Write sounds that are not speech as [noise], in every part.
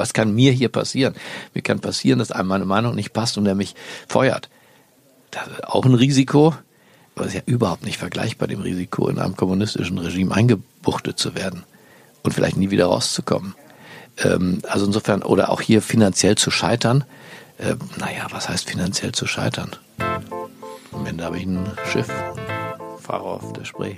Was kann mir hier passieren? Mir kann passieren, dass einem meine Meinung nicht passt und er mich feuert. Das ist auch ein Risiko, aber es ist ja überhaupt nicht vergleichbar dem Risiko, in einem kommunistischen Regime eingebuchtet zu werden und vielleicht nie wieder rauszukommen. Ähm, also insofern, oder auch hier finanziell zu scheitern. Äh, naja, was heißt finanziell zu scheitern? Am Ende habe ich ein Schiff Fahrer auf der Spree.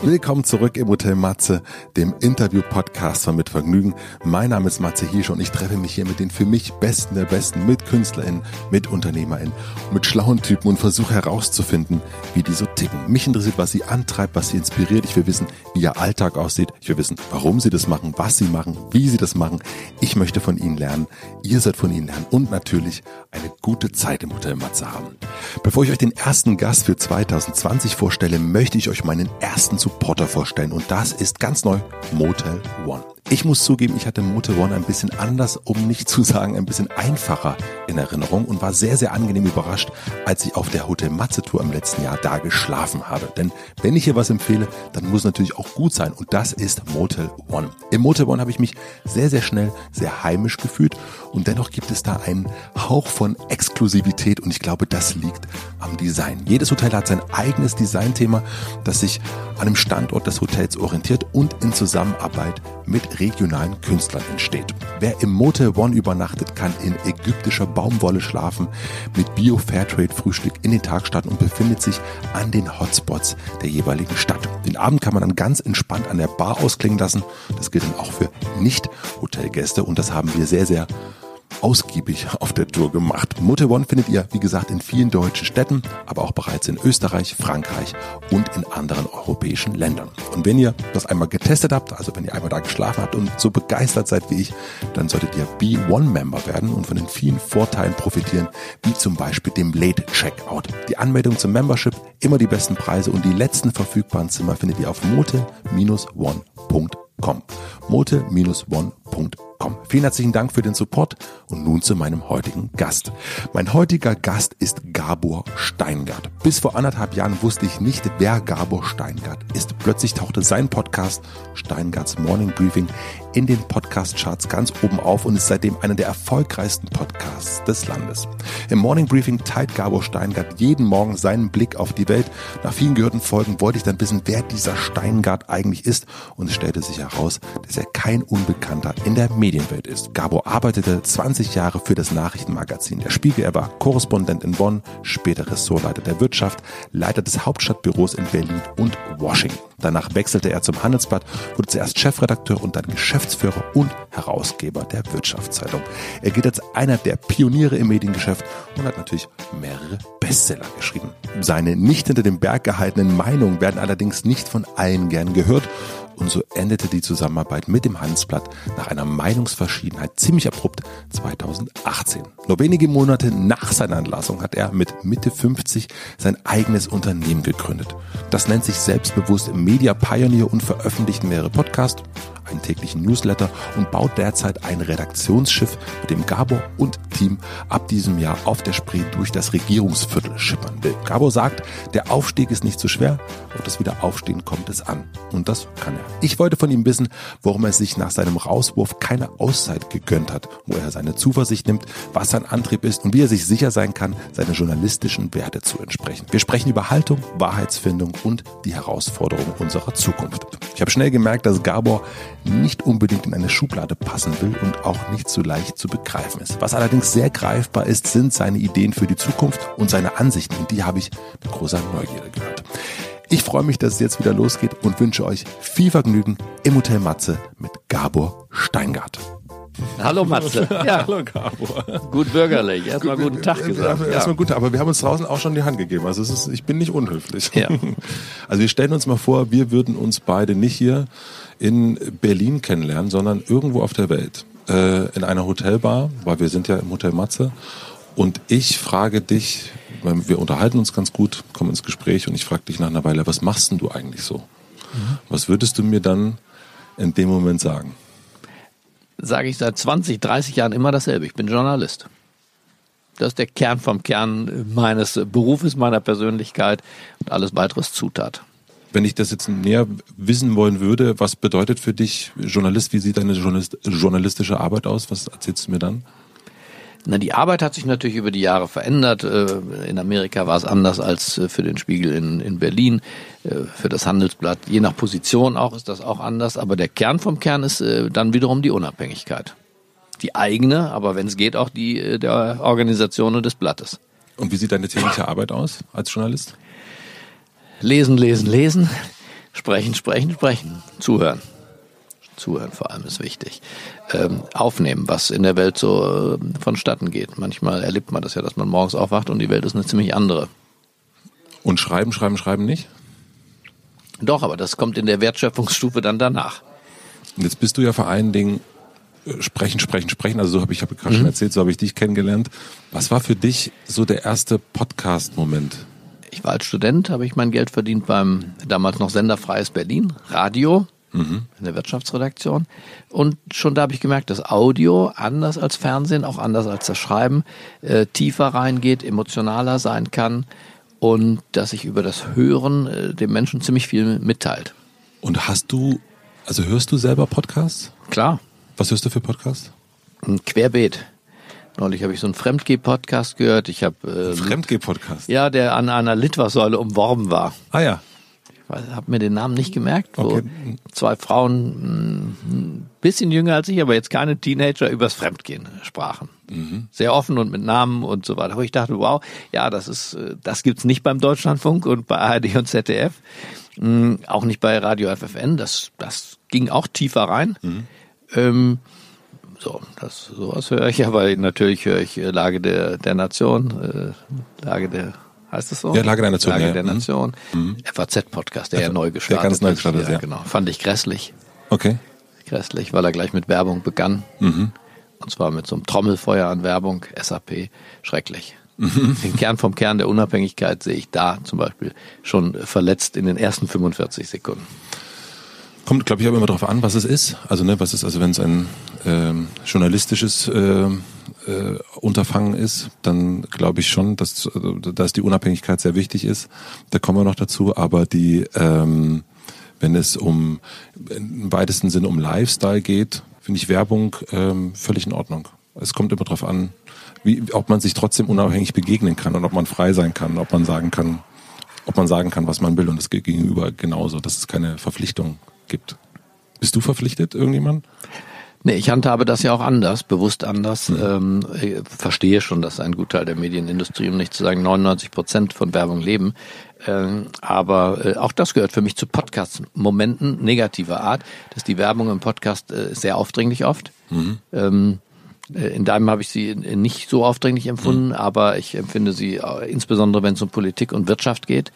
Willkommen zurück im Hotel Matze, dem Interview-Podcast von Mit Vergnügen. Mein Name ist Matze Hirsch und ich treffe mich hier mit den für mich Besten der Besten, mit KünstlerInnen, mit UnternehmerInnen, mit schlauen Typen und versuche herauszufinden, wie die so ticken. Mich interessiert, was sie antreibt, was sie inspiriert. Ich will wissen, wie ihr Alltag aussieht. Ich will wissen, warum sie das machen, was sie machen, wie sie das machen. Ich möchte von ihnen lernen. Ihr sollt von ihnen lernen und natürlich eine gute Zeit im Hotel Matze haben. Bevor ich euch den ersten Gast für 2020 vorstelle, möchte ich euch meinen ersten Supporter vorstellen und das ist ganz neu Motel One. Ich muss zugeben, ich hatte Motel One ein bisschen anders, um nicht zu sagen ein bisschen einfacher in Erinnerung und war sehr, sehr angenehm überrascht, als ich auf der Hotel Matze Tour im letzten Jahr da geschlafen habe. Denn wenn ich hier was empfehle, dann muss natürlich auch gut sein und das ist Motel One. Im Motel One habe ich mich sehr, sehr schnell sehr heimisch gefühlt und dennoch gibt es da einen Hauch von Exklusivität und ich glaube, das liegt am Design. Jedes Hotel hat sein eigenes Designthema, das sich an dem Standort des Hotels orientiert und in Zusammenarbeit mit regionalen Künstlern entsteht. Wer im Motel One übernachtet, kann in ägyptischer Baumwolle schlafen, mit Bio Fairtrade Frühstück in den Tag starten und befindet sich an den Hotspots der jeweiligen Stadt. Den Abend kann man dann ganz entspannt an der Bar ausklingen lassen. Das gilt dann auch für Nicht-Hotelgäste und das haben wir sehr, sehr ausgiebig auf der Tour gemacht. Motel One findet ihr, wie gesagt, in vielen deutschen Städten, aber auch bereits in Österreich, Frankreich und in anderen europäischen Ländern. Und wenn ihr das einmal getestet habt, also wenn ihr einmal da geschlafen habt und so begeistert seid wie ich, dann solltet ihr B1-Member werden und von den vielen Vorteilen profitieren, wie zum Beispiel dem Late Checkout. Die Anmeldung zum Membership, immer die besten Preise und die letzten verfügbaren Zimmer findet ihr auf motel-one.com. motel-one.com. Vielen herzlichen Dank für den Support und nun zu meinem heutigen Gast. Mein heutiger Gast ist Gabor Steingart. Bis vor anderthalb Jahren wusste ich nicht, wer Gabor Steingart ist. Plötzlich tauchte sein Podcast Steingarts Morning Briefing in den Podcast-Charts ganz oben auf und ist seitdem einer der erfolgreichsten Podcasts des Landes. Im Morning Briefing teilt Gabor Steingart jeden Morgen seinen Blick auf die Welt. Nach vielen gehörten Folgen wollte ich dann wissen, wer dieser Steingart eigentlich ist und es stellte sich heraus, dass er kein Unbekannter in der Medienwelt ist. Gabor arbeitete 20 Jahre für das Nachrichtenmagazin Der Spiegel. Er war Korrespondent in Bonn, später Ressortleiter der Wirtschaft, Leiter des Hauptstadtbüros in Berlin und Washington. Danach wechselte er zum Handelsblatt, wurde zuerst Chefredakteur und dann Geschäftsführer und Herausgeber der Wirtschaftszeitung. Er gilt als einer der Pioniere im Mediengeschäft und hat natürlich mehrere Bestseller geschrieben. Seine nicht hinter dem Berg gehaltenen Meinungen werden allerdings nicht von allen gern gehört und so endete die Zusammenarbeit mit dem Handelsblatt nach einer Meinungsverschiedenheit ziemlich abrupt 2018. Nur wenige Monate nach seiner Entlassung hat er mit Mitte 50 sein eigenes Unternehmen gegründet. Das nennt sich selbstbewusst Media Pioneer und veröffentlicht mehrere Podcasts, einen täglichen Newsletter und baut derzeit ein Redaktionsschiff, mit dem Gabor und Team ab diesem Jahr auf der Spree durch das Regierungsviertel schippern will. Gabor sagt, der Aufstieg ist nicht so schwer, auf das Wiederaufstehen kommt es an. Und das kann er. Ich wollte von ihm wissen, warum er sich nach seinem Rauswurf keine Auszeit gegönnt hat, wo er seine Zuversicht nimmt, was sein Antrieb ist und wie er sich sicher sein kann, seine journalistischen Werte zu entsprechen. Wir sprechen über Haltung, Wahrheitsfindung und die Herausforderungen unserer Zukunft. Ich habe schnell gemerkt, dass Gabor nicht unbedingt in eine Schublade passen will und auch nicht so leicht zu begreifen ist. Was allerdings sehr greifbar ist, sind seine Ideen für die Zukunft und seine Ansichten. Und die habe ich mit großer Neugierde gehört. Ich freue mich, dass es jetzt wieder losgeht und wünsche euch viel Vergnügen im Hotel Matze mit Gabor Steingart. Hallo Matze. [laughs] Ja. Hallo Gabor. Gut bürgerlich. Erstmal guten Tag gesagt. Ja, Erstmal guten Tag, aber wir haben uns draußen auch schon die Hand gegeben. Also es ist, ich bin nicht unhöflich. Ja. [laughs] Also wir stellen uns mal vor, wir würden uns beide nicht hier in Berlin kennenlernen, sondern irgendwo auf der Welt. Äh, in einer Hotelbar, weil wir sind ja im Hotel Matze. Und ich frage dich, wir unterhalten uns ganz gut, kommen ins Gespräch und ich frage dich nach einer Weile, was machst denn du eigentlich so? Mhm. Was würdest du mir dann in dem Moment sagen? Sage ich seit 20, 30 Jahren immer dasselbe. Ich bin Journalist. Das ist der Kern vom Kern meines Berufes, meiner Persönlichkeit und alles weiteres Zutat. wenn ich das jetzt näher wissen wollen würde, was bedeutet für dich Journalist? Wie sieht deine Journalist, journalistische Arbeit aus? Was erzählst du mir dann? Na, die Arbeit hat sich natürlich über die Jahre verändert. Äh, in Amerika war es anders als äh, für den Spiegel in, in Berlin, äh, für das Handelsblatt. Je nach Position auch ist das auch anders. Aber der Kern vom Kern ist dann wiederum die Unabhängigkeit. Die eigene, aber wenn es geht, auch die der Organisation und des Blattes. Und wie sieht deine tägliche Arbeit aus als Journalist? Lesen, lesen, lesen. Sprechen, sprechen, sprechen. Zuhören. Zuhören vor allem ist wichtig. Ähm, aufnehmen, was in der Welt so äh, vonstatten geht. Manchmal erlebt man das ja, dass man morgens aufwacht und die Welt ist eine ziemlich andere. Und schreiben, schreiben, schreiben nicht? Doch, aber das kommt in der Wertschöpfungsstufe dann danach. Und jetzt bist du ja vor allen Dingen äh, sprechen, sprechen, sprechen. Also so habe ich habe gerade mhm. schon erzählt, so habe ich dich kennengelernt. Was war für dich so der erste Podcast-Moment? Ich war als Student, habe ich mein Geld verdient beim damals noch senderfreies Berlin, Radio mhm. in der Wirtschaftsredaktion. Und schon da habe ich gemerkt, dass Audio anders als Fernsehen, auch anders als das Schreiben, äh, tiefer reingeht, emotionaler sein kann und dass sich über das Hören äh, dem Menschen ziemlich viel mitteilt. Und hast du, also hörst du selber Podcasts? Klar. Was hörst du für Podcasts? Ein Querbeet. Neulich habe ich so einen Fremdgeh-Podcast gehört. Ich habe äh, Fremdgeh-Podcast. Ja, der an einer Litfaßsäule umworben war. Ah ja. Ich habe mir den Namen nicht gemerkt. Wo okay. zwei Frauen, ein bisschen jünger als ich, aber jetzt keine Teenager, übers Fremdgehen sprachen. Mhm. Sehr offen und mit Namen und so weiter. Wo ich dachte, wow, ja, das ist, äh, das gibt's nicht beim Deutschlandfunk und bei ARD und ZDF. Hm, auch nicht bei Radio FFN. Das, das ging auch tiefer rein. Mhm. Ähm, so, das, sowas höre ich, aber natürlich höre ich äh, Lage der, der Nation, äh, Lage der, heißt das so? Ja, Lage der Nation. Lage ja. der mhm. Nation. Mhm. FAZ-Podcast, der ja neu gestartet der ganz neu gestartet ist. Ja, genau. Fand ich grässlich. Okay. Grässlich, weil er gleich mit Werbung begann. Mhm. Und zwar mit so einem Trommelfeuer an Werbung, SAP, schrecklich. Mhm. Den Kern vom Kern der Unabhängigkeit sehe ich da zum Beispiel schon verletzt in den ersten 45 Sekunden. Kommt, glaube ich, aber immer darauf an, was es ist. Also, ne, was ist, also wenn es ein ähm, journalistisches äh, äh, Unterfangen ist, dann glaube ich schon, dass, dass die Unabhängigkeit sehr wichtig ist. Da kommen wir noch dazu. Aber die, ähm, wenn es um im weitesten Sinne um Lifestyle geht, finde ich Werbung ähm, völlig in Ordnung. Es kommt immer darauf an, wie, ob man sich trotzdem unabhängig begegnen kann und ob man frei sein kann, ob man sagen kann, ob man sagen kann, was man will und das geht gegenüber genauso, dass es keine Verpflichtung gibt. Bist du verpflichtet, irgendjemand? Nee, ich handhabe das ja auch anders, bewusst anders. Mhm. Ähm, verstehe schon, dass ein Gutteil der Medienindustrie, um nicht zu sagen 99 Prozent von Werbung leben. Ähm, aber äh, auch das gehört für mich zu Podcast-Momenten negativer Art, dass die Werbung im Podcast äh, sehr aufdringlich oft. Mhm. Ähm, äh, in deinem habe ich sie nicht so aufdringlich empfunden, mhm. aber ich empfinde sie insbesondere, wenn es um Politik und Wirtschaft geht,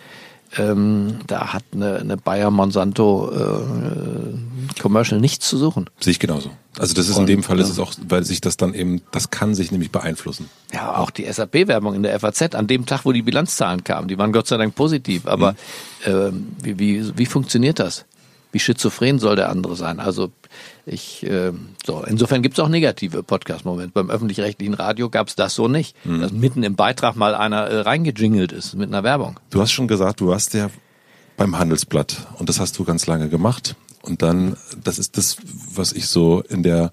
ähm, da hat eine, eine Bayer Monsanto äh, Commercial nichts zu suchen. Sehe ich genauso. Also das ist Und, in dem Fall ist es auch, weil sich das dann eben, das kann sich nämlich beeinflussen. Ja, auch die SAP-Werbung in der FAZ an dem Tag, wo die Bilanzzahlen kamen, die waren Gott sei Dank positiv. Aber mhm. äh, wie, wie, wie funktioniert das? Wie schizophren soll der andere sein? Also ich, äh, so, insofern gibt es auch negative Podcast-Momente. Beim öffentlich-rechtlichen Radio gab es das so nicht, mhm. dass mitten im Beitrag mal einer äh, reingejingelt ist mit einer Werbung. Du hast schon gesagt, du warst ja beim Handelsblatt und das hast du ganz lange gemacht. Und dann, das ist das, was ich so in der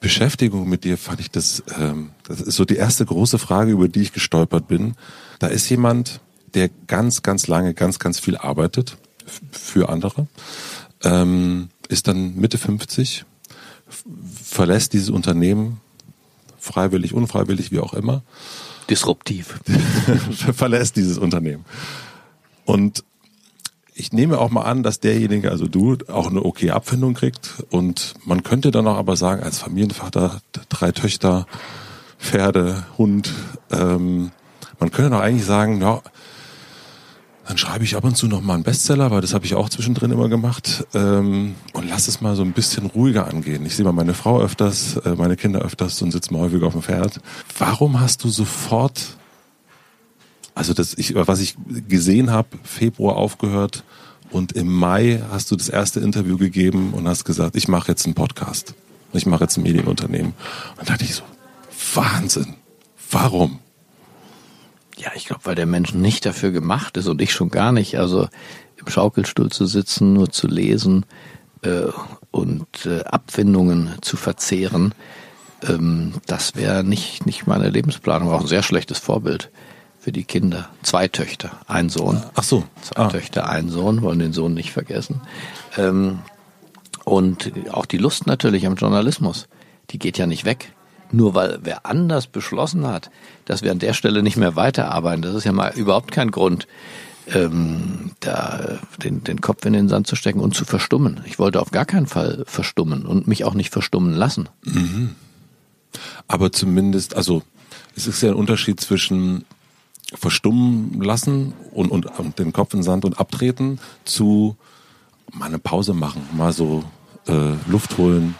Beschäftigung mit dir fand ich das, ähm, das ist so die erste große Frage, über die ich gestolpert bin. Da ist jemand, der ganz, ganz lange, ganz, ganz viel arbeitet für andere. Ähm, ist dann Mitte 50, verlässt dieses Unternehmen, freiwillig, unfreiwillig, wie auch immer. Disruptiv. [laughs] verlässt dieses Unternehmen. Und ich nehme auch mal an, dass derjenige, also du, auch eine okay Abfindung kriegt. Und man könnte dann auch aber sagen, als Familienvater, drei Töchter, Pferde, Hund, ähm, man könnte doch eigentlich sagen, ja, dann schreibe ich ab und zu noch mal einen Bestseller, weil das habe ich auch zwischendrin immer gemacht. Ähm, und lass es mal so ein bisschen ruhiger angehen. Ich sehe mal meine Frau öfters, äh, meine Kinder öfters und sitze mal häufiger auf dem Pferd. Warum hast du sofort, also das, ich, was ich gesehen habe, Februar aufgehört und im Mai hast du das erste Interview gegeben und hast gesagt, ich mache jetzt einen Podcast. Ich mache jetzt ein Medienunternehmen. Und dann dachte ich so, Wahnsinn. Warum? Ja, ich glaube, weil der Mensch nicht dafür gemacht ist und ich schon gar nicht. Also im Schaukelstuhl zu sitzen, nur zu lesen äh, und äh, Abfindungen zu verzehren, ähm, das wäre nicht, nicht meine Lebensplanung. Auch ein sehr schlechtes Vorbild für die Kinder. Zwei Töchter, ein Sohn. Ach so. Zwei ah. Töchter, ein Sohn, wollen den Sohn nicht vergessen. Ähm, und auch die Lust natürlich am Journalismus, die geht ja nicht weg. Nur weil wer anders beschlossen hat, dass wir an der Stelle nicht mehr weiterarbeiten, das ist ja mal überhaupt kein Grund, ähm, da den, den Kopf in den Sand zu stecken und zu verstummen. Ich wollte auf gar keinen Fall verstummen und mich auch nicht verstummen lassen. Mhm. Aber zumindest, also es ist ja ein Unterschied zwischen verstummen lassen und, und, und den Kopf in den Sand und abtreten zu mal eine Pause machen, mal so äh, Luft holen,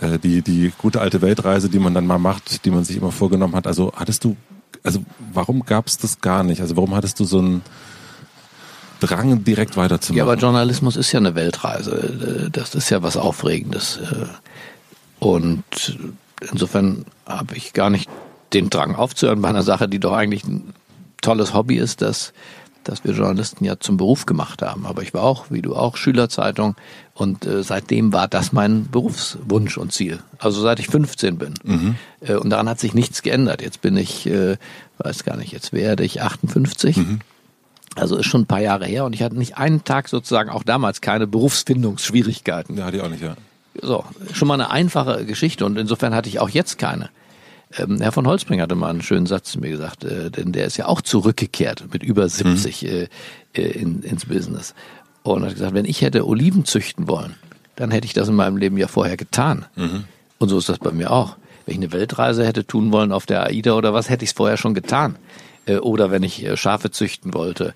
äh, die, die gute alte Weltreise, die man dann mal macht, die man sich immer vorgenommen hat. Also hattest du, also warum gab es das gar nicht? Also warum hattest du so einen Drang, direkt weiterzumachen? Ja, aber Journalismus ist ja eine Weltreise. Das ist ja was Aufregendes. Und insofern habe ich gar nicht den Drang aufzuhören bei einer Sache, die doch eigentlich ein tolles Hobby ist, das dass wir Journalisten ja zum Beruf gemacht haben. Aber ich war auch, wie du auch, Schülerzeitung und äh, seitdem war das mein Berufswunsch und Ziel. Also seit ich 15 bin. Mhm. Äh, und daran hat sich nichts geändert. Jetzt bin ich, äh, weiß gar nicht, jetzt werde ich 58. Mhm. Also ist schon ein paar Jahre her und ich hatte nicht einen Tag sozusagen auch damals keine Berufsfindungsschwierigkeiten. Ja, hatte ich auch nicht, ja. So, schon mal eine einfache Geschichte und insofern hatte ich auch jetzt keine. Ähm, Herr von Holzbring hatte mal einen schönen Satz zu mir gesagt, äh, denn der ist ja auch zurückgekehrt mit über 70 mhm. äh, äh, in, ins Business. Und hat gesagt, wenn ich hätte Oliven züchten wollen, dann hätte ich das in meinem Leben ja vorher getan. Mhm. Und so ist das bei mir auch. Wenn ich eine Weltreise hätte tun wollen auf der AIDA oder was, hätte ich es vorher schon getan. Äh, oder wenn ich äh, Schafe züchten wollte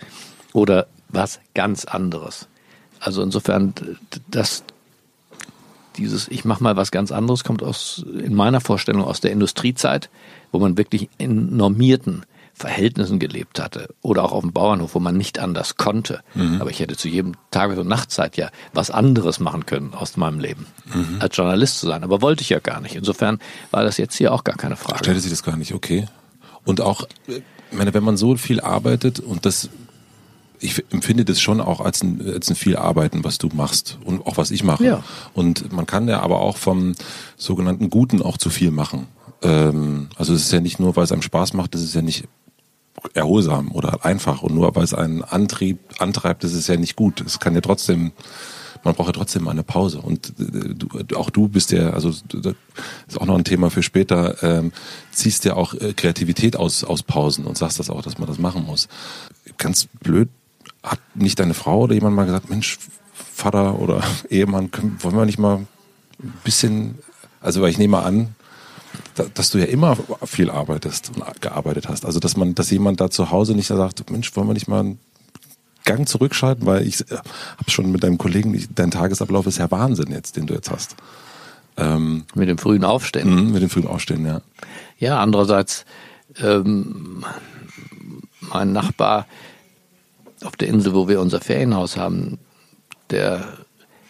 oder was ganz anderes. Also insofern, das, dieses ich mache mal was ganz anderes kommt aus in meiner Vorstellung aus der Industriezeit, wo man wirklich in normierten Verhältnissen gelebt hatte oder auch auf dem Bauernhof, wo man nicht anders konnte. Mhm. Aber ich hätte zu jedem Tages- und Nachtzeit ja was anderes machen können aus meinem Leben, mhm. als Journalist zu sein. Aber wollte ich ja gar nicht. Insofern war das jetzt hier auch gar keine Frage. Stellte sich das gar nicht, okay. Und auch, ich meine, wenn man so viel arbeitet und das ich empfinde das schon auch als ein, als ein viel Arbeiten, was du machst und auch was ich mache. Ja. Und man kann ja aber auch vom sogenannten Guten auch zu viel machen. Ähm, also es ist ja nicht nur, weil es einem Spaß macht, das ist ja nicht erholsam oder einfach und nur weil es einen Antrieb antreibt, das ist ja nicht gut. Es kann ja trotzdem man braucht ja trotzdem mal eine Pause. Und äh, du, auch du bist ja, also das ist auch noch ein Thema für später, ähm, ziehst ja auch äh, Kreativität aus, aus Pausen und sagst das auch, dass man das machen muss. Ganz blöd hat nicht deine Frau oder jemand mal gesagt, Mensch, Vater oder [laughs] Ehemann, können, wollen wir nicht mal ein bisschen, also weil ich nehme an, dass du ja immer viel arbeitest und gearbeitet hast. Also dass man, dass jemand da zu Hause nicht sagt, Mensch, wollen wir nicht mal einen Gang zurückschalten, weil ich äh, habe schon mit deinem Kollegen, dein Tagesablauf ist ja Wahnsinn jetzt, den du jetzt hast. Ähm, mit dem frühen Aufstehen. Mh, mit dem frühen Aufstehen, ja. Ja, andererseits ähm, mein Nachbar auf der Insel, wo wir unser Ferienhaus haben, der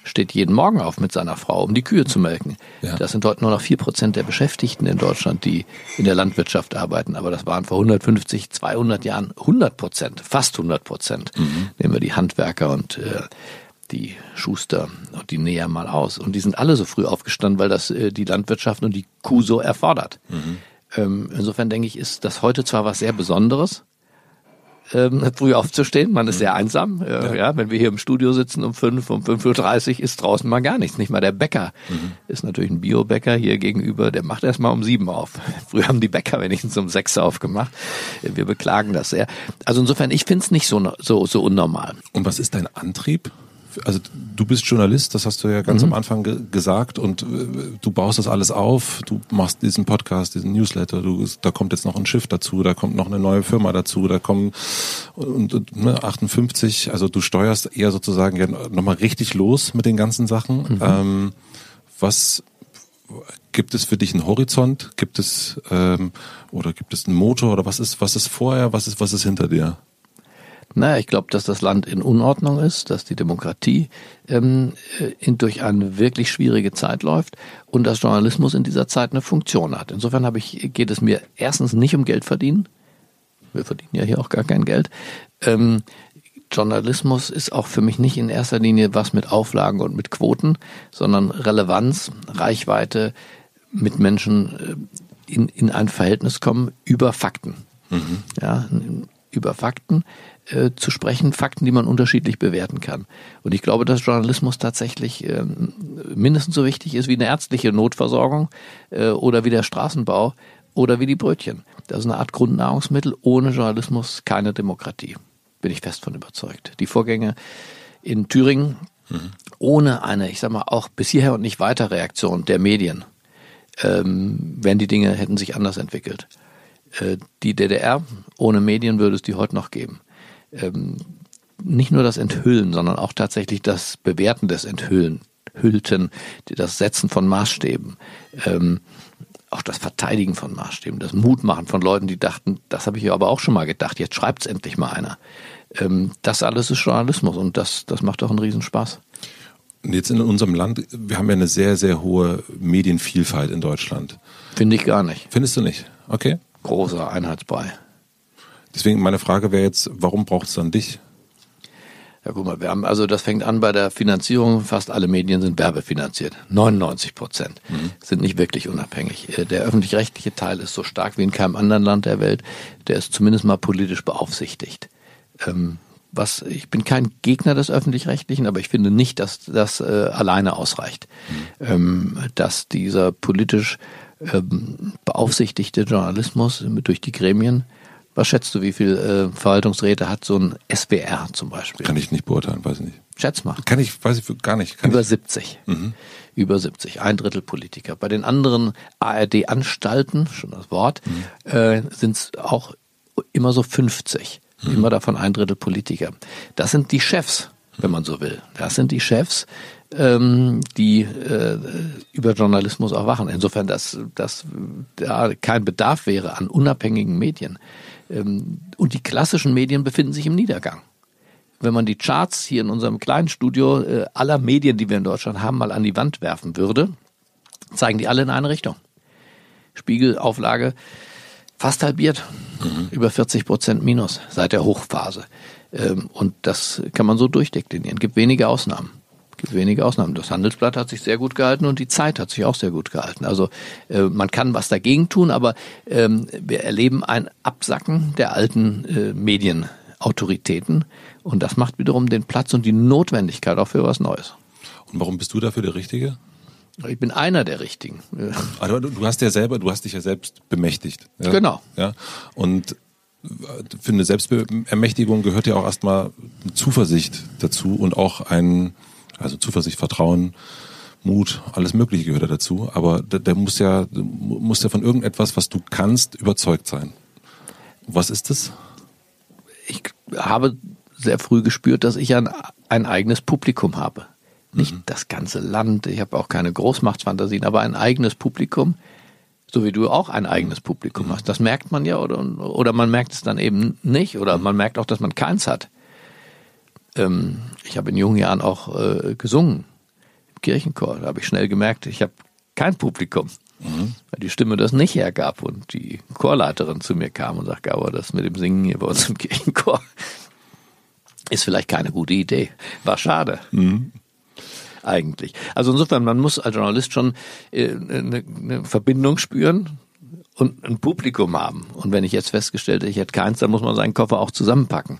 steht jeden Morgen auf mit seiner Frau, um die Kühe zu melken. Ja. Das sind heute nur noch vier Prozent der Beschäftigten in Deutschland, die in der Landwirtschaft arbeiten. Aber das waren vor 150, 200 Jahren 100 Prozent, fast 100 Prozent. Mhm. Nehmen wir die Handwerker und äh, die Schuster und die Näher mal aus. Und die sind alle so früh aufgestanden, weil das äh, die Landwirtschaft und die Kuh so erfordert. Mhm. Ähm, insofern denke ich, ist das heute zwar was sehr Besonderes, ähm, früh aufzustehen. Man ist sehr mhm. einsam. Äh, ja. ja. wenn wir hier im Studio sitzen um fünf, um fünf Uhr dreißig ist draußen mal gar nichts. Nicht mal der Bäcker mhm. ist natürlich ein Biobäcker hier gegenüber. Der macht erst mal um sieben auf. [laughs] Früher haben die Bäcker wenigstens um sechs aufgemacht. Wir beklagen das sehr. Also insofern, ich finde es nicht so, so, so unnormal. Und was ist dein Antrieb? Also du bist Journalist, das hast du ja ganz mhm. am Anfang ge gesagt und äh, du baust das alles auf, du machst diesen Podcast, diesen Newsletter, du, da kommt jetzt noch ein Schiff dazu, da kommt noch eine neue Firma dazu, da kommen und, und ne, 58, also du steuerst eher sozusagen ja nochmal richtig los mit den ganzen Sachen. Mhm. Ähm, was gibt es für dich einen Horizont? Gibt es ähm, oder gibt es einen Motor oder was ist was ist vorher? Was ist was ist hinter dir? Naja, ich glaube, dass das Land in Unordnung ist, dass die Demokratie ähm, in, durch eine wirklich schwierige Zeit läuft und dass Journalismus in dieser Zeit eine Funktion hat. Insofern habe ich, geht es mir erstens nicht um Geld verdienen. wir verdienen ja hier auch gar kein Geld. Ähm, Journalismus ist auch für mich nicht in erster Linie was mit Auflagen und mit Quoten, sondern Relevanz, Reichweite, mit Menschen äh, in, in ein Verhältnis kommen über Fakten. Mhm. Ja, über Fakten äh, zu sprechen, Fakten, die man unterschiedlich bewerten kann. Und ich glaube, dass Journalismus tatsächlich äh, mindestens so wichtig ist wie eine ärztliche Notversorgung äh, oder wie der Straßenbau oder wie die Brötchen. Das ist eine Art Grundnahrungsmittel. Ohne Journalismus keine Demokratie. Bin ich fest von überzeugt. Die Vorgänge in Thüringen mhm. ohne eine, ich sag mal, auch bis hierher und nicht weiter Reaktion der Medien ähm, wären die Dinge, hätten sich anders entwickelt. Äh, die DDR ohne Medien würde es die heute noch geben. Ähm, nicht nur das Enthüllen, sondern auch tatsächlich das Bewerten des Enthüllen, Hüllten, das Setzen von Maßstäben, ähm, auch das Verteidigen von Maßstäben, das Mutmachen von Leuten, die dachten, das habe ich ja aber auch schon mal gedacht, jetzt schreibt es endlich mal einer. Ähm, das alles ist Journalismus und das, das macht auch einen Riesenspaß. Und jetzt in unserem Land, wir haben ja eine sehr, sehr hohe Medienvielfalt in Deutschland. Finde ich gar nicht. Findest du nicht? Okay. Großer Einheitsbrei. Deswegen meine Frage wäre jetzt, warum braucht es dann dich? Ja, guck mal, wir haben, also das fängt an bei der Finanzierung. Fast alle Medien sind werbefinanziert. 99 Prozent mhm. sind nicht wirklich unabhängig. Äh, der öffentlich-rechtliche Teil ist so stark wie in keinem anderen Land der Welt. Der ist zumindest mal politisch beaufsichtigt. Ähm, was, ich bin kein Gegner des öffentlich-rechtlichen, aber ich finde nicht, dass das äh, alleine ausreicht. Mhm. Ähm, dass dieser politisch ähm, beaufsichtigte Journalismus durch die Gremien was schätzt du, wie viel äh, Verwaltungsräte hat so ein SWR zum Beispiel? Kann ich nicht beurteilen, weiß ich nicht. Schätz mal. Kann ich, weiß ich gar nicht. Kann Über ich? 70. Mhm. Über 70. Ein Drittel Politiker. Bei den anderen ARD-Anstalten, schon das Wort, mhm. äh, sind es auch immer so 50. Mhm. Immer davon ein Drittel Politiker. Das sind die Chefs, wenn man so will. Das sind die Chefs, ähm, die äh, über Journalismus auch wachen. Insofern, dass, dass da kein Bedarf wäre an unabhängigen Medien. Ähm, und die klassischen Medien befinden sich im Niedergang. Wenn man die Charts hier in unserem kleinen Studio äh, aller Medien, die wir in Deutschland haben, mal an die Wand werfen würde, zeigen die alle in eine Richtung. Spiegelauflage fast halbiert, mhm. über 40 Prozent Minus seit der Hochphase. Ähm, und das kann man so durchdeklinieren. Es gibt wenige Ausnahmen. Es gibt wenige Ausnahmen. Das Handelsblatt hat sich sehr gut gehalten und die Zeit hat sich auch sehr gut gehalten. Also äh, man kann was dagegen tun, aber ähm, wir erleben ein Absacken der alten äh, Medienautoritäten und das macht wiederum den Platz und die Notwendigkeit auch für was Neues. Und warum bist du dafür der Richtige? Ich bin einer der Richtigen. Also du hast ja selber, du hast dich ja selbst bemächtigt. Ja? Genau. Ja. Und für eine Selbstermächtigung gehört ja auch erstmal Zuversicht dazu und auch ein, also Zuversicht, Vertrauen, Mut, alles Mögliche gehört ja dazu. Aber der, der muss ja, muss ja von irgendetwas, was du kannst, überzeugt sein. Was ist das? Ich habe sehr früh gespürt, dass ich ein, ein eigenes Publikum habe. Nicht mhm. das ganze Land, ich habe auch keine Großmachtsfantasien, aber ein eigenes Publikum, so wie du auch ein eigenes Publikum hast. Das merkt man ja oder, oder man merkt es dann eben nicht oder man merkt auch, dass man keins hat. Ähm, ich habe in jungen Jahren auch äh, gesungen im Kirchenchor. Da habe ich schnell gemerkt, ich habe kein Publikum. Mhm. Weil die Stimme das nicht hergab und die Chorleiterin zu mir kam und sagte, aber das mit dem Singen hier bei uns im Kirchenchor [laughs] ist vielleicht keine gute Idee. War schade. Mhm eigentlich. Also insofern, man muss als Journalist schon äh, eine, eine Verbindung spüren und ein Publikum haben. Und wenn ich jetzt festgestellt hätte, ich hätte keins, dann muss man seinen Koffer auch zusammenpacken.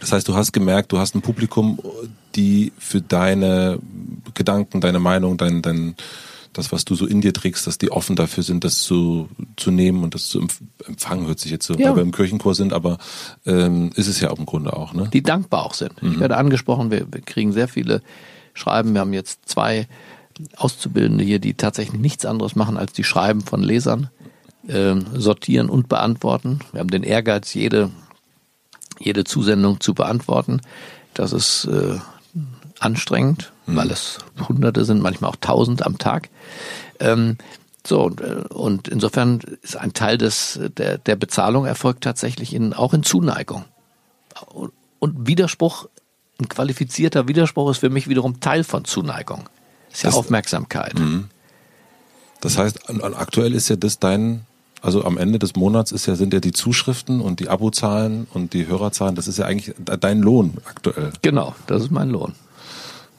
Das heißt, du hast gemerkt, du hast ein Publikum, die für deine Gedanken, deine Meinung, dein, dein, das, was du so in dir trägst, dass die offen dafür sind, das zu, zu nehmen und das zu empfangen, hört sich jetzt so, ja. weil wir im Kirchenchor sind, aber ähm, ist es ja auch im Grunde auch. Ne? Die dankbar auch sind. Mhm. Ich werde angesprochen, wir, wir kriegen sehr viele schreiben. Wir haben jetzt zwei Auszubildende hier, die tatsächlich nichts anderes machen, als die Schreiben von Lesern äh, sortieren und beantworten. Wir haben den Ehrgeiz, jede, jede Zusendung zu beantworten. Das ist äh, anstrengend, mhm. weil es Hunderte sind, manchmal auch Tausend am Tag. Ähm, so, und, äh, und insofern ist ein Teil des, der, der Bezahlung erfolgt tatsächlich in, auch in Zuneigung. Und Widerspruch ein qualifizierter Widerspruch ist für mich wiederum Teil von Zuneigung. Ist ja das, Aufmerksamkeit. Mhm. Das heißt, aktuell ist ja das dein Also am Ende des Monats ist ja, sind ja die Zuschriften und die Abozahlen und die Hörerzahlen, das ist ja eigentlich dein Lohn aktuell. Genau, das ist mein Lohn.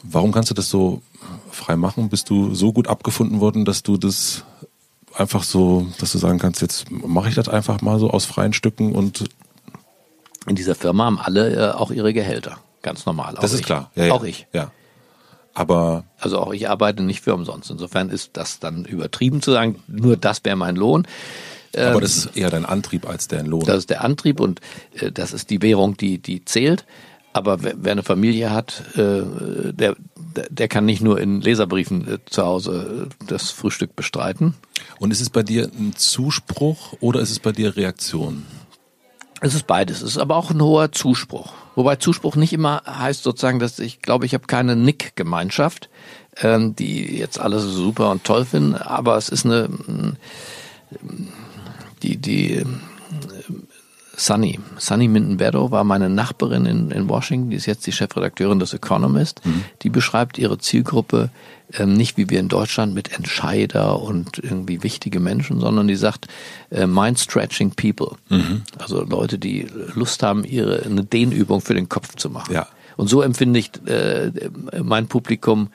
Warum kannst du das so frei machen? Bist du so gut abgefunden worden, dass du das einfach so, dass du sagen kannst, jetzt mache ich das einfach mal so aus freien Stücken und in dieser Firma haben alle äh, auch ihre Gehälter, ganz normal. Das ist ich. klar, ja, ja. auch ich. Ja. Aber also auch ich arbeite nicht für umsonst. Insofern ist das dann übertrieben zu sagen, nur das wäre mein Lohn. Aber ähm, das ist eher dein Antrieb als dein Lohn. Das ist der Antrieb und äh, das ist die Währung, die, die zählt. Aber wer, wer eine Familie hat, äh, der, der kann nicht nur in Leserbriefen äh, zu Hause äh, das Frühstück bestreiten. Und ist es bei dir ein Zuspruch oder ist es bei dir Reaktion? Es ist beides. Es ist aber auch ein hoher Zuspruch. Wobei Zuspruch nicht immer heißt sozusagen, dass ich glaube, ich habe keine Nick-Gemeinschaft, ähm, die jetzt alles super und toll finden, aber es ist eine, die, die, Sunny. Sunny Mindenberdo war meine Nachbarin in, in Washington, die ist jetzt die Chefredakteurin des Economist. Mhm. Die beschreibt ihre Zielgruppe ähm, nicht wie wir in Deutschland mit Entscheider und irgendwie wichtige Menschen, sondern die sagt äh, mind-stretching people. Mhm. Also Leute, die Lust haben, ihre eine Dehnübung für den Kopf zu machen. Ja. Und so empfinde ich äh, mein Publikum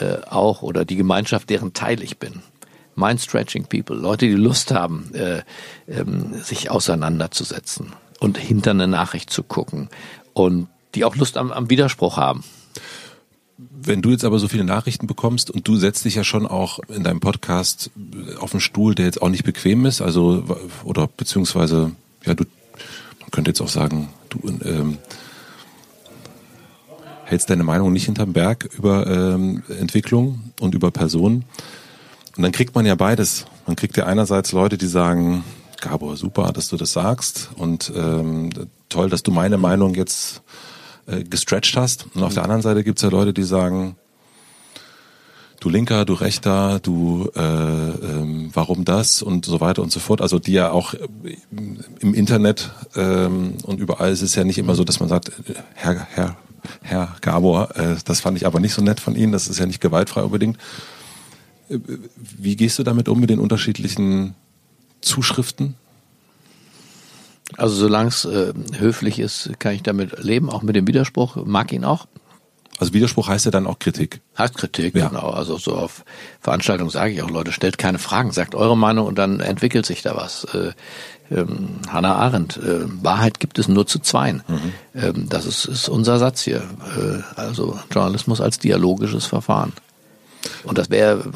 äh, auch oder die Gemeinschaft, deren Teil ich bin. Mind-stretching people, Leute, die Lust haben, äh, ähm, sich auseinanderzusetzen und hinter eine Nachricht zu gucken und die auch Lust am, am Widerspruch haben. Wenn du jetzt aber so viele Nachrichten bekommst und du setzt dich ja schon auch in deinem Podcast auf einen Stuhl, der jetzt auch nicht bequem ist, also oder beziehungsweise ja du, man könnte jetzt auch sagen, du ähm, hältst deine Meinung nicht hinterm Berg über ähm, Entwicklung und über Personen. Und dann kriegt man ja beides. Man kriegt ja einerseits Leute, die sagen, Gabor, super, dass du das sagst und ähm, toll, dass du meine Meinung jetzt äh, gestretched hast. Und auf der anderen Seite gibt's ja Leute, die sagen, du Linker, du Rechter, du äh, ähm, warum das und so weiter und so fort. Also die ja auch äh, im Internet ähm, und überall ist es ja nicht immer so, dass man sagt, Herr, Herr, Herr Gabor, äh, das fand ich aber nicht so nett von Ihnen, das ist ja nicht gewaltfrei unbedingt. Wie gehst du damit um mit den unterschiedlichen Zuschriften? Also solange es äh, höflich ist, kann ich damit leben, auch mit dem Widerspruch, mag ihn auch. Also Widerspruch heißt ja dann auch Kritik. Heißt Kritik, ja. genau. Also so auf Veranstaltungen sage ich auch, Leute, stellt keine Fragen, sagt eure Meinung und dann entwickelt sich da was. Äh, ähm, Hannah Arendt, äh, Wahrheit gibt es nur zu zweien. Mhm. Ähm, das ist, ist unser Satz hier. Äh, also Journalismus als dialogisches Verfahren. Und das wäre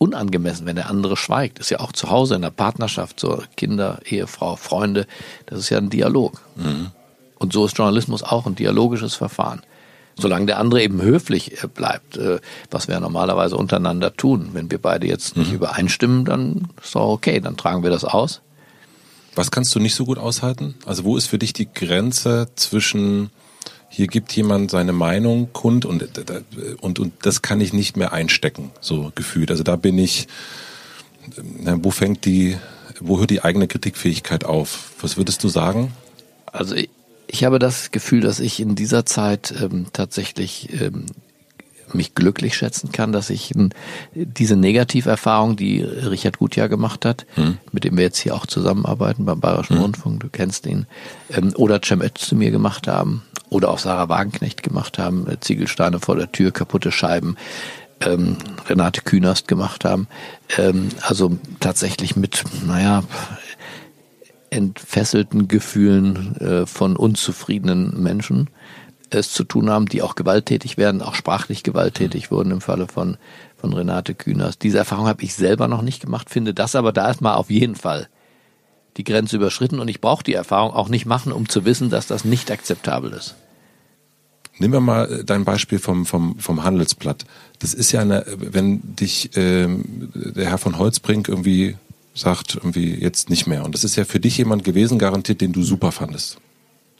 unangemessen, wenn der andere schweigt. Ist ja auch zu Hause in der Partnerschaft, so Kinder, Ehefrau, Freunde. Das ist ja ein Dialog. Mhm. Und so ist Journalismus auch ein dialogisches Verfahren. Solange der andere eben höflich äh, bleibt, äh, was wir normalerweise untereinander tun. Wenn wir beide jetzt nicht mhm. übereinstimmen, dann ist doch okay, dann tragen wir das aus. Was kannst du nicht so gut aushalten? Also wo ist für dich die Grenze zwischen hier gibt jemand seine Meinung kund und, und, und das kann ich nicht mehr einstecken, so gefühlt. Also da bin ich, wo fängt die, wo hört die eigene Kritikfähigkeit auf? Was würdest du sagen? Also ich, ich habe das Gefühl, dass ich in dieser Zeit ähm, tatsächlich ähm, mich glücklich schätzen kann, dass ich ähm, diese Negativerfahrung, die Richard Gutjahr gemacht hat, hm. mit dem wir jetzt hier auch zusammenarbeiten beim Bayerischen hm. Rundfunk, du kennst ihn, ähm, oder Cem zu mir gemacht haben, oder auch Sarah Wagenknecht gemacht haben, äh, Ziegelsteine vor der Tür, kaputte Scheiben, ähm, Renate Künast gemacht haben. Ähm, also tatsächlich mit, naja, entfesselten Gefühlen äh, von unzufriedenen Menschen es zu tun haben, die auch gewalttätig werden, auch sprachlich gewalttätig wurden im Falle von, von Renate Künast. Diese Erfahrung habe ich selber noch nicht gemacht, finde das aber da erstmal auf jeden Fall die Grenze überschritten und ich brauche die Erfahrung auch nicht machen, um zu wissen, dass das nicht akzeptabel ist. Nehmen wir mal dein Beispiel vom, vom, vom Handelsblatt. Das ist ja eine, wenn dich ähm, der Herr von Holzbrink irgendwie sagt, irgendwie jetzt nicht mehr. Und das ist ja für dich jemand gewesen, garantiert, den du super fandest.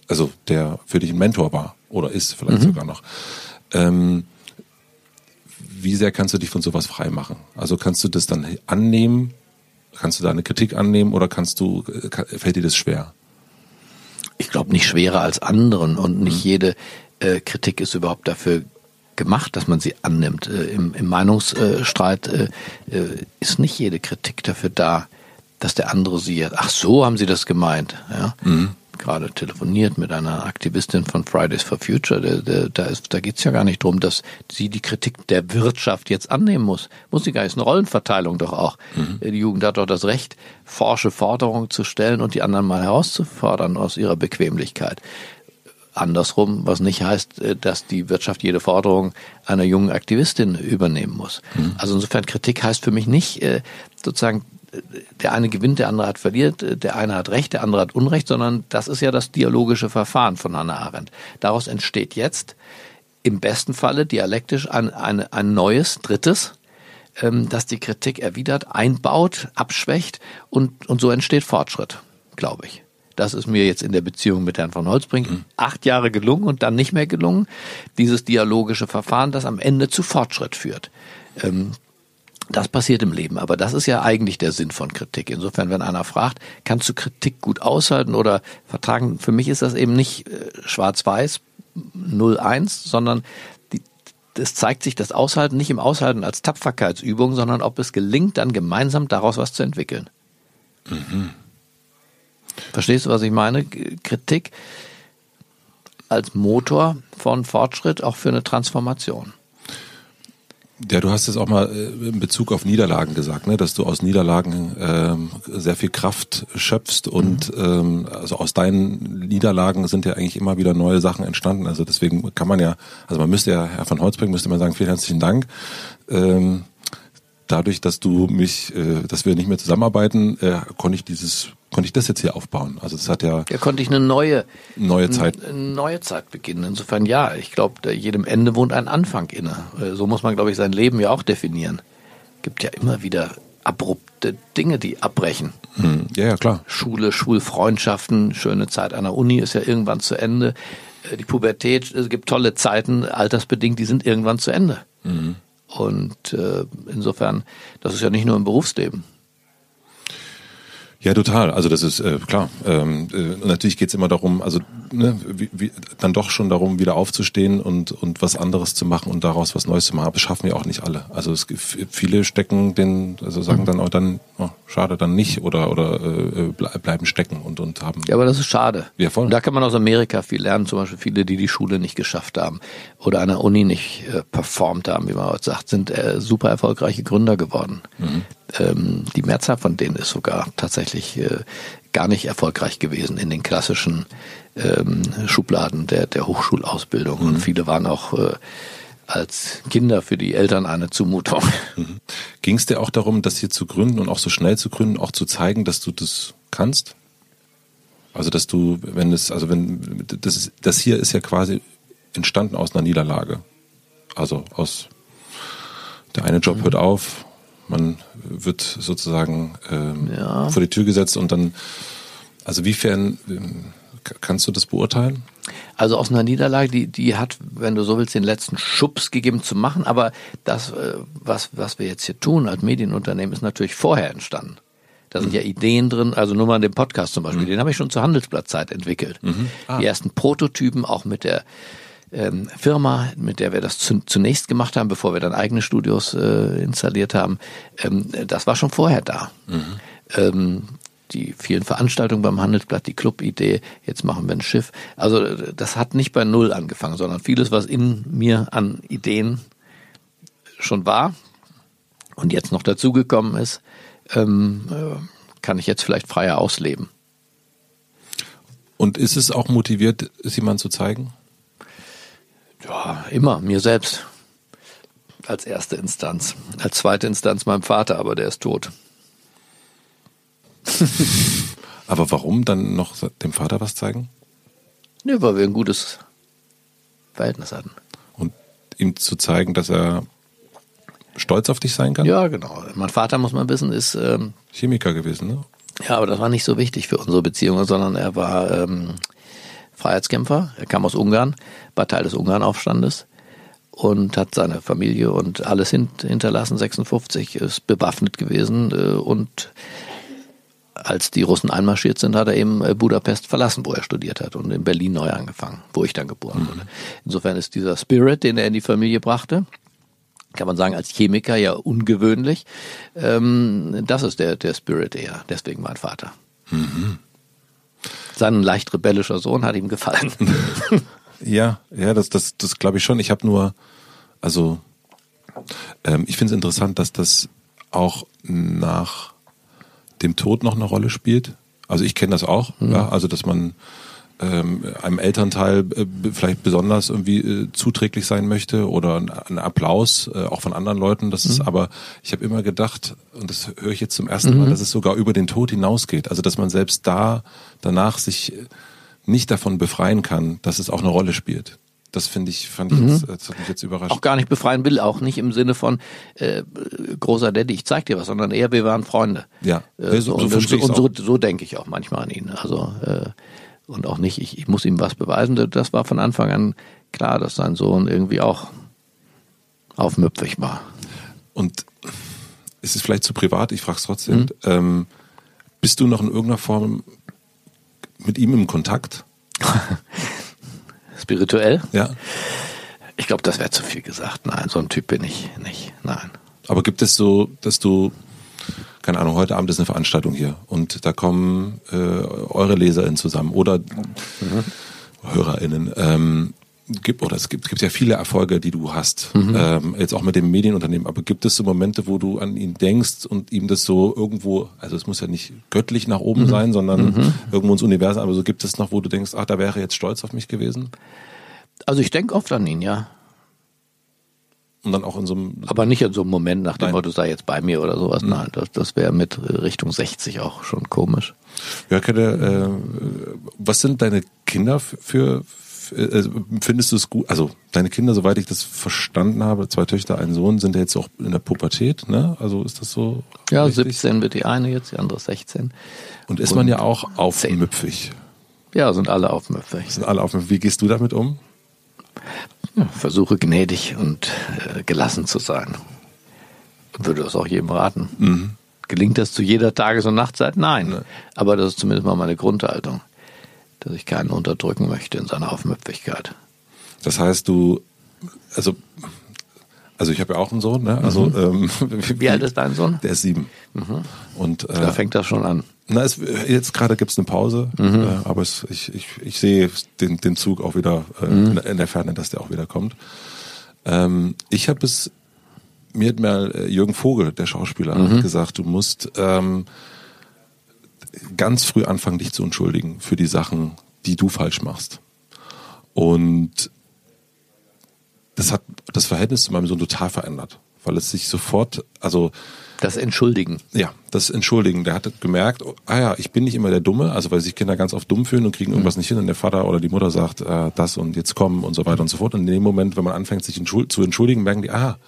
Also der für dich ein Mentor war oder ist vielleicht mhm. sogar noch. Ähm, wie sehr kannst du dich von sowas frei machen? Also kannst du das dann annehmen Kannst du da eine Kritik annehmen oder kannst du, fällt dir das schwer? Ich glaube nicht schwerer als anderen und nicht mhm. jede äh, Kritik ist überhaupt dafür gemacht, dass man sie annimmt. Äh, im, Im Meinungsstreit äh, äh, ist nicht jede Kritik dafür da, dass der andere sie ach so haben sie das gemeint, ja. Mhm. Gerade telefoniert mit einer Aktivistin von Fridays for Future. Der, der, da, ist, da geht's ja gar nicht drum, dass sie die Kritik der Wirtschaft jetzt annehmen muss. Muss sie gar nicht. Ist eine Rollenverteilung doch auch. Mhm. Die Jugend hat doch das Recht, forsche Forderungen zu stellen und die anderen mal herauszufordern aus ihrer Bequemlichkeit andersrum, was nicht heißt, äh, dass die Wirtschaft jede Forderung einer jungen Aktivistin übernehmen muss. Mhm. Also insofern Kritik heißt für mich nicht äh, sozusagen der eine gewinnt, der andere hat verliert, der eine hat Recht, der andere hat Unrecht, sondern das ist ja das dialogische Verfahren von Hannah Arendt. Daraus entsteht jetzt im besten Falle dialektisch ein, ein, ein neues, drittes, ähm, das die Kritik erwidert, einbaut, abschwächt und, und so entsteht Fortschritt, glaube ich. Das ist mir jetzt in der Beziehung mit Herrn von Holzbrink mhm. acht Jahre gelungen und dann nicht mehr gelungen. Dieses dialogische Verfahren, das am Ende zu Fortschritt führt. Ähm, das passiert im Leben, aber das ist ja eigentlich der Sinn von Kritik. Insofern, wenn einer fragt, kannst du Kritik gut aushalten oder vertragen, für mich ist das eben nicht äh, schwarz-weiß 0-1, sondern es zeigt sich das Aushalten nicht im Aushalten als Tapferkeitsübung, sondern ob es gelingt, dann gemeinsam daraus was zu entwickeln. Mhm. Verstehst du, was ich meine? Kritik als Motor von Fortschritt, auch für eine Transformation. Ja, du hast es auch mal äh, in Bezug auf Niederlagen gesagt, ne? dass du aus Niederlagen ähm, sehr viel Kraft schöpfst und mhm. ähm, also aus deinen Niederlagen sind ja eigentlich immer wieder neue Sachen entstanden. Also deswegen kann man ja, also man müsste ja, Herr von Holzbrink müsste man sagen, vielen herzlichen Dank. Ähm, dadurch, dass du mich, äh, dass wir nicht mehr zusammenarbeiten, äh, konnte ich dieses konnte ich das jetzt hier aufbauen. Also das hat ja. Ja, konnte ich eine neue, neue Zeit. Eine neue Zeit beginnen. Insofern ja, ich glaube, jedem Ende wohnt ein Anfang inne. Äh, so muss man, glaube ich, sein Leben ja auch definieren. Gibt ja immer wieder abrupte Dinge, die abbrechen. Hm. Ja, ja, klar. Schule, Schulfreundschaften, schöne Zeit an der Uni ist ja irgendwann zu Ende. Äh, die Pubertät, es gibt tolle Zeiten, altersbedingt, die sind irgendwann zu Ende. Mhm. Und äh, insofern, das ist ja nicht nur im Berufsleben. Ja, total. Also das ist äh, klar. Ähm, äh, natürlich geht's immer darum, also ne, wie, wie, dann doch schon darum, wieder aufzustehen und und was anderes zu machen und daraus was Neues zu machen. Aber das schaffen wir auch nicht alle. Also es gibt viele stecken den, also sagen dann auch dann, oh, schade, dann nicht oder oder äh, bleiben stecken und und haben. Ja, aber das ist schade. Ja, voll. Und da kann man aus Amerika viel lernen. Zum Beispiel viele, die die Schule nicht geschafft haben oder an der Uni nicht äh, performt haben, wie man heute sagt, sind äh, super erfolgreiche Gründer geworden. Mhm ähm, die Mehrzahl von denen ist sogar tatsächlich äh, gar nicht erfolgreich gewesen in den klassischen ähm, Schubladen der, der Hochschulausbildung. Mhm. Und viele waren auch äh, als Kinder für die Eltern eine Zumutung. Mhm. Ging es dir auch darum, das hier zu gründen und auch so schnell zu gründen, auch zu zeigen, dass du das kannst? Also dass du, wenn es, also wenn das ist, das hier ist ja quasi entstanden aus einer Niederlage. Also aus der eine Job mhm. hört auf, man wird sozusagen ähm, ja. vor die Tür gesetzt und dann, also wiefern ähm, kannst du das beurteilen? Also aus einer Niederlage, die, die hat, wenn du so willst, den letzten Schubs gegeben zu machen. Aber das, äh, was, was wir jetzt hier tun als Medienunternehmen, ist natürlich vorher entstanden. Da sind mhm. ja Ideen drin, also nur mal in dem Podcast zum Beispiel, mhm. den habe ich schon zur Handelsblattzeit entwickelt. Mhm. Ah. Die ersten Prototypen auch mit der ähm, Firma, mit der wir das zu, zunächst gemacht haben, bevor wir dann eigene Studios äh, installiert haben, ähm, das war schon vorher da. Mhm. Ähm, die vielen Veranstaltungen beim Handelsblatt, die Clubidee, jetzt machen wir ein Schiff. Also das hat nicht bei Null angefangen, sondern vieles, was in mir an Ideen schon war und jetzt noch dazugekommen ist, ähm, äh, kann ich jetzt vielleicht freier ausleben. Und ist es auch motiviert, es jemandem zu zeigen? Ja, immer, mir selbst. Als erste Instanz. Als zweite Instanz meinem Vater, aber der ist tot. [laughs] aber warum dann noch dem Vater was zeigen? Ja, weil wir ein gutes Verhältnis hatten. Und ihm zu zeigen, dass er stolz auf dich sein kann? Ja, genau. Mein Vater, muss man wissen, ist ähm, Chemiker gewesen, ne? Ja, aber das war nicht so wichtig für unsere Beziehung, sondern er war ähm, Freiheitskämpfer. Er kam aus Ungarn, war Teil des Ungarnaufstandes und hat seine Familie und alles hinterlassen. 56 ist bewaffnet gewesen äh, und als die Russen einmarschiert sind, hat er eben äh, Budapest verlassen, wo er studiert hat und in Berlin neu angefangen, wo ich dann geboren mhm. wurde. Insofern ist dieser Spirit, den er in die Familie brachte, kann man sagen, als Chemiker ja ungewöhnlich. Ähm, das ist der, der Spirit eher, deswegen mein Vater. Mhm. Sein leicht rebellischer Sohn hat ihm gefallen. [laughs] ja, ja, das, das, das glaube ich schon. Ich habe nur, also ähm, ich finde es interessant, dass das auch nach dem Tod noch eine Rolle spielt. Also ich kenne das auch, mhm. ja, also dass man ähm, einem Elternteil äh, vielleicht besonders irgendwie äh, zuträglich sein möchte oder ein, Applaus äh, auch von anderen Leuten. Das mhm. ist aber, ich habe immer gedacht, und das höre ich jetzt zum ersten mhm. Mal, dass es sogar über den Tod hinausgeht. Also dass man selbst da danach sich nicht davon befreien kann, dass es auch eine Rolle spielt. Das finde ich, fand ich mhm. jetzt, das hat mich jetzt überrascht. Auch gar nicht befreien will, auch nicht im Sinne von äh, großer Daddy, ich zeig dir was, sondern eher wir waren Freunde. Ja, äh, so, so, und, so, und so, so denke ich auch manchmal an ihn. Also äh, und auch nicht, ich, ich muss ihm was beweisen. Das war von Anfang an klar, dass sein Sohn irgendwie auch aufmüpfig war. Und ist es vielleicht zu privat? Ich frage es trotzdem. Mhm. Ähm, bist du noch in irgendeiner Form mit ihm im Kontakt? [laughs] Spirituell? Ja. Ich glaube, das wäre zu viel gesagt. Nein, so ein Typ bin ich nicht. Nein. Aber gibt es so, dass du keine Ahnung, heute Abend ist eine Veranstaltung hier und da kommen äh, eure LeserInnen zusammen oder mhm. HörerInnen. Ähm, gibt, oder es gibt, gibt ja viele Erfolge, die du hast, mhm. ähm, jetzt auch mit dem Medienunternehmen, aber gibt es so Momente, wo du an ihn denkst und ihm das so irgendwo, also es muss ja nicht göttlich nach oben mhm. sein, sondern mhm. irgendwo ins Universum, aber so gibt es noch, wo du denkst, ach, da wäre er jetzt stolz auf mich gewesen? Also ich denke oft an ihn, ja. Und dann auch in so einem. Aber nicht in so einem Moment, nach dem Motto, sei jetzt bei mir oder sowas. Mhm. Nein, das, das wäre mit Richtung 60 auch schon komisch. Ja, Kette, äh, was sind deine Kinder für, für äh, findest du es gut? Also deine Kinder, soweit ich das verstanden habe, zwei Töchter, ein Sohn, sind ja jetzt auch in der Pubertät, ne? Also ist das so? Ja, richtig? 17 wird die eine jetzt, die andere 16. Und ist Und man ja auch aufmüpfig. Ja, sind alle aufmüpfig. Sind alle aufmüpfig. Wie gehst du damit um? Ja, versuche gnädig und äh, gelassen zu sein. Würde das auch jedem raten. Mhm. Gelingt das zu jeder Tages- und Nachtzeit? Nein. Nee. Aber das ist zumindest mal meine Grundhaltung, dass ich keinen unterdrücken möchte in seiner Aufmüpfigkeit. Das heißt, du, also, also ich habe ja auch einen Sohn, ne? Also, mhm. ähm, wie, [laughs] wie, alt ist dein Sohn? Der ist sieben. Mhm. Und äh, da fängt das schon an. Na, es, jetzt gerade gibt's eine Pause, mhm. äh, aber es, ich, ich, ich sehe den, den Zug auch wieder äh, mhm. in, der Ferne, dass der auch wieder kommt. Ähm, ich habe es, mir hat mal äh, Jürgen Vogel, der Schauspieler, mhm. gesagt, du musst ähm, ganz früh anfangen, dich zu entschuldigen für die Sachen, die du falsch machst. Und das hat das Verhältnis zu meinem Sohn total verändert, weil es sich sofort, also das Entschuldigen. Ja, das Entschuldigen. Der hat gemerkt, oh, ah ja, ich bin nicht immer der Dumme, also weil sich Kinder ganz oft dumm fühlen und kriegen irgendwas mhm. nicht hin und der Vater oder die Mutter sagt, äh, das und jetzt kommen und so weiter und so fort. Und in dem Moment, wenn man anfängt, sich zu entschuldigen, merken die, ah,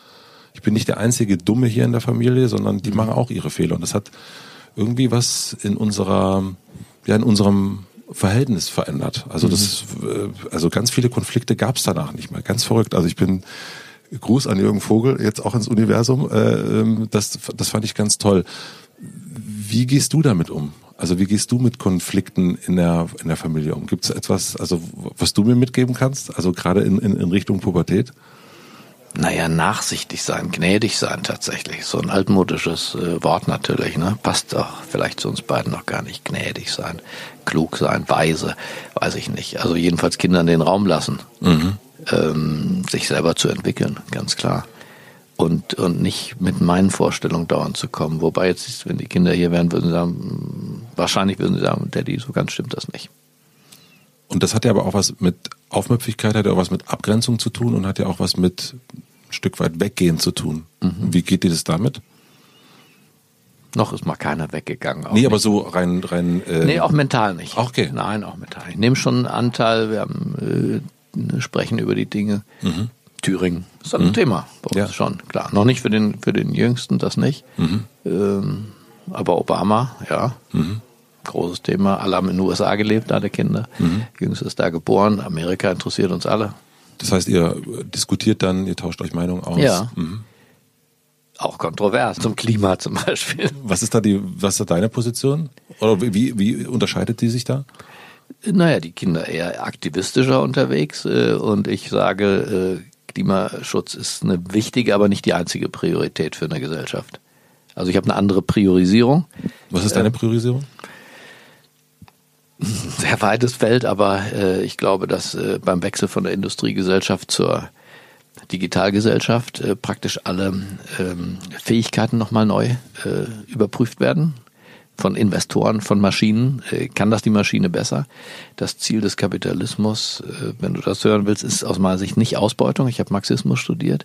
ich bin nicht der einzige Dumme hier in der Familie, sondern die mhm. machen auch ihre Fehler. Und das hat irgendwie was in unserer, ja, in unserem Verhältnis verändert. Also das, mhm. äh, also ganz viele Konflikte gab es danach nicht mehr. Ganz verrückt. Also ich bin Gruß an Jürgen Vogel, jetzt auch ins Universum. Äh, ähm, das, das fand ich ganz toll. Wie gehst du damit um? Also wie gehst du mit Konflikten in der, in der Familie um? Gibt es etwas, also was du mir mitgeben kannst? Also gerade in, in, in Richtung Pubertät? Naja, nachsichtig sein, gnädig sein tatsächlich. So ein altmodisches äh, Wort natürlich, ne? Passt doch vielleicht zu uns beiden noch gar nicht. Gnädig sein, klug sein, weise, weiß ich nicht. Also jedenfalls Kindern den Raum lassen. Mhm ähm, sich selber zu entwickeln, ganz klar. Und, und nicht mit meinen Vorstellungen dauernd zu kommen. Wobei jetzt, wenn die Kinder hier wären, würden sie sagen, wahrscheinlich würden sie sagen, Daddy, so ganz stimmt das nicht. Und das hat ja aber auch was mit Aufmüpfigkeit, hat ja auch was mit Abgrenzung zu tun und hat ja auch was mit ein Stück weit weggehen zu tun. Mhm. Wie geht dir das damit? Noch ist mal keiner weggegangen. nee, nicht. aber so rein, rein. Äh nee, auch mental nicht. Okay. Nein, auch mental. Ich nehme schon einen Anteil. Wir haben äh, sprechen über die Dinge. Mhm. Thüringen ist ein mhm. Thema bei uns ja. schon, klar. Noch nicht für den, für den Jüngsten, das nicht. Mhm. Ähm, aber Obama, ja. Mhm. Großes Thema. Alle haben in den USA gelebt, alle Kinder. Mhm. Jüngst ist da geboren. Amerika interessiert uns alle. Das heißt, ihr diskutiert dann, ihr tauscht euch Meinungen aus. Ja. Mhm. Auch kontrovers, zum Klima zum Beispiel. Was ist da die, was ist da deine Position? Oder wie, wie unterscheidet die sich da? Naja, die Kinder eher aktivistischer unterwegs äh, und ich sage, äh, Klimaschutz ist eine wichtige, aber nicht die einzige Priorität für eine Gesellschaft. Also ich habe eine andere Priorisierung. Was ist deine Priorisierung? [laughs] Sehr weites Feld, aber äh, ich glaube, dass äh, beim Wechsel von der Industriegesellschaft zur Digitalgesellschaft äh, praktisch alle ähm, Fähigkeiten nochmal neu äh, überprüft werden von Investoren, von Maschinen. Äh, kann das die Maschine besser? Das Ziel des Kapitalismus, äh, wenn du das hören willst, ist aus meiner Sicht nicht Ausbeutung. Ich habe Marxismus studiert.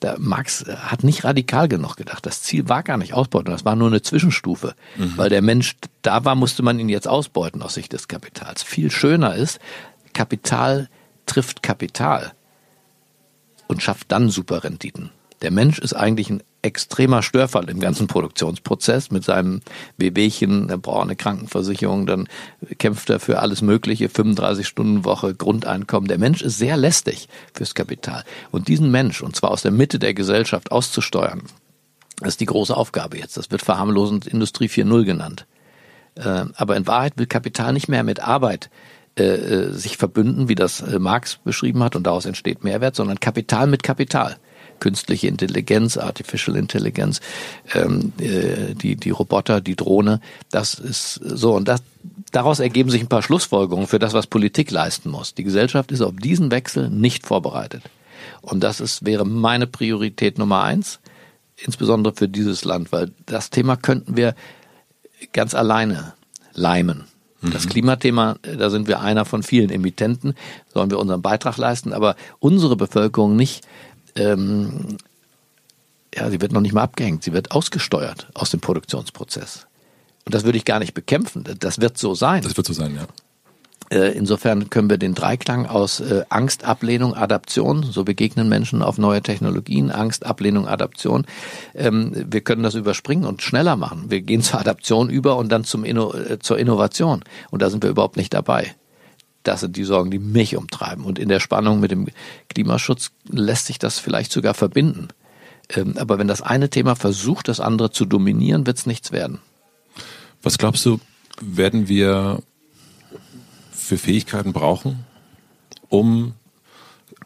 Da Marx hat nicht radikal genug gedacht. Das Ziel war gar nicht Ausbeutung, das war nur eine Zwischenstufe. Mhm. Weil der Mensch da war, musste man ihn jetzt ausbeuten aus Sicht des Kapitals. Viel schöner ist, Kapital trifft Kapital und schafft dann Superrenditen. Der Mensch ist eigentlich ein extremer Störfall im ganzen Produktionsprozess mit seinem Wehwehchen, er braucht eine Krankenversicherung, dann kämpft er für alles Mögliche, 35 Stunden Woche, Grundeinkommen. Der Mensch ist sehr lästig fürs Kapital. Und diesen Mensch, und zwar aus der Mitte der Gesellschaft auszusteuern, ist die große Aufgabe jetzt. Das wird verharmlosend Industrie 4.0 genannt. Äh, aber in Wahrheit will Kapital nicht mehr mit Arbeit äh, äh, sich verbünden, wie das Marx beschrieben hat, und daraus entsteht Mehrwert, sondern Kapital mit Kapital künstliche Intelligenz, Artificial Intelligence, ähm, äh, die, die Roboter, die Drohne. Das ist so. Und das, daraus ergeben sich ein paar Schlussfolgerungen für das, was Politik leisten muss. Die Gesellschaft ist auf diesen Wechsel nicht vorbereitet. Und das ist, wäre meine Priorität Nummer eins, insbesondere für dieses Land, weil das Thema könnten wir ganz alleine leimen. Das mhm. Klimathema, da sind wir einer von vielen Emittenten, sollen wir unseren Beitrag leisten, aber unsere Bevölkerung nicht ähm, ja, sie wird noch nicht mal abgehängt, sie wird ausgesteuert aus dem Produktionsprozess. Und das würde ich gar nicht bekämpfen. Das wird so sein. Das wird so sein, ja. Äh, insofern können wir den Dreiklang aus äh, Angst, Ablehnung, Adaption, so begegnen Menschen auf neue Technologien, Angst, Ablehnung, Adaption. Ähm, wir können das überspringen und schneller machen. Wir gehen zur Adaption über und dann zum Inno äh, zur Innovation. Und da sind wir überhaupt nicht dabei. Das sind die Sorgen, die mich umtreiben. Und in der Spannung mit dem Klimaschutz lässt sich das vielleicht sogar verbinden. Ähm, aber wenn das eine Thema versucht, das andere zu dominieren, wird es nichts werden. Was glaubst du, werden wir für Fähigkeiten brauchen, um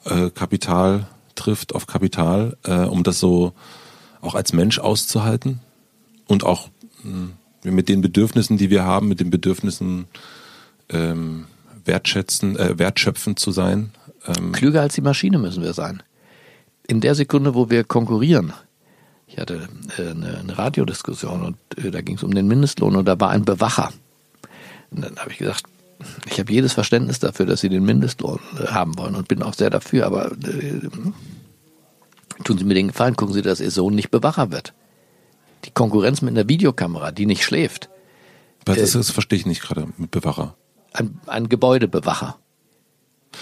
äh, Kapital trifft auf Kapital, äh, um das so auch als Mensch auszuhalten und auch mh, hm, mit den Bedürfnissen, die wir haben, mit den Bedürfnissen ähm, wertschätzen, äh, wertschöpfend zu sein. Ähm Klüger als die Maschine müssen wir sein. In der Sekunde, wo wir konkurrieren, ich hatte äh, eine, eine Radiodiskussion und äh, da ging es um den Mindestlohn und da war ein Bewacher. Und dann habe ich gesagt, ich habe jedes Verständnis dafür, dass Sie den Mindestlohn äh, haben wollen und bin auch sehr dafür, aber tun Sie mir den Gefallen, gucken Sie, dass Ihr Sohn nicht Bewacher wird. Die Konkurrenz mit einer Videokamera, die nicht schläft. Was ist das, verstehe ich nicht gerade mit Bewacher ein, ein Gebäudebewacher.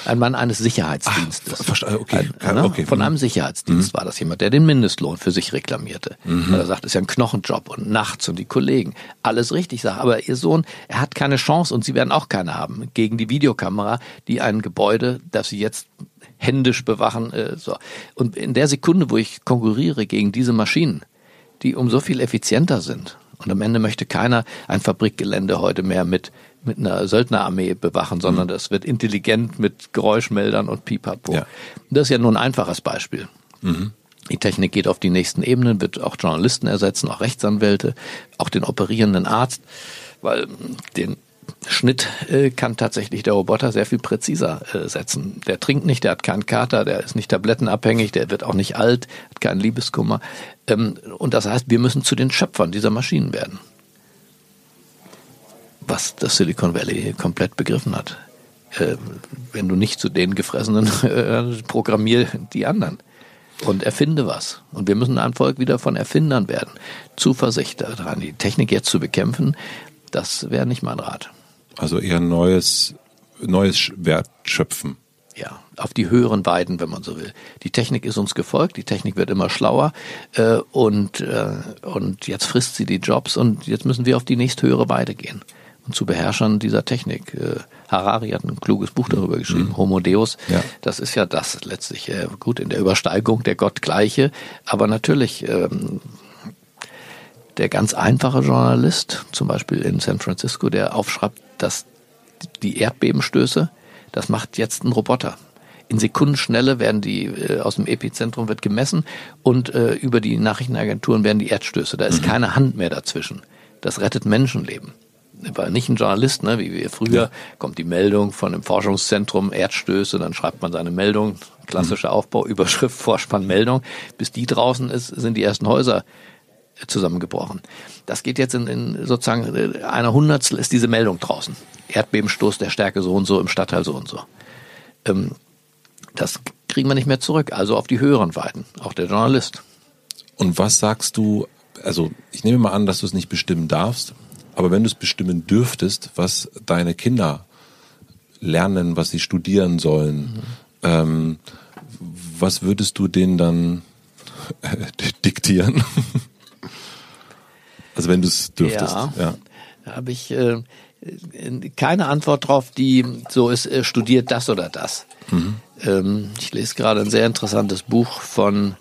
Ein Mann eines Sicherheitsdienstes. Ach, okay. Ein, ne? okay. Von einem Sicherheitsdienst mhm. war das jemand, der den Mindestlohn für sich reklamierte. Mhm. Weil er sagt, es ist ja ein Knochenjob und nachts und die Kollegen. Alles richtig sagt. Aber ihr Sohn, er hat keine Chance und sie werden auch keine haben gegen die Videokamera, die ein Gebäude, das sie jetzt händisch bewachen. Äh, so. Und in der Sekunde, wo ich konkurriere gegen diese Maschinen, die um so viel effizienter sind, und am Ende möchte keiner ein Fabrikgelände heute mehr mit mit einer Söldnerarmee bewachen, sondern mhm. das wird intelligent mit Geräuschmeldern und Pipapo. Ja. Das ist ja nur ein einfaches Beispiel. Mhm. Die Technik geht auf die nächsten Ebenen, wird auch Journalisten ersetzen, auch Rechtsanwälte, auch den operierenden Arzt, weil den Schnitt äh, kann tatsächlich der Roboter sehr viel präziser äh, setzen. Der trinkt nicht, der hat keinen Kater, der ist nicht tablettenabhängig, der wird auch nicht alt, hat keinen Liebeskummer. Ähm, und das heißt, wir müssen zu den Schöpfern dieser Maschinen werden was das Silicon Valley komplett begriffen hat. Äh, wenn du nicht zu den Gefressenen, [laughs] äh, programmier die anderen und erfinde was. Und wir müssen ein Volk wieder von Erfindern werden. Zuversicht daran, die Technik jetzt zu bekämpfen, das wäre nicht mein Rat. Also eher neues, neues Wertschöpfen. Ja, auf die höheren Weiden, wenn man so will. Die Technik ist uns gefolgt, die Technik wird immer schlauer äh, und, äh, und jetzt frisst sie die Jobs und jetzt müssen wir auf die nächsthöhere Weide gehen zu Beherrschern dieser Technik. Äh, Harari hat ein kluges Buch darüber geschrieben, mhm. Homo Deus. Ja. Das ist ja das letztlich. Äh, gut, in der Übersteigung der Gottgleiche, aber natürlich ähm, der ganz einfache Journalist, zum Beispiel in San Francisco, der aufschreibt, dass die Erdbebenstöße, das macht jetzt ein Roboter. in Sekundenschnelle werden die äh, aus dem Epizentrum wird gemessen und äh, über die Nachrichtenagenturen werden die Erdstöße. Da ist mhm. keine Hand mehr dazwischen. Das rettet Menschenleben. War nicht ein Journalist, ne, wie wir früher, ja. kommt die Meldung von einem Forschungszentrum, Erdstöße, dann schreibt man seine Meldung, klassischer mhm. Aufbau, [laughs] Überschrift, Vorspann, Meldung. Bis die draußen ist, sind die ersten Häuser zusammengebrochen. Das geht jetzt in, in sozusagen äh, einer Hundertstel ist diese Meldung draußen. Erdbebenstoß der Stärke so und so im Stadtteil so und so. Ähm, das kriegen wir nicht mehr zurück, also auf die höheren Weiten, auch der Journalist. Und was sagst du, also ich nehme mal an, dass du es nicht bestimmen darfst, aber wenn du es bestimmen dürftest, was deine Kinder lernen, was sie studieren sollen, mhm. ähm, was würdest du denen dann äh, [laughs] diktieren? [laughs] also wenn du es dürftest. Ja, ja. da habe ich äh, keine Antwort drauf, die so ist, äh, studiert das oder das. Mhm. Ähm, ich lese gerade ein sehr interessantes Buch von,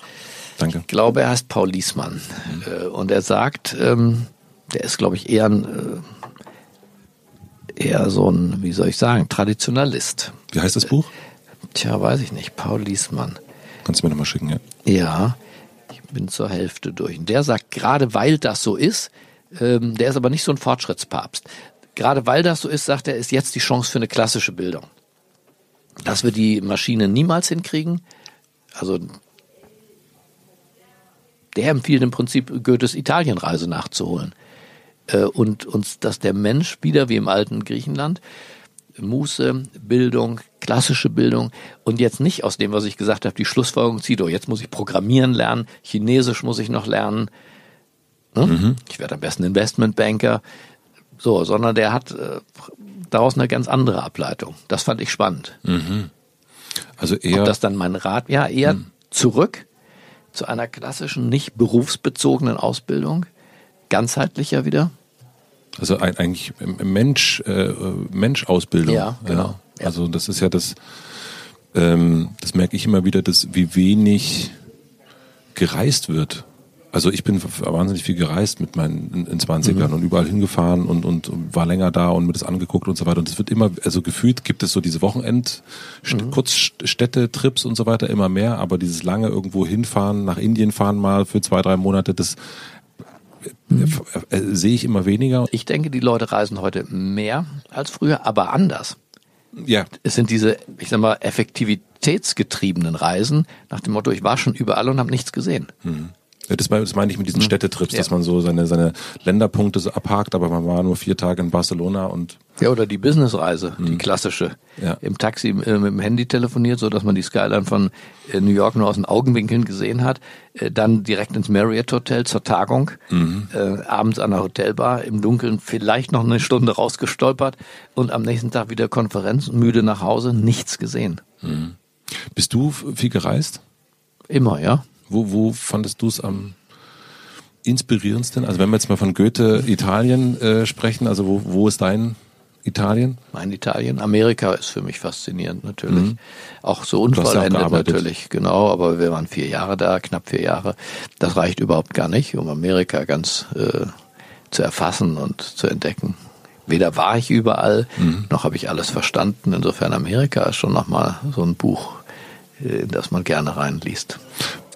Danke. ich glaube, er heißt Paul Liesmann. Mhm. Äh, und er sagt, ähm, der ist, glaube ich, eher ein, äh, eher so ein, wie soll ich sagen, Traditionalist. Wie heißt das Buch? Tja, weiß ich nicht. Paul Liesmann. Kannst du mir nochmal schicken, ja? Ja, ich bin zur Hälfte durch. Und der sagt, gerade weil das so ist, ähm, der ist aber nicht so ein Fortschrittspapst. Gerade weil das so ist, sagt er, ist jetzt die Chance für eine klassische Bildung. Dass wir die Maschine niemals hinkriegen. Also der empfiehlt im Prinzip Goethes Italienreise nachzuholen. Äh, und uns, dass der Mensch wieder wie im alten Griechenland Muße, Bildung, klassische Bildung und jetzt nicht aus dem, was ich gesagt habe, die Schlussfolgerung zieht, oh, jetzt muss ich Programmieren lernen, Chinesisch muss ich noch lernen, ne? mhm. ich werde am besten Investmentbanker, so, sondern der hat äh, daraus eine ganz andere Ableitung. Das fand ich spannend. Mhm. Also eher. Ob das dann mein Rat, ja, eher mhm. zurück zu einer klassischen, nicht berufsbezogenen Ausbildung, ganzheitlicher wieder. Also eigentlich Mensch, äh, Mensch-Ausbildung. Ja, genau. Ja. Also das ist ja das, ähm, das merke ich immer wieder, dass wie wenig gereist wird. Also ich bin wahnsinnig viel gereist mit meinen in 20ern mhm. und überall hingefahren und, und war länger da und mir das angeguckt und so weiter. Und es wird immer, also gefühlt gibt es so diese Wochenend, mhm. Kurzstädte-Trips und so weiter immer mehr, aber dieses lange irgendwo hinfahren, nach Indien fahren mal für zwei, drei Monate, das mhm. Sehe ich immer weniger. Ich denke, die Leute reisen heute mehr als früher, aber anders. Ja. Es sind diese, ich sag mal, effektivitätsgetriebenen Reisen nach dem Motto, ich war schon überall und habe nichts gesehen. Mhm. Das, das meine ich mit diesen hm. Städtetrips, ja. dass man so seine, seine Länderpunkte so abhakt, aber man war nur vier Tage in Barcelona und. Ja, oder die Businessreise, mhm. die klassische. Ja. Im Taxi äh, mit dem Handy telefoniert, so dass man die Skyline von äh, New York nur aus den Augenwinkeln gesehen hat. Äh, dann direkt ins Marriott Hotel zur Tagung. Mhm. Äh, abends an der Hotelbar, im Dunkeln vielleicht noch eine Stunde rausgestolpert und am nächsten Tag wieder Konferenz, müde nach Hause, nichts gesehen. Mhm. Bist du viel gereist? Immer, ja. Wo, wo fandest du es am inspirierendsten? Also wenn wir jetzt mal von Goethe Italien äh, sprechen, also wo, wo ist dein Italien? Mein Italien. Amerika ist für mich faszinierend natürlich. Mhm. Auch so unvollendet natürlich, genau. Aber wir waren vier Jahre da, knapp vier Jahre. Das reicht überhaupt gar nicht, um Amerika ganz äh, zu erfassen und zu entdecken. Weder war ich überall, mhm. noch habe ich alles verstanden. Insofern Amerika ist schon nochmal so ein Buch, in das man gerne reinliest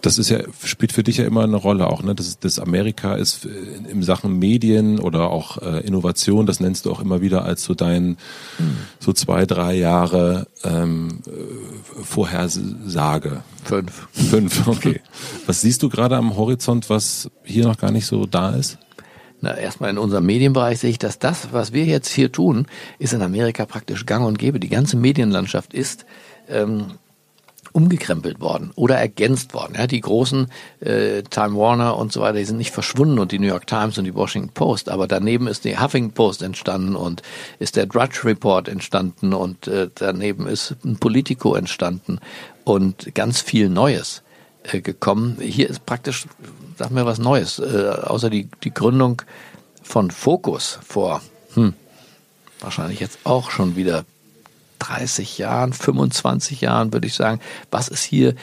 das ist ja, spielt für dich ja immer eine Rolle auch, ne? Das, das Amerika ist in Sachen Medien oder auch äh, Innovation, das nennst du auch immer wieder als so dein mhm. so zwei, drei Jahre ähm, äh, Vorhersage. Fünf. Fünf, [laughs] okay. was siehst du gerade am Horizont, was hier noch gar nicht so da ist? Na, erstmal in unserem Medienbereich sehe ich, dass das, was wir jetzt hier tun, ist in Amerika praktisch gang und gäbe. Die ganze Medienlandschaft ist ähm, umgekrempelt worden oder ergänzt worden. Ja, die großen äh, Time Warner und so weiter, die sind nicht verschwunden und die New York Times und die Washington Post, aber daneben ist die Huffington Post entstanden und ist der Drudge Report entstanden und äh, daneben ist ein Politico entstanden und ganz viel Neues äh, gekommen. Hier ist praktisch, sag mir was Neues, äh, außer die, die Gründung von Focus vor hm, wahrscheinlich jetzt auch schon wieder 30 Jahren, 25 Jahren, würde ich sagen, was ist hier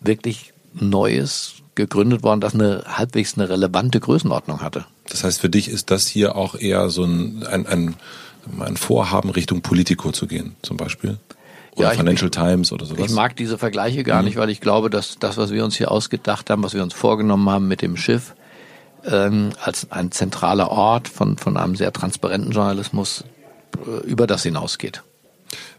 wirklich Neues gegründet worden, das eine halbwegs eine relevante Größenordnung hatte. Das heißt, für dich ist das hier auch eher so ein, ein, ein, ein Vorhaben Richtung Politico zu gehen, zum Beispiel? oder Ja, ich- Financial Times oder sowas. Ich mag diese Vergleiche gar nicht, weil ich glaube, dass das, was wir uns hier ausgedacht haben, was wir uns vorgenommen haben mit dem Schiff, ähm, als ein zentraler Ort von, von einem sehr transparenten Journalismus äh, über das hinausgeht.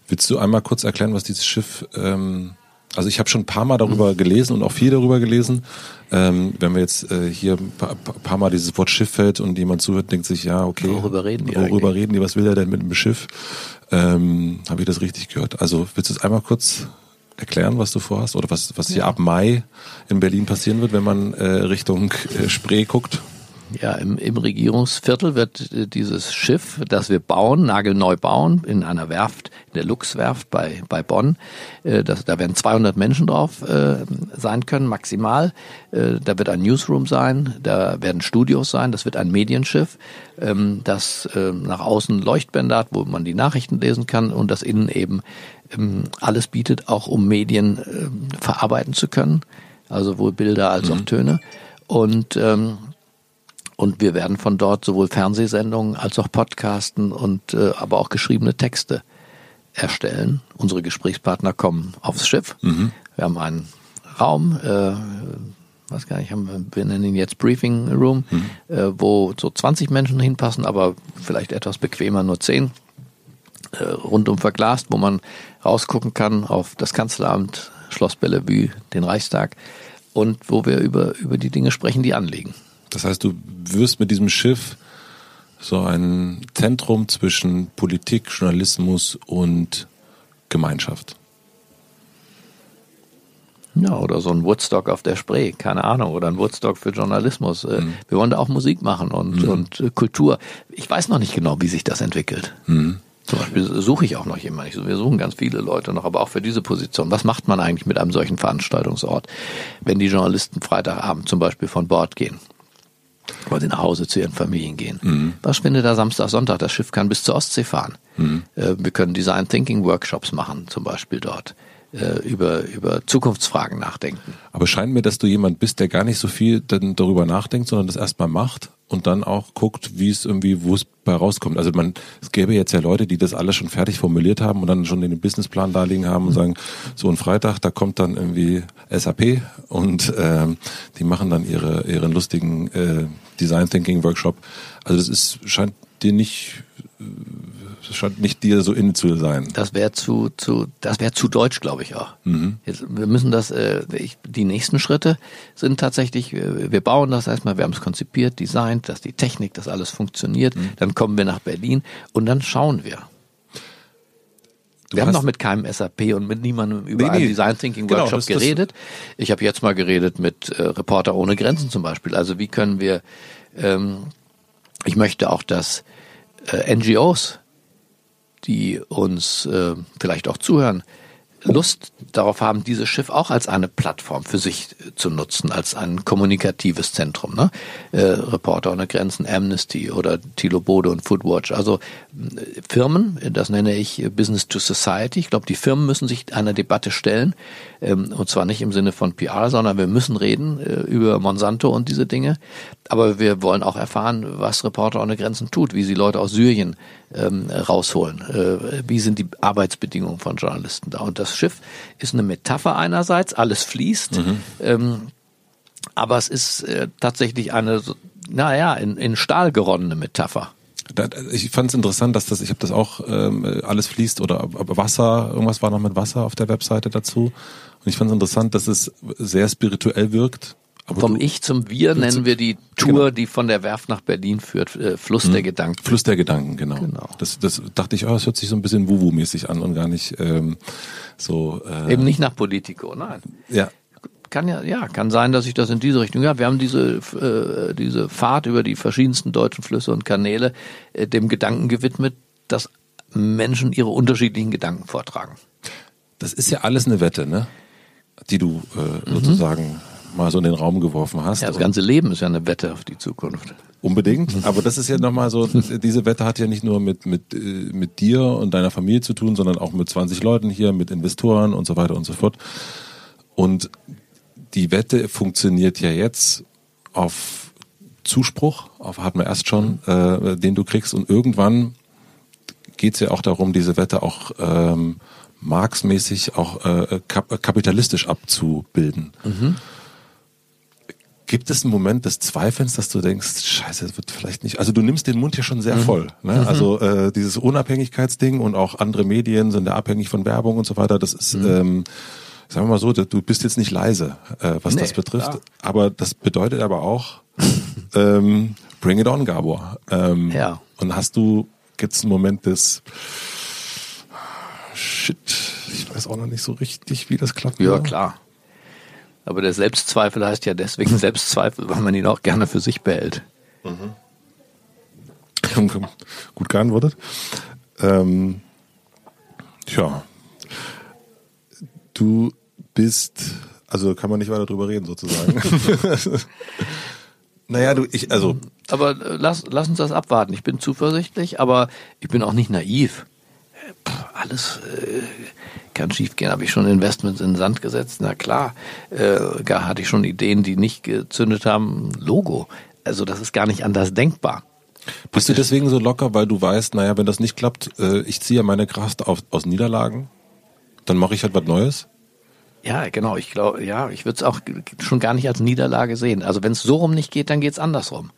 Willst du einmal kurz erklären, was dieses Schiff, ähm, also ich habe schon ein paar Mal darüber gelesen und auch viel darüber gelesen. Ähm, wenn wir jetzt äh, hier ein paar, paar Mal dieses Wort Schiff fällt und jemand zuhört, denkt sich, ja, okay. Worüber reden die Worüber eigentlich? reden die? Was will er denn mit dem Schiff? Ähm, habe ich das richtig gehört? Also willst du es einmal kurz erklären, was du vorhast? Oder was, was hier ab Mai in Berlin passieren wird, wenn man äh, Richtung äh, Spree guckt? Ja, im, im Regierungsviertel wird äh, dieses Schiff, das wir bauen, nagelneu bauen, in einer Werft, in der Luxwerft bei, bei Bonn. Äh, das, da werden 200 Menschen drauf äh, sein können, maximal. Äh, da wird ein Newsroom sein, da werden Studios sein, das wird ein Medienschiff, ähm, das äh, nach außen Leuchtbänder hat, wo man die Nachrichten lesen kann und das innen eben ähm, alles bietet, auch um Medien verarbeiten zu können. Also sowohl Bilder als auch Töne. Und ähm, und wir werden von dort sowohl Fernsehsendungen als auch Podcasten und äh, aber auch geschriebene Texte erstellen. Unsere Gesprächspartner kommen aufs Schiff. Wir haben einen Raum, äh, was gar nicht, haben wir, nennen ihn jetzt Briefing Room, äh, wo so 20 Menschen hinpassen, aber vielleicht etwas bequemer nur 10 äh, rundum verglast, wo man rausgucken kann auf das Kanzleramt, Schloss Bellevue, den Reichstag und wo wir über, über die Dinge sprechen, die anliegen. Das heißt, du wirst mit diesem Schiff so ein Zentrum zwischen Politik, Journalismus und Gemeinschaft. Ja, oder so ein Woodstock auf der Spree, keine Ahnung, oder ein Woodstock für Journalismus. Äh, Wir wollen da auch Musik machen und, und äh, Kultur. Ich weiß noch nicht genau, wie sich das entwickelt. Zum Beispiel suche ich auch noch jemanden. Wir suchen ganz viele Leute noch, aber auch für diese Position. Was macht man eigentlich mit einem solchen Veranstaltungsort, wenn die Journalisten Freitagabend zum Beispiel von Bord gehen? Weil sie nach Hause zu ihren Familien gehen. Was findet da Samstag, Sonntag? Das Schiff kann bis zur Ostsee fahren. Äh, Wir können Design Thinking Workshops machen, zum Beispiel dort. Äh, Über, über Zukunftsfragen nachdenken. Aber es scheint mir, dass du jemand bist, der gar nicht so viel dann darüber nachdenkt, sondern das erstmal macht und dann auch guckt, wie es irgendwie, wo es bei rauskommt. Also man, es gäbe jetzt ja Leute, die das alles schon fertig formuliert haben und dann schon den Businessplan da liegen haben und sagen, so ein Freitag, da kommt dann irgendwie SAP und ähm, die machen dann ihre ihren lustigen äh, Design Thinking Workshop. Also das ist scheint dir nicht äh, das scheint nicht dir so innen zu sein. Das wäre zu, zu, das wäre zu deutsch, glaube ich auch. Jetzt, wir müssen das, äh, ich, die nächsten Schritte sind tatsächlich, äh, wir bauen das erstmal, wir haben es konzipiert, designt, dass die Technik, das alles funktioniert. Dann kommen wir nach Berlin und dann schauen wir. Du wir haben noch mit keinem SAP und mit niemandem über Nee, einen nee. Design Thinking Genau, Workshop das- das- geredet. Ich habe jetzt mal geredet mit äh, Reporter ohne Grenzen zum Beispiel. Also wie können wir, ähm, ich möchte auch, dass äh, NGOs, die uns äh, vielleicht auch zuhören, Lust darauf haben, dieses Schiff auch als eine Plattform für sich äh, zu nutzen, als ein kommunikatives Zentrum. Ne? Äh, Reporter ohne Grenzen, Amnesty oder Thilo Bode und Foodwatch. Also äh, Firmen, das nenne ich äh, Business to Society. Ich glaube, die Firmen müssen sich einer Debatte stellen. Ähm, und zwar nicht im Sinne von PR, sondern wir müssen reden äh, über Monsanto und diese Dinge. Aber wir wollen auch erfahren, was Reporter ohne Grenzen tut, wie sie Leute aus Syrien ähm, rausholen. Äh, wie sind die Arbeitsbedingungen von Journalisten da? Und das Schiff ist eine Metapher einerseits, alles fließt, ähm, aber es ist äh, tatsächlich eine, naja, in, in Stahl geronnene Metapher. Ich fand es interessant, dass das, ich habe das auch ähm, alles fließt oder Wasser, irgendwas war noch mit Wasser auf der Webseite dazu. Und ich fand es interessant, dass es sehr spirituell wirkt. Aber Vom Ich zum Wir nennen wir die Tour, Genau. die von der Werft nach Berlin führt, äh, Fluss der Gedanken. Fluss der Gedanken, genau. Genau. Das, das dachte ich, oh, das hört sich so ein bisschen Wuwu-mäßig an und gar nicht ähm, so. Äh, Eben nicht nach Politico, nein. Ja. Kann ja, ja, kann sein, dass ich das in diese Richtung. Ja, wir haben diese äh, diese Fahrt über die verschiedensten deutschen Flüsse und Kanäle äh, dem Gedanken gewidmet, dass Menschen ihre unterschiedlichen Gedanken vortragen. Das ist ja alles eine Wette, ne? Die du äh, sozusagen mal so in den Raum geworfen hast. Ja, das ganze Leben ist ja eine Wette auf die Zukunft. Unbedingt. Aber das ist ja nochmal so, diese Wette hat ja nicht nur mit, mit, äh, mit dir und deiner Familie zu tun, sondern auch mit 20 Leuten hier, mit Investoren und so weiter und so fort. Und die Wette funktioniert ja jetzt auf Zuspruch, auf hatten wir erst schon, äh, den du kriegst. Und irgendwann geht es ja auch darum, diese Wette auch ähm, marxmäßig auch äh, kap kapitalistisch abzubilden. Mhm. Gibt es einen Moment des Zweifelns, dass du denkst, scheiße, das wird vielleicht nicht. Also du nimmst den Mund ja schon sehr mhm. voll. Ne? Mhm. Also äh, dieses Unabhängigkeitsding und auch andere Medien sind ja abhängig von Werbung und so weiter. Das ist, mhm. ähm, sagen wir mal so, du bist jetzt nicht leise, äh, was nee, das betrifft. Klar. Aber das bedeutet aber auch, [laughs] ähm, bring it on, Gabor. Ähm, ja. Und hast du jetzt einen Moment des Shit, ich weiß auch noch nicht so richtig, wie das klappt. Ja, klar. Aber der Selbstzweifel heißt ja deswegen [laughs] Selbstzweifel, weil man ihn auch gerne für sich behält. Mhm. Gut geantwortet. Ähm, tja, du bist, also kann man nicht weiter drüber reden sozusagen. [laughs] naja, du, ich, also. Aber äh, lass, lass uns das abwarten. Ich bin zuversichtlich, aber ich bin auch nicht naiv. Alles äh, kann schiefgehen. Habe ich schon Investments in den Sand gesetzt? Na klar. Äh, gar hatte ich schon Ideen, die nicht gezündet haben. Logo. Also das ist gar nicht anders denkbar. Bist du deswegen so locker, weil du weißt, naja, wenn das nicht klappt, äh, ich ziehe meine Kraft auf, aus Niederlagen, dann mache ich halt was Neues? Ja, genau. Ich glaube, ja, ich würde es auch schon gar nicht als Niederlage sehen. Also wenn es so rum nicht geht, dann geht es andersrum.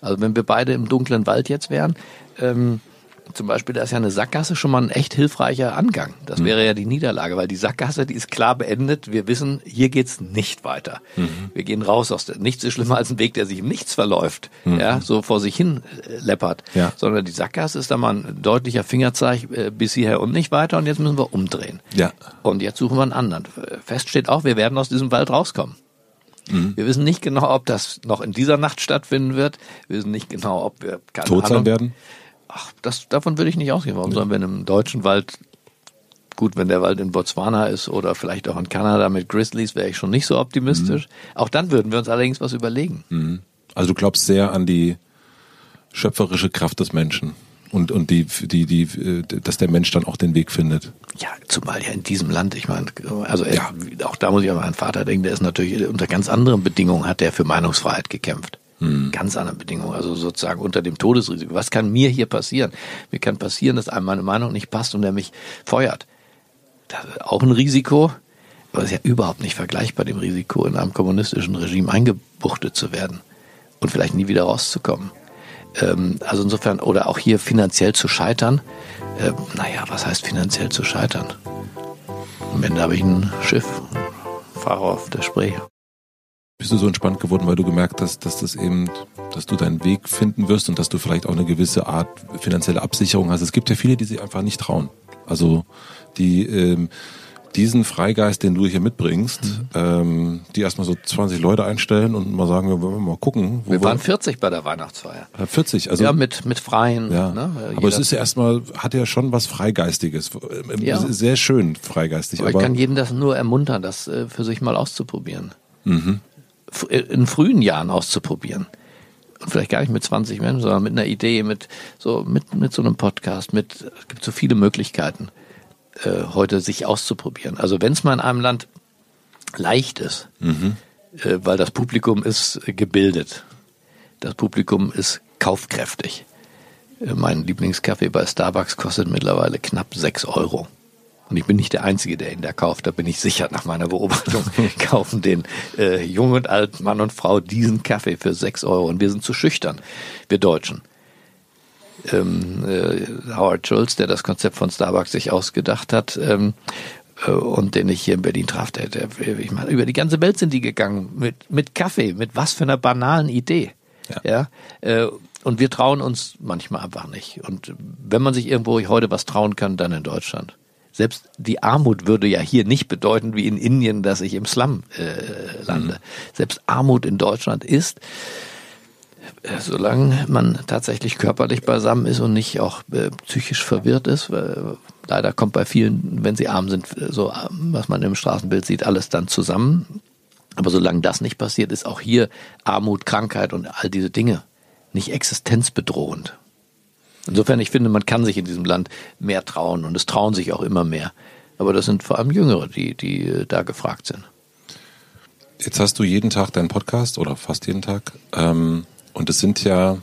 Also wenn wir beide im dunklen Wald jetzt wären, ähm, zum Beispiel, da ist ja eine Sackgasse schon mal ein echt hilfreicher Angang. Das mhm. wäre ja die Niederlage, weil die Sackgasse, die ist klar beendet. Wir wissen, hier geht's nicht weiter. Mhm. Wir gehen raus aus der, nichts ist schlimmer als ein Weg, der sich im Nichts verläuft, mhm. ja, so vor sich hin äh, läppert. Ja. Sondern die Sackgasse ist da mal ein deutlicher Fingerzeig äh, bis hierher und nicht weiter und jetzt müssen wir umdrehen. Ja. Und jetzt suchen wir einen anderen. Fest steht auch, wir werden aus diesem Wald rauskommen. Mhm. Wir wissen nicht genau, ob das noch in dieser Nacht stattfinden wird. Wir wissen nicht genau, ob wir keine tot sein werden. Ach, das, davon würde ich nicht ausgehen. Warum sollen wir in einem deutschen Wald, gut, wenn der Wald in Botswana ist oder vielleicht auch in Kanada mit Grizzlies, wäre ich schon nicht so optimistisch. Mhm. Auch dann würden wir uns allerdings was überlegen. Mhm. Also du glaubst sehr an die schöpferische Kraft des Menschen und und die die die dass der Mensch dann auch den Weg findet. Ja, zumal ja in diesem Land, ich meine, also ja. auch da muss ich an meinen Vater denken, der ist natürlich unter ganz anderen Bedingungen hat der für Meinungsfreiheit gekämpft. Hm. Ganz anderen Bedingungen, also sozusagen unter dem Todesrisiko. Was kann mir hier passieren? Mir kann passieren, dass einem meine Meinung nicht passt und er mich feuert. Das ist auch ein Risiko, aber ist ja überhaupt nicht vergleichbar dem Risiko, in einem kommunistischen Regime eingebuchtet zu werden und vielleicht nie wieder rauszukommen. Ähm, also insofern, oder auch hier finanziell zu scheitern. Äh, naja, was heißt finanziell zu scheitern? Am Ende habe ich ein Schiff, fahre auf der Spree bist du so entspannt geworden, weil du gemerkt hast, dass das eben, dass du deinen Weg finden wirst und dass du vielleicht auch eine gewisse Art finanzielle Absicherung hast. Es gibt ja viele, die sich einfach nicht trauen. Also die ähm, diesen Freigeist, den du hier mitbringst, mhm. ähm, die erstmal so 20 Leute einstellen und mal sagen, wir wollen mal gucken. wir waren 40 bei der Weihnachtsfeier. 40, also ja mit mit freien. Ja. Ne? Aber es ist ja erstmal hat ja schon was Freigeistiges, ja. sehr schön freigeistig. Aber, aber ich kann jeden das nur ermuntern, das äh, für sich mal auszuprobieren. Mhm in frühen Jahren auszuprobieren. Und vielleicht gar nicht mit 20 Menschen, sondern mit einer Idee, mit so, mit, mit so einem Podcast, mit, es gibt so viele Möglichkeiten, äh, heute sich auszuprobieren. Also wenn es mal in einem Land leicht ist, mhm. äh, weil das Publikum ist gebildet, das Publikum ist kaufkräftig. Äh, mein Lieblingskaffee bei Starbucks kostet mittlerweile knapp sechs Euro. Und ich bin nicht der Einzige, der ihn da kauft. Da bin ich sicher nach meiner Beobachtung. [laughs] kaufen den äh, Jung und Alt, Mann und Frau diesen Kaffee für sechs Euro. Und wir sind zu schüchtern, wir Deutschen. Ähm, äh, Howard Schulz, der das Konzept von Starbucks sich ausgedacht hat, ähm, äh, und den ich hier in Berlin traf, der, der, ich meine, über die ganze Welt sind die gegangen mit, mit Kaffee, mit was für einer banalen Idee. Ja. ja? Äh, und wir trauen uns manchmal einfach nicht. Und wenn man sich irgendwo heute was trauen kann, dann in Deutschland. Selbst die Armut würde ja hier nicht bedeuten wie in Indien, dass ich im Slum äh, lande. Mhm. Selbst Armut in Deutschland ist, äh, solange man tatsächlich körperlich beisammen ist und nicht auch äh, psychisch verwirrt ist, leider kommt bei vielen, wenn sie arm sind, so was man im Straßenbild sieht, alles dann zusammen. Aber solange das nicht passiert, ist auch hier Armut, Krankheit und all diese Dinge nicht existenzbedrohend. Insofern, ich finde, man kann sich in diesem Land mehr trauen und es trauen sich auch immer mehr. Aber das sind vor allem Jüngere, die, die äh, da gefragt sind. Jetzt hast du jeden Tag deinen Podcast oder fast jeden Tag. Ähm, und es sind ja,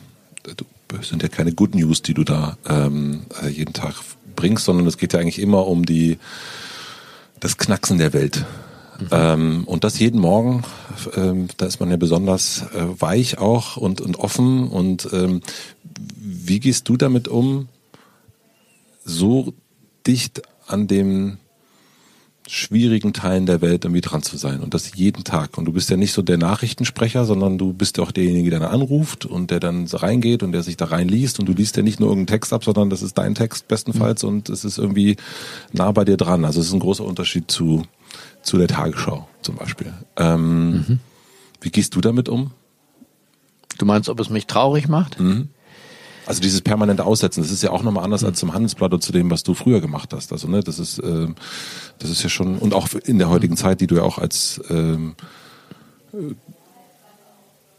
sind ja keine Good News, die du da ähm, äh, jeden Tag bringst, sondern es geht ja eigentlich immer um die das Knacksen der Welt. Mhm. Ähm, und das jeden Morgen, ähm, da ist man ja besonders äh, weich auch und, und offen. Und ähm, wie gehst du damit um, so dicht an dem schwierigen Teilen der Welt irgendwie dran zu sein und das jeden Tag. Und du bist ja nicht so der Nachrichtensprecher, sondern du bist ja auch derjenige, der dann anruft und der dann reingeht und der sich da reinliest und du liest ja nicht nur irgendeinen Text ab, sondern das ist dein Text bestenfalls mhm. und es ist irgendwie nah bei dir dran. Also es ist ein großer Unterschied zu, zu der Tagesschau zum Beispiel. Ähm, mhm. Wie gehst du damit um? Du meinst, ob es mich traurig macht? Mhm. Also dieses permanente Aussetzen, das ist ja auch nochmal anders als zum Handelsblatt oder zu dem, was du früher gemacht hast. Also ne, das ist, äh, das ist ja schon und auch in der heutigen Zeit, die du ja auch als ähm,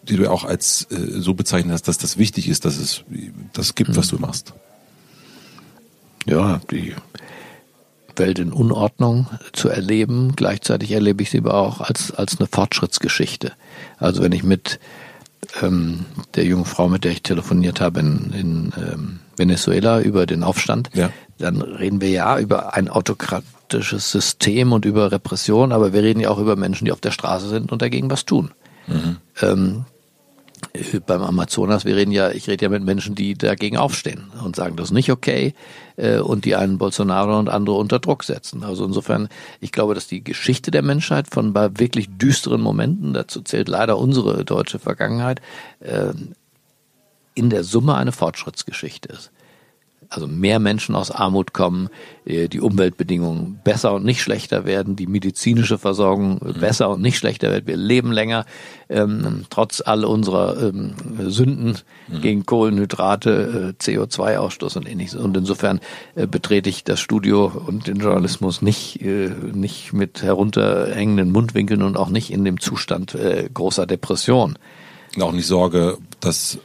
die du ja auch als äh, so bezeichnet hast, dass das wichtig ist, dass es das gibt, was du machst. Ja, die Welt in Unordnung zu erleben. Gleichzeitig erlebe ich sie aber auch als, als eine Fortschrittsgeschichte. Also wenn ich mit ähm, der jungen Frau, mit der ich telefoniert habe in, in ähm, Venezuela über den Aufstand, ja. dann reden wir ja über ein autokratisches System und über Repression, aber wir reden ja auch über Menschen, die auf der Straße sind und dagegen was tun. Mhm. Ähm, äh, beim Amazonas, wir reden ja, ich rede ja mit Menschen, die dagegen aufstehen und sagen, das ist nicht okay äh, und die einen Bolsonaro und andere unter Druck setzen. Also insofern, ich glaube, dass die Geschichte der Menschheit von bei wirklich düsteren Momenten, dazu zählt leider unsere deutsche Vergangenheit, äh, in der Summe eine Fortschrittsgeschichte ist also mehr Menschen aus Armut kommen, äh, die Umweltbedingungen besser und nicht schlechter werden, die medizinische Versorgung mhm. besser und nicht schlechter wird. Wir leben länger, ähm, trotz all unserer ähm, Sünden mhm. gegen Kohlenhydrate, äh, CO2-Ausstoß und ähnliches. Und insofern äh, betrete ich das Studio und den Journalismus nicht, äh, nicht mit herunterhängenden Mundwinkeln und auch nicht in dem Zustand äh, großer Depression. Auch nicht Sorge, dass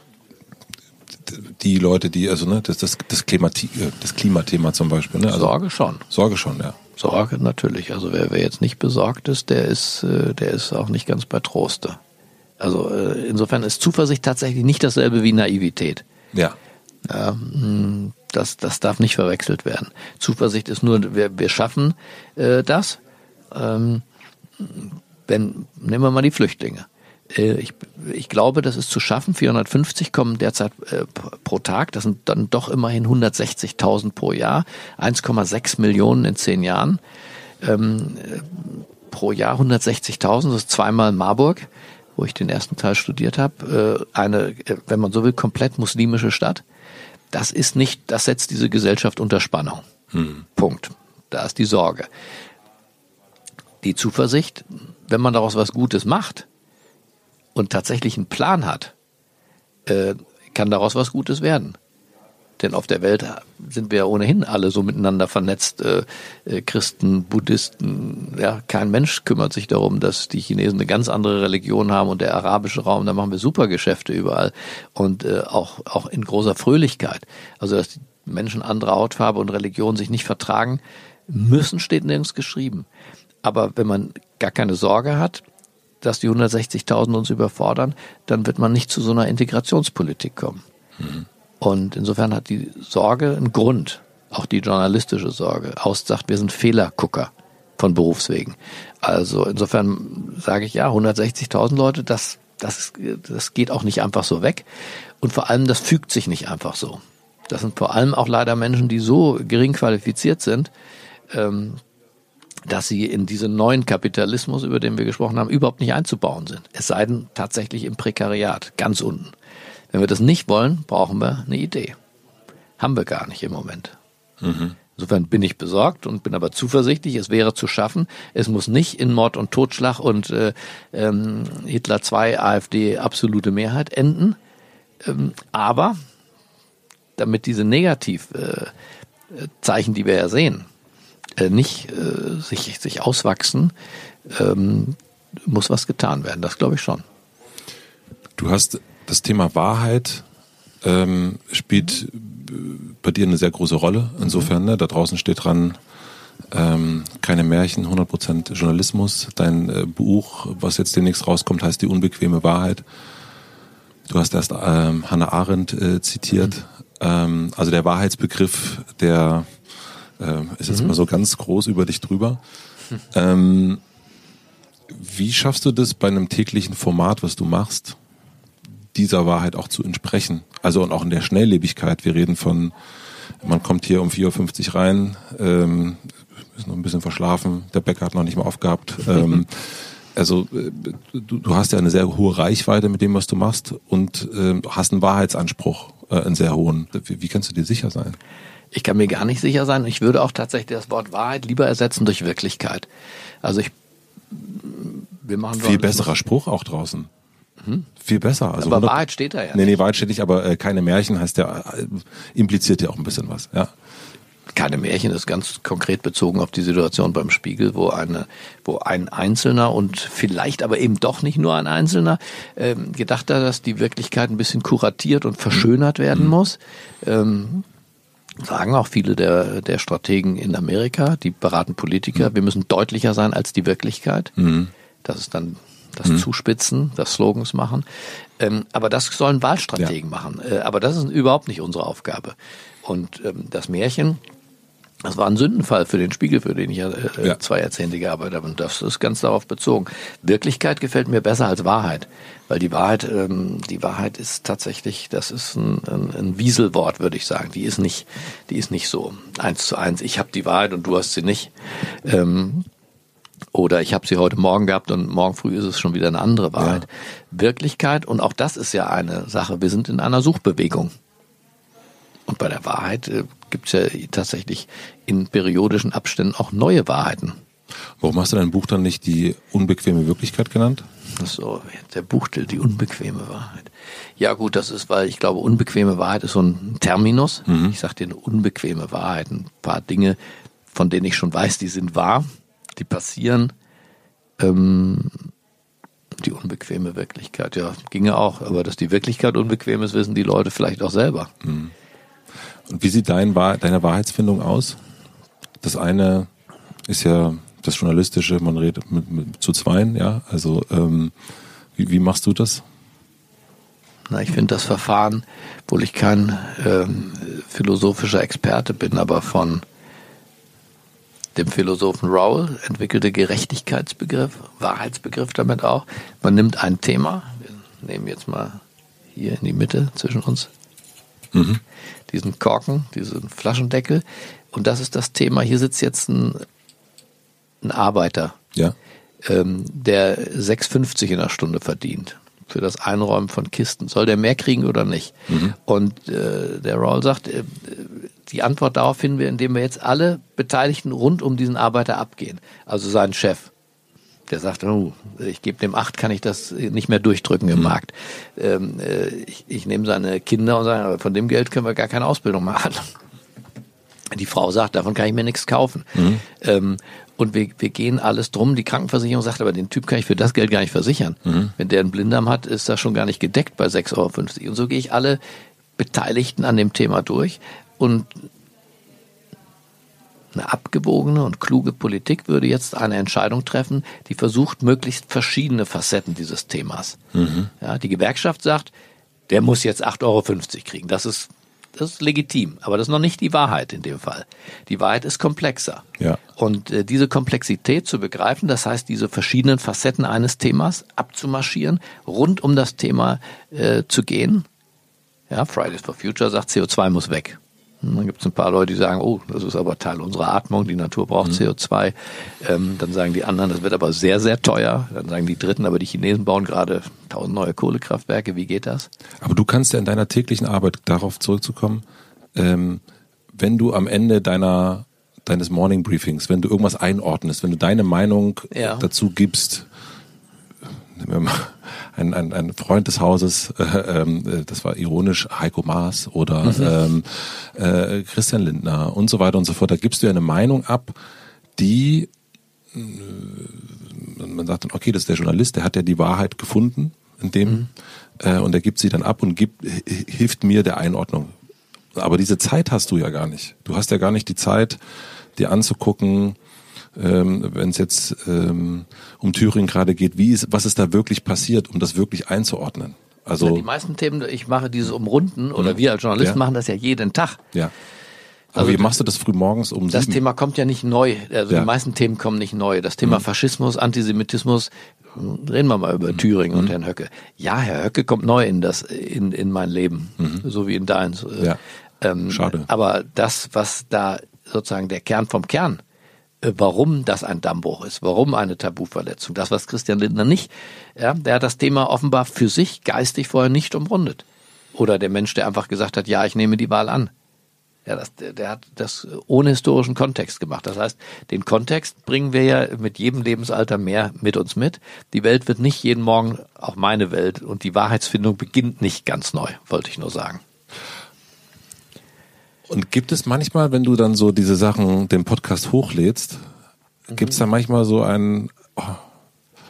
die Leute, die, also ne, das, das, das, Klimati das Klimathema zum Beispiel. Ne? Also, Sorge schon. Sorge schon, ja. Sorge natürlich. Also wer, wer jetzt nicht besorgt ist, der ist, äh, der ist auch nicht ganz bei Troste. Also äh, insofern ist Zuversicht tatsächlich nicht dasselbe wie Naivität. Ja. ja hm, das, das darf nicht verwechselt werden. Zuversicht ist nur, wir, wir schaffen äh, das. Ähm, wenn, nehmen wir mal die Flüchtlinge. Äh, ich, ich glaube, das ist zu schaffen. 450 kommen derzeit äh, pro Tag. Das sind dann doch immerhin 160.000 pro Jahr. 1,6 Millionen in zehn Jahren. Ähm, äh, pro Jahr 160.000, das ist zweimal Marburg, wo ich den ersten Teil studiert habe. Äh, eine, wenn man so will, komplett muslimische Stadt. Das ist nicht, das setzt diese Gesellschaft unter Spannung. Hm. Punkt. Da ist die Sorge. Die Zuversicht, wenn man daraus was Gutes macht, und tatsächlich einen Plan hat, äh, kann daraus was Gutes werden. Denn auf der Welt sind wir ja ohnehin alle so miteinander vernetzt. Äh, äh, Christen, Buddhisten, ja, kein Mensch kümmert sich darum, dass die Chinesen eine ganz andere Religion haben und der arabische Raum, da machen wir super Geschäfte überall und äh, auch, auch in großer Fröhlichkeit. Also, dass die Menschen anderer Hautfarbe und Religion sich nicht vertragen müssen, steht nirgends geschrieben. Aber wenn man gar keine Sorge hat, dass die 160.000 uns überfordern, dann wird man nicht zu so einer Integrationspolitik kommen. Mhm. Und insofern hat die Sorge einen Grund, auch die journalistische Sorge. Aust sagt, wir sind Fehlergucker von Berufswegen. Also insofern sage ich ja, 160.000 Leute, das, das, das geht auch nicht einfach so weg. Und vor allem, das fügt sich nicht einfach so. Das sind vor allem auch leider Menschen, die so gering qualifiziert sind, ähm, dass sie in diesen neuen Kapitalismus, über den wir gesprochen haben, überhaupt nicht einzubauen sind. Es sei denn tatsächlich im Prekariat, ganz unten. Wenn wir das nicht wollen, brauchen wir eine Idee. Haben wir gar nicht im Moment. Mhm. Insofern bin ich besorgt und bin aber zuversichtlich, es wäre zu schaffen. Es muss nicht in Mord und Totschlag und äh, ähm, Hitler 2, AfD absolute Mehrheit enden. Ähm, aber damit diese Negativzeichen, äh, die wir ja sehen, äh, nicht äh, sich, sich auswachsen, ähm, muss was getan werden. Das glaube ich schon. Du hast das Thema Wahrheit ähm, spielt bei dir eine sehr große Rolle. Insofern, ne, da draußen steht dran, ähm, keine Märchen, 100% Journalismus. Dein äh, Buch, was jetzt demnächst rauskommt, heißt Die unbequeme Wahrheit. Du hast erst ähm, Hannah Arendt äh, zitiert. Mhm. Ähm, also der Wahrheitsbegriff, der äh, ist jetzt mhm. mal so ganz groß über dich drüber. Ähm, wie schaffst du das bei einem täglichen Format, was du machst, dieser Wahrheit auch zu entsprechen? Also und auch in der Schnelllebigkeit. Wir reden von, man kommt hier um 4.50 Uhr rein, ähm, ist noch ein bisschen verschlafen, der Bäcker hat noch nicht mal aufgehabt. Ähm, [laughs] also äh, du, du hast ja eine sehr hohe Reichweite mit dem, was du machst und äh, hast einen Wahrheitsanspruch, äh, einen sehr hohen. Wie, wie kannst du dir sicher sein? Ich kann mir gar nicht sicher sein. Ich würde auch tatsächlich das Wort Wahrheit lieber ersetzen durch Wirklichkeit. Also ich, wir machen viel besserer Spruch auch draußen. Hm? Viel besser. Also aber Wahrheit steht da ja. Nee, nee, Wahrheit steht nicht, aber äh, keine Märchen heißt ja, äh, impliziert ja auch ein bisschen was, ja keine Märchen ist ganz konkret bezogen auf die Situation beim Spiegel, wo eine, wo ein Einzelner und vielleicht aber eben doch nicht nur ein Einzelner ähm, gedacht hat, dass die Wirklichkeit ein bisschen kuratiert und verschönert werden mhm. muss. Ähm, sagen auch viele der, der Strategen in Amerika, die beraten Politiker, mhm. wir müssen deutlicher sein als die Wirklichkeit. Mhm. Das ist dann das mhm. Zuspitzen, das Slogans machen. Ähm, aber das sollen Wahlstrategen ja. machen. Äh, aber das ist überhaupt nicht unsere Aufgabe. Und ähm, das Märchen, das war ein Sündenfall für den Spiegel, für den ich ja, äh, ja. zwei Jahrzehnte gearbeitet habe. Und das ist ganz darauf bezogen. Wirklichkeit gefällt mir besser als Wahrheit. Weil die Wahrheit, ähm, die Wahrheit ist tatsächlich, das ist ein, ein, ein Wieselwort, würde ich sagen. Die ist nicht, die ist nicht so eins zu eins. Ich habe die Wahrheit und du hast sie nicht. Ähm, oder ich habe sie heute Morgen gehabt und morgen früh ist es schon wieder eine andere Wahrheit. Ja. Wirklichkeit, und auch das ist ja eine Sache, wir sind in einer Suchbewegung. Und bei der Wahrheit äh, gibt es ja tatsächlich in periodischen Abständen auch neue Wahrheiten. Warum hast du dein Buch dann nicht die unbequeme Wirklichkeit genannt? So, der Buchtitel, die unbequeme Wahrheit. Ja gut, das ist, weil ich glaube, unbequeme Wahrheit ist so ein Terminus. Mhm. Ich sage dir eine unbequeme Wahrheit, ein paar Dinge, von denen ich schon weiß, die sind wahr, die passieren. Ähm, die unbequeme Wirklichkeit, ja, ginge auch. Aber dass die Wirklichkeit unbequem ist, wissen die Leute vielleicht auch selber. Mhm. Und wie sieht dein, deine Wahrheitsfindung aus? Das eine ist ja das Journalistische, man redet mit, mit zu zweien, ja. Also ähm, wie, wie machst du das? Na, ich finde das Verfahren, obwohl ich kein ähm, philosophischer Experte bin, aber von dem Philosophen Rowell entwickelte Gerechtigkeitsbegriff, Wahrheitsbegriff damit auch. Man nimmt ein Thema, wir nehmen jetzt mal hier in die Mitte zwischen uns mhm. Diesen Korken, diesen Flaschendeckel. Und das ist das Thema. Hier sitzt jetzt ein, ein Arbeiter, ja. ähm, der 6,50 in der Stunde verdient für das Einräumen von Kisten. Soll der mehr kriegen oder nicht? Mhm. Und äh, der Rawl sagt, äh, die Antwort darauf finden wir, indem wir jetzt alle Beteiligten rund um diesen Arbeiter abgehen. Also seinen Chef, der sagt, oh, ich gebe dem acht, kann ich das nicht mehr durchdrücken im mhm. Markt. Ähm, äh, ich, ich nehme seine Kinder und sage, von dem Geld können wir gar keine Ausbildung machen. Die Frau sagt, davon kann ich mir nichts kaufen. Mhm. Ähm, und wir, wir gehen alles drum. Die Krankenversicherung sagt, aber den Typ kann ich für das Geld gar nicht versichern. Mhm. Wenn der einen Blinddarm hat, ist das schon gar nicht gedeckt bei 6,50 Euro. Und so gehe ich alle Beteiligten an dem Thema durch und eine abgewogene und kluge Politik würde jetzt eine Entscheidung treffen, die versucht, möglichst verschiedene Facetten dieses Themas. Mhm. Ja, die Gewerkschaft sagt, der muss jetzt 8,50 Euro kriegen. Das ist, das ist legitim, aber das ist noch nicht die Wahrheit in dem Fall. Die Wahrheit ist komplexer. Ja. Und äh, diese Komplexität zu begreifen, das heißt, diese verschiedenen Facetten eines Themas abzumarschieren, rund um das Thema äh, zu gehen. Ja, Fridays for Future sagt, CO2 muss weg. Dann gibt es ein paar Leute, die sagen, oh, das ist aber Teil unserer Atmung, die Natur braucht mhm. CO2. Ähm, dann sagen die anderen, das wird aber sehr, sehr teuer. Dann sagen die Dritten, aber die Chinesen bauen gerade tausend neue Kohlekraftwerke. Wie geht das? Aber du kannst ja in deiner täglichen Arbeit darauf zurückzukommen, ähm, wenn du am Ende deiner deines Morning Briefings, wenn du irgendwas einordnest, wenn du deine Meinung ja. dazu gibst, ein, ein, ein Freund des Hauses, äh, äh, das war ironisch, Heiko Maas oder mhm. ähm, äh, Christian Lindner und so weiter und so fort. Da gibst du ja eine Meinung ab, die äh, man sagt dann, okay, das ist der Journalist, der hat ja die Wahrheit gefunden in dem mhm. äh, und er gibt sie dann ab und gibt, hilft mir der Einordnung. Aber diese Zeit hast du ja gar nicht. Du hast ja gar nicht die Zeit, dir anzugucken, ähm, wenn es jetzt ähm, um Thüringen gerade geht, wie ist, was ist da wirklich passiert, um das wirklich einzuordnen? Also ja, die meisten Themen, ich mache dieses Umrunden oder mhm. wir als Journalisten ja. machen das ja jeden Tag. Ja. Aber wie machst du das früh morgens um Das sieben? Thema kommt ja nicht neu. Also Ja. die meisten Themen kommen nicht neu. Das Thema Faschismus, Antisemitismus, reden wir mal über Thüringen und Herrn Höcke. Ja, Herr Höcke kommt neu in das, in, in mein Leben. So wie in deins. Ja. Ähm, Schade. Aber das, was da sozusagen der Kern vom Kern, warum das ein Dammbruch ist, warum eine Tabuverletzung, das, was Christian Lindner nicht, ja, der hat das Thema offenbar für sich geistig vorher nicht umrundet. Oder der Mensch, der einfach gesagt hat, ja, ich nehme die Wahl an. Ja, das, der hat das ohne historischen Kontext gemacht. Das heißt, den Kontext bringen wir ja mit jedem Lebensalter mehr mit uns mit. Die Welt wird nicht jeden Morgen, auch meine Welt, und die Wahrheitsfindung beginnt nicht ganz neu, wollte ich nur sagen. Und gibt es manchmal, wenn du dann so diese Sachen, den Podcast hochlädst, gibt es da manchmal so ein, oh,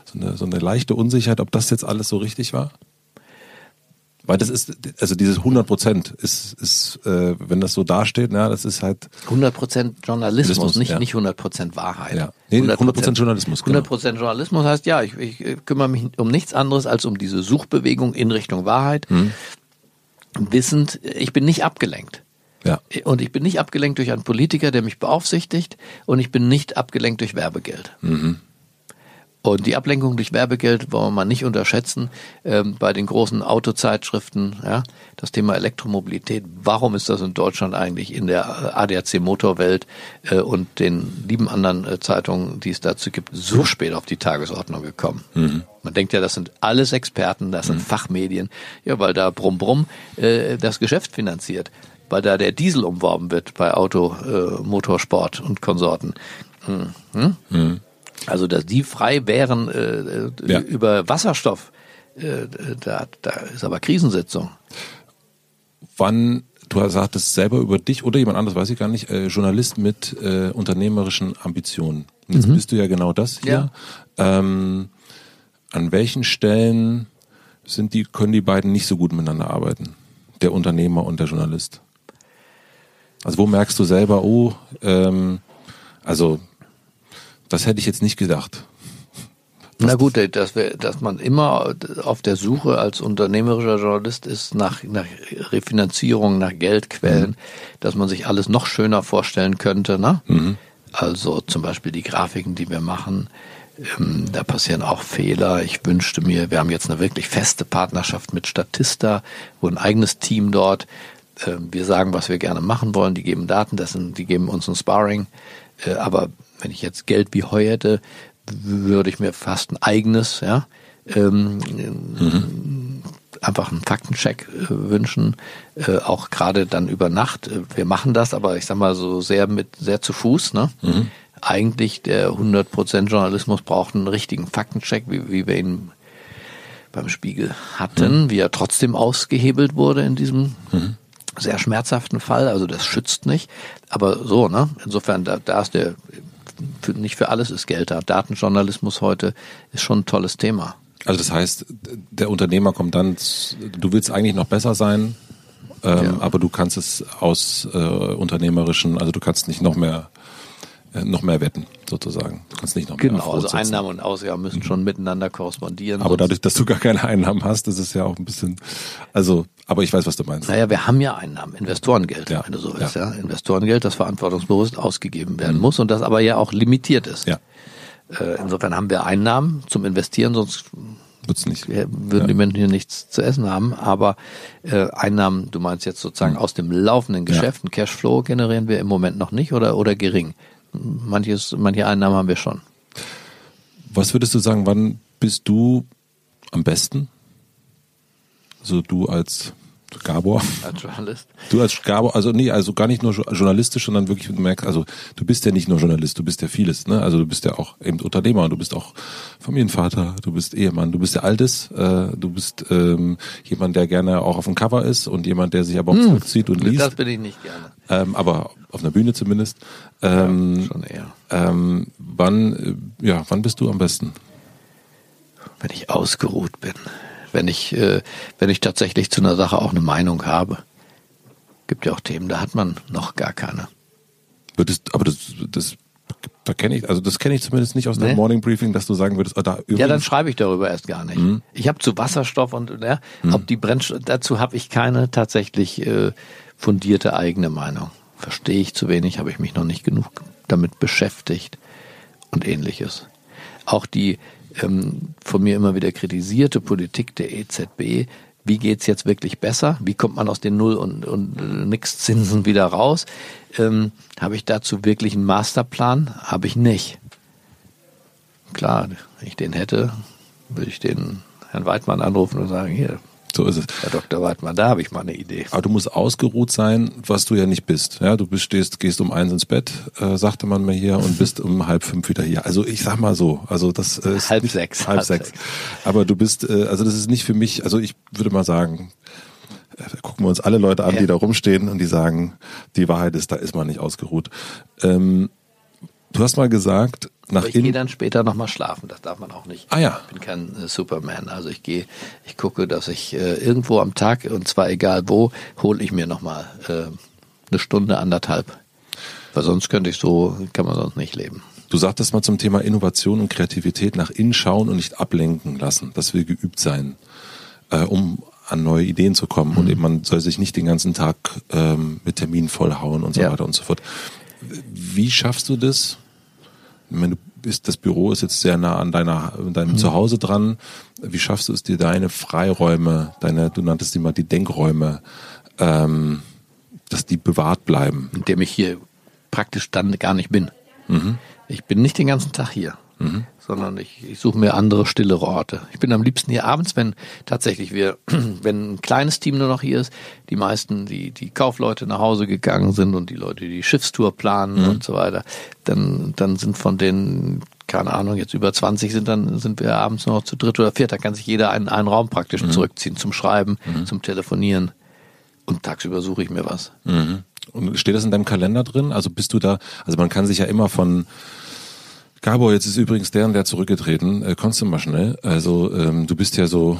so, eine, so eine leichte Unsicherheit, ob das jetzt alles so richtig war? Weil das ist, also dieses 100 Prozent ist, ist äh, wenn das so dasteht, na, das ist halt, 100% Journalismus, Journalismus, nicht, ja. nicht 100% Wahrheit. Ja. Nee, 100% Journalismus, genau. 100% Journalismus heißt, ja, ich, ich kümmere mich um nichts anderes als um diese Suchbewegung in Richtung Wahrheit. Hm. Wissend, ich bin nicht abgelenkt. Ja. Und ich bin nicht abgelenkt durch einen Politiker, der mich beaufsichtigt und ich bin nicht abgelenkt durch Werbegeld. Und die Ablenkung durch Werbegeld wollen wir mal nicht unterschätzen. Ähm, bei den großen Autozeitschriften, ja, das Thema Elektromobilität, warum ist das in Deutschland eigentlich in der äh, ADAC Motorwelt äh, und den lieben anderen äh, Zeitungen, die es dazu gibt, so spät auf die Tagesordnung gekommen? Man denkt ja, das sind alles Experten, das sind Fachmedien, ja, weil da Brumm Brumm äh, das Geschäft finanziert, weil da der Diesel umworben wird bei Auto, äh, Motorsport und Konsorten. Hm? Hm? Also, dass die frei wären äh, äh, Ja. über Wasserstoff, äh, da, da ist aber Krisensitzung. Wann, du sagtest selber über dich oder jemand anderes, weiß ich gar nicht, äh, Journalist mit äh, unternehmerischen Ambitionen. Jetzt bist du ja genau das hier. Ähm, an welchen Stellen sind die, können die beiden nicht so gut miteinander arbeiten? Der Unternehmer und der Journalist. Also wo merkst du selber, oh, ähm, also das hätte ich jetzt nicht gedacht. Na gut, dass, wir, dass man immer auf der Suche als unternehmerischer Journalist ist nach, nach Refinanzierung, nach Geldquellen, dass man sich alles noch schöner vorstellen könnte. Ne? Also zum Beispiel die Grafiken, die wir machen, ähm, da passieren auch Fehler. Ich wünschte mir, wir haben jetzt eine wirklich feste Partnerschaft mit Statista, wo ein eigenes Team dort. Ähm, wir sagen, was wir gerne machen wollen. Die geben Daten, das sind, die geben uns ein Sparring. Äh, aber wenn ich jetzt Geld wie Heu hätte, würde ich mir fast ein eigenes, ja, ähm, einfach einen Faktencheck äh, wünschen, äh, auch gerade dann über Nacht. Wir machen das, aber ich sag mal so sehr mit sehr zu Fuß. Ne? Eigentlich der 100% Journalismus braucht einen richtigen Faktencheck, wie, wie wir ihn beim Spiegel hatten, wie er trotzdem ausgehebelt wurde in diesem sehr schmerzhaften Fall. Also das schützt nicht. Aber so, ne? Insofern, da, da ist der, für, nicht für alles ist Geld da. Datenjournalismus heute ist schon ein tolles Thema. Also das heißt, der Unternehmer kommt dann, du willst eigentlich noch besser sein, ähm, Ja. aber du kannst es aus äh, unternehmerischen, also du kannst nicht noch mehr noch mehr wetten, sozusagen. Du kannst nicht noch mehr Genau, also setzen. Einnahmen und Ausgaben müssen schon miteinander korrespondieren. Aber dadurch, dass du gar keine Einnahmen hast, ist es ja auch ein bisschen, also, aber ich weiß, was du meinst. Naja, wir haben ja Einnahmen, Investorengeld, Ja, wenn du so ja. Mhm. willst. Ja. Investorengeld, das verantwortungsbewusst ausgegeben werden muss und das aber ja auch limitiert ist. Ja, Äh, insofern haben wir Einnahmen zum Investieren, sonst wird's nicht. würden die Menschen hier nichts zu essen haben. Aber äh, Einnahmen, du meinst jetzt sozusagen aus dem laufenden Geschäft, ein Cashflow generieren wir im Moment noch nicht oder, oder gering. Manches, manche Einnahmen haben wir schon. Was würdest du sagen, wann bist du am besten? Also du als Gabor? Als Journalist. Du als Gabor, also nee, also gar nicht nur jo- journalistisch, sondern wirklich, du merkst, also du bist ja nicht nur Journalist, du bist ja vieles, ne? Also du bist ja auch eben Unternehmer, du bist auch Familienvater, du bist Ehemann, du bist ja Altes, äh, du bist ähm, jemand, der gerne auch auf dem Cover ist und jemand, der sich aber auch zurückzieht und Das liest, bin ich nicht gerne. ähm, aber auf einer Bühne zumindest. Ähm, Schon eher. ähm, wann, äh, ja, wann bist du am besten? Wenn ich ausgeruht bin. Wenn ich, äh, wenn ich tatsächlich zu einer Sache auch eine Meinung habe. Gibt ja auch Themen, da hat man noch gar keine. Würdest, aber das, das, da kenne ich, also das kenne ich zumindest nicht aus dem Nee. Morning Briefing, dass du sagen würdest, ah, da übrigens, Ja, dann schreibe ich darüber erst gar nicht. Mhm. Ich habe zu Wasserstoff und ja, ob die Brennstoff, dazu habe ich keine tatsächlich äh, fundierte eigene Meinung. verstehe ich zu wenig, habe ich mich noch nicht genug damit beschäftigt und ähnliches. Auch die ähm, von mir immer wieder kritisierte Politik der EZB, wie geht's jetzt wirklich besser? Wie kommt man aus den Null- und, und Nix-Zinsen wieder raus? Ähm, habe ich dazu wirklich einen Masterplan? Habe ich nicht. Klar, wenn ich den hätte, würde ich den Herrn Weidmann anrufen und sagen, hier, so ist es. Herr Dr. Weidmann, da habe ich mal eine Idee. Aber du musst ausgeruht sein, was du ja nicht bist. Ja, du bist, stehst, gehst um eins ins Bett, äh, sagte man mir hier, und bist um halb fünf wieder hier. Also ich sag mal so, also das ist halb nicht, sechs. Halb, halb sechs. sechs. Aber du bist, äh, also das ist nicht für mich. Also ich würde mal sagen, äh, gucken wir uns alle Leute an, ja. die da rumstehen und die sagen, die Wahrheit ist, da ist man nicht ausgeruht. Ähm, du hast mal gesagt, nach ich gehe dann später nochmal schlafen, das darf man auch nicht. Ah ja. Ich bin kein äh, Superman. Also ich gehe, ich gucke, dass ich äh, irgendwo am Tag, und zwar egal wo, hole ich mir nochmal äh, eine Stunde, anderthalb. Weil sonst könnte ich so, kann man sonst nicht leben. Du sagtest mal zum Thema Innovation und Kreativität nach innen schauen und nicht ablenken lassen. Das will geübt sein, äh, um an neue Ideen zu kommen. Mhm. Und eben man soll sich nicht den ganzen Tag ähm, mit Terminen vollhauen und so ja. weiter und so fort. Wie schaffst du das? Ich meine, du bist, das Büro ist jetzt sehr nah an deiner, deinem mhm. Zuhause dran. Wie schaffst du es dir, deine Freiräume, deine, du nanntest die mal die Denkräume, ähm, dass die bewahrt bleiben? Indem ich hier praktisch dann gar nicht bin. Mhm. Ich bin nicht den ganzen Tag hier. Mhm sondern ich, ich suche mir andere stille Orte. Ich bin am liebsten hier abends, wenn tatsächlich wir, [clears throat] wenn ein kleines Team nur noch hier ist, die meisten, die, die Kaufleute nach Hause gegangen sind und die Leute, die Schiffstour planen mhm. und so weiter, dann, dann sind von den, keine Ahnung, jetzt über 20 sind, dann sind wir abends noch zu dritt oder viert. Da kann sich jeder einen, einen Raum praktisch mhm. zurückziehen zum Schreiben, mhm. zum Telefonieren. Und tagsüber suche ich mir was. Mhm. Und steht das in deinem Kalender drin? Also bist du da, also man kann sich ja immer von, Gabor, jetzt ist übrigens der und der zurückgetreten. Äh, kommst du mal schnell? Also ähm, du bist ja so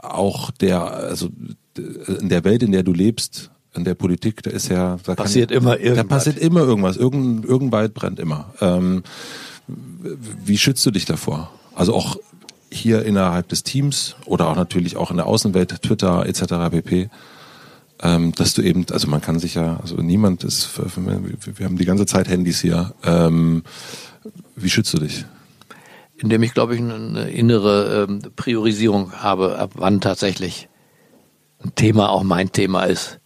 auch der, also in der Welt, in der du lebst, in der Politik, da ist ja, da passiert kann, immer irgendwas. Da passiert immer irgendwas. Irgend, irgendweit brennt immer. Ähm, wie schützt du dich davor? Also auch hier innerhalb des Teams oder auch natürlich auch in der Außenwelt, Twitter etc. pp. Ähm, dass du eben, also man kann sich ja, also niemand ist, wir haben die ganze Zeit Handys hier. Ähm, wie schützt du dich? Indem ich, glaube ich, eine innere ähm, Priorisierung habe, ab wann tatsächlich ein Thema auch mein Thema ist.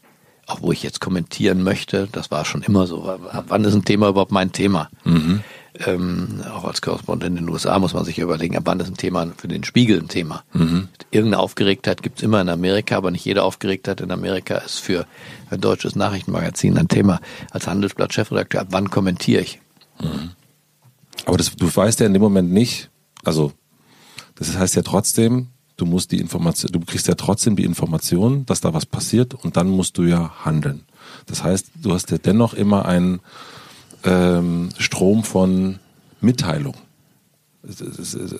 Auch wo ich jetzt kommentieren möchte, das war schon immer so. Ab wann ist ein Thema überhaupt mein Thema? Mhm. Ähm, auch als Korrespondent in den USA muss man sich überlegen, ab wann ist ein Thema für den Spiegel ein Thema. Mhm. Irgendeine Aufgeregtheit gibt es immer in Amerika, aber nicht jede Aufgeregtheit in Amerika ist für ein deutsches Nachrichtenmagazin ein Thema. Als Handelsblatt-Chefredakteur, ab wann kommentiere ich? Mhm. Aber das, du weißt ja in dem Moment nicht, also das heißt ja trotzdem, du musst die Information, du kriegst ja trotzdem die Information, dass da was passiert und dann musst du ja handeln. Das heißt, du hast ja dennoch immer einen ähm, Strom von Mitteilung.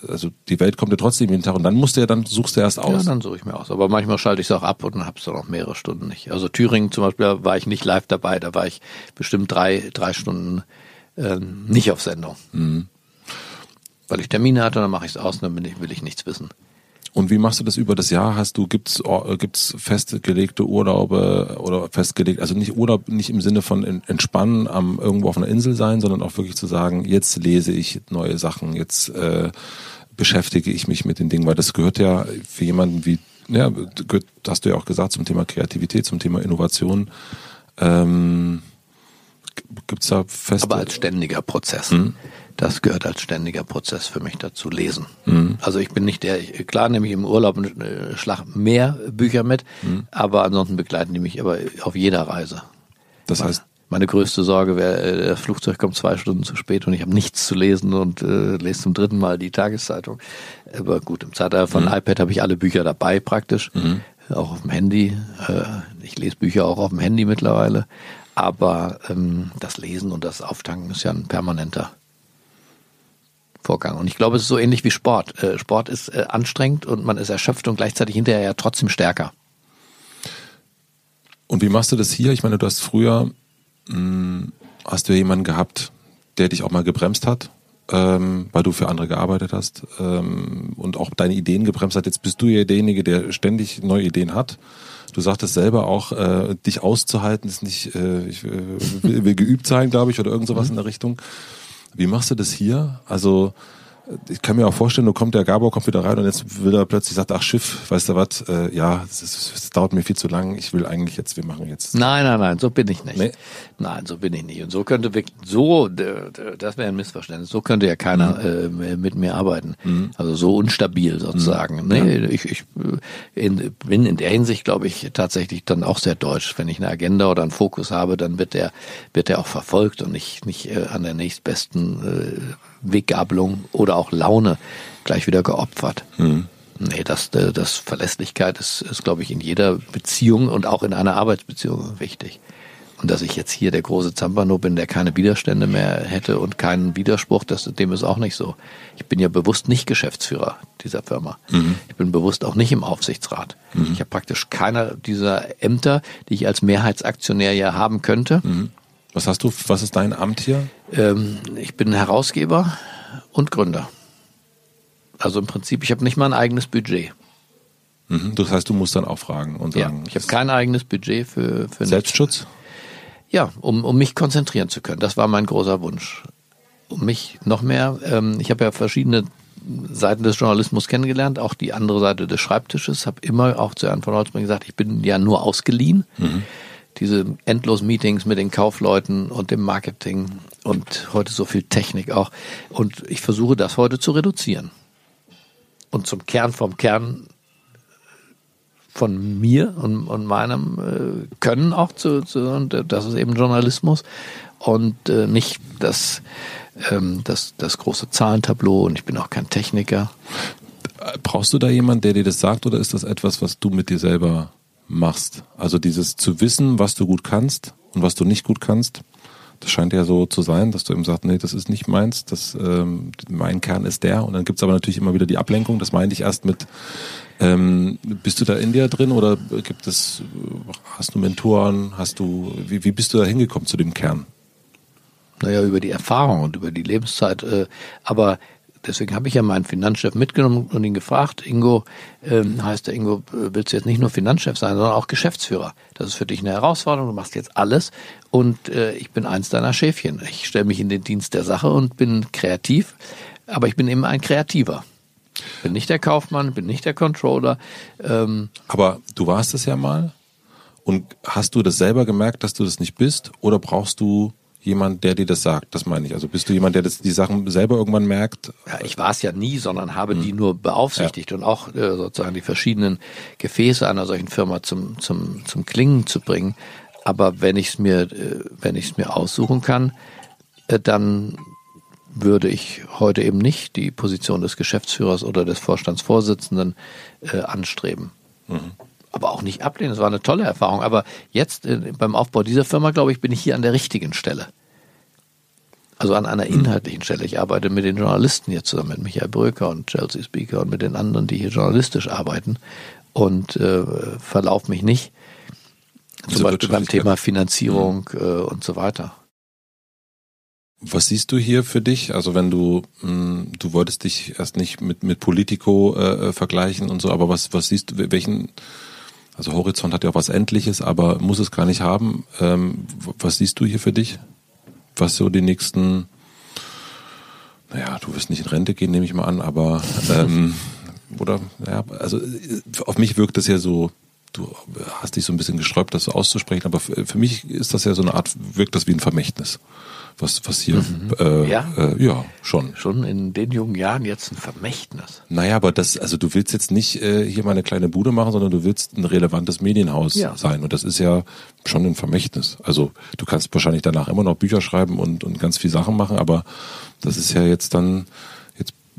Also die Welt kommt ja trotzdem jeden Tag und dann musst du ja, dann suchst du erst aus. Ja, dann suche ich mir aus. Aber manchmal schalte ich es auch ab und dann hab's dann auch mehrere Stunden nicht. Also Thüringen zum Beispiel war ich nicht live dabei, da war ich bestimmt drei, drei Stunden ähm, nicht auf Sendung. Mhm. Weil ich Termine hatte, dann mache ich es aus und dann will ich nichts wissen. Und wie machst du das über das Jahr? Hast du gibt's äh, gibt's festgelegte Urlaube oder festgelegt, also nicht Urlaub nicht im Sinne von entspannen am irgendwo auf einer Insel sein, sondern auch wirklich zu sagen, jetzt lese ich neue Sachen, jetzt äh, beschäftige ich mich mit den Dingen, weil das gehört ja für jemanden wie ja, gehört, hast du ja auch gesagt zum Thema Kreativität, zum Thema Innovation. Ähm, Gibt's da feste? Aber als ständiger Prozess. Mhm. Das gehört als ständiger Prozess für mich dazu, lesen. Mhm. Also ich bin nicht der, klar nehme ich im Urlaub einen Schlag mehr Bücher mit, mhm. aber ansonsten begleiten die mich aber auf jeder Reise. Das heißt, meine größte Sorge wäre, äh, das Flugzeug kommt zwei Stunden zu spät und ich habe nichts zu lesen und äh, lese zum dritten Mal die Tageszeitung. Aber gut, im Zeitalter von mhm. iPad habe ich alle Bücher dabei praktisch, mhm. auch auf dem Handy. Äh, ich lese Bücher auch auf dem Handy mittlerweile. Aber ähm, das Lesen und das Auftanken ist ja ein permanenter Vorgang. Und ich glaube, es ist so ähnlich wie Sport. Äh, Sport ist äh, anstrengend und man ist erschöpft und gleichzeitig hinterher ja trotzdem stärker. Und wie machst du das hier? Ich meine, du hast früher, mh, hm, hast du ja jemanden gehabt, der dich auch mal gebremst hat ähm, weil du für andere gearbeitet hast ähm, und auch deine Ideen gebremst hat. Jetzt bist du ja derjenige, der ständig neue Ideen hat. Du sagtest selber auch, äh, dich auszuhalten ist nicht, äh, ich äh, will, will geübt sein, glaube ich, oder irgend sowas mhm. in der Richtung. Wie machst du das hier? Also ich kann mir auch vorstellen, du kommt der Gabor kommt wieder rein und jetzt will er plötzlich sagt, ach Schiff, weißt du was? Äh, ja, es, dauert mir viel zu lang. Ich will eigentlich jetzt, wir machen jetzt. Nein, nein, nein, so bin ich nicht. Nee? Nein, so bin ich nicht. Und so könnte wirklich so, das wäre ein Missverständnis. So könnte ja keiner mhm. äh, mit mir arbeiten. Mhm. Also so unstabil sozusagen. Mhm. Nee, ja. ich, ich in, bin in der Hinsicht, glaube ich, tatsächlich dann auch sehr deutsch. Wenn ich eine Agenda oder einen Fokus habe, dann wird der wird der auch verfolgt und nicht nicht äh, an der nächstbesten äh, Weggabelung oder auch Laune gleich wieder geopfert. Mhm. Nee, das, äh, das Verlässlichkeit ist, ist, glaube ich, in jeder Beziehung und auch in einer Arbeitsbeziehung wichtig. Und dass ich jetzt hier der große Zampano bin, der keine Widerstände mehr hätte und keinen Widerspruch, das, dem ist auch nicht so. Ich bin ja bewusst nicht Geschäftsführer dieser Firma. Mhm. Ich bin bewusst auch nicht im Aufsichtsrat. Mhm. Ich habe praktisch keiner dieser Ämter, die ich als Mehrheitsaktionär ja haben könnte. Mhm. Was hast du, was ist dein Amt hier? Ähm, ich bin Herausgeber und Gründer. Also im Prinzip, ich habe nicht mal ein eigenes Budget. Mhm, das heißt, du musst dann auch fragen und sagen. Ja, ich habe kein eigenes Budget für, für Selbstschutz? Nichts. Ja, um, um mich konzentrieren zu können. Das war mein großer Wunsch. Um mich noch mehr, ähm, ich habe ja verschiedene Seiten des Journalismus kennengelernt, auch die andere Seite des Schreibtisches, habe immer auch zu Herrn von Holzmann gesagt, ich bin ja nur ausgeliehen. Mhm diese endlosen Meetings mit den Kaufleuten und dem Marketing und heute so viel Technik auch. Und ich versuche das heute zu reduzieren. Und zum Kern vom Kern von mir und, und meinem äh, Können auch zu, zu, das ist eben Journalismus und äh, nicht das, ähm, das, das große Zahlentableau und ich bin auch kein Techniker. Brauchst du da jemanden, der dir das sagt oder ist das etwas, was du mit dir selber machst. Also dieses zu wissen, was du gut kannst und was du nicht gut kannst. Das scheint ja so zu sein, dass du eben sagst, nee, das ist nicht meins, das, ähm, mein Kern ist der. Und dann gibt's aber natürlich immer wieder die Ablenkung. Das meinte ich erst mit, ähm, bist du da in dir drin oder gibt es, hast du Mentoren, hast du, wie, wie bist du da hingekommen zu dem Kern? Naja, über die Erfahrung und über die Lebenszeit. Äh, aber deswegen habe ich ja meinen Finanzchef mitgenommen und ihn gefragt, Ingo, ähm, heißt der Ingo, willst du jetzt nicht nur Finanzchef sein, sondern auch Geschäftsführer? Das ist für dich eine Herausforderung, du machst jetzt alles und äh, ich bin eins deiner Schäfchen. Ich stelle mich in den Dienst der Sache und bin kreativ, aber ich bin immer ein Kreativer. Bin nicht der Kaufmann, bin nicht der Controller. Ähm, aber du warst es ja mal und hast du das selber gemerkt, dass du das nicht bist oder brauchst du jemand, der dir das sagt. Das meine ich. Also bist du jemand, der das, die Sachen selber irgendwann merkt? Ja, ich war es ja nie, sondern habe hm. die nur beaufsichtigt ja. und auch äh, sozusagen die verschiedenen Gefäße einer solchen Firma zum, zum, zum Klingen zu bringen. Aber wenn ich es mir, äh, wenn ich es mir aussuchen kann, äh, dann würde ich heute eben nicht die Position des Geschäftsführers oder des Vorstandsvorsitzenden äh, anstreben. Mhm aber auch nicht ablehnen. Es war eine tolle Erfahrung. Aber jetzt äh, beim Aufbau dieser Firma, glaube ich, bin ich hier an der richtigen Stelle. Also an einer inhaltlichen Stelle. Ich arbeite mit den Journalisten hier zusammen, mit Michael Bröker und Chelsea Speaker und mit den anderen, die hier journalistisch arbeiten und äh, verlauf mich nicht. Zum also Beispiel beim Thema Finanzierung mhm. äh, und so weiter. Was siehst du hier für dich? Also wenn du, mh, hm, du wolltest dich erst nicht mit, mit Politico äh, äh, vergleichen und so, aber was, was siehst du, welchen, also Horizont hat ja auch was Endliches, aber muss es gar nicht haben. Ähm, was siehst du hier für dich? Was so die nächsten, naja, du wirst nicht in Rente gehen, nehme ich mal an, aber ähm, [laughs] oder ja, also auf mich wirkt das ja so, du hast dich so ein bisschen gesträubt, das so auszusprechen, aber für, für mich ist das ja so eine Art, wirkt das wie ein Vermächtnis was, was hier, mhm. äh, ja? Äh, ja, schon. Schon in den jungen Jahren jetzt ein Vermächtnis. Naja, aber das, also du willst jetzt nicht äh, hier mal eine kleine Bude machen, sondern du willst ein relevantes Medienhaus ja. sein. Und das ist ja schon ein Vermächtnis. Also du kannst wahrscheinlich danach immer noch Bücher schreiben und, und ganz viel Sachen machen, aber das ist ja jetzt dann,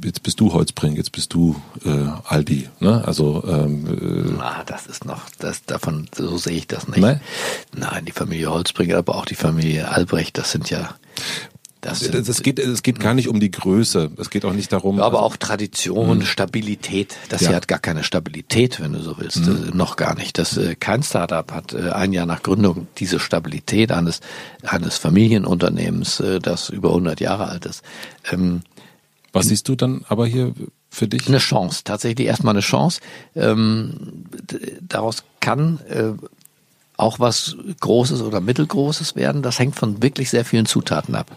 jetzt bist du Holzbring, jetzt bist du äh, Aldi, ne? Also ähm, äh, Na, das ist noch, das davon so sehe ich das nicht. Nein? Nein, die Familie Holzbring, aber auch die Familie Albrecht, das sind ja Das, das, das geht, es geht gar nicht um die Größe. Es geht auch nicht darum. Aber also, auch Tradition, mh. Stabilität. Das ja. hier hat gar keine Stabilität, wenn du so willst. Mhm. Noch gar nicht. Das, äh, kein Startup hat äh, ein Jahr nach Gründung diese Stabilität eines, eines Familienunternehmens, äh, das über 100 Jahre alt ist. Ähm, Was siehst du dann aber hier für dich? Eine Chance, tatsächlich erstmal eine Chance. Ähm, daraus kann äh, auch was Großes oder Mittelgroßes werden. Das hängt von wirklich sehr vielen Zutaten ab.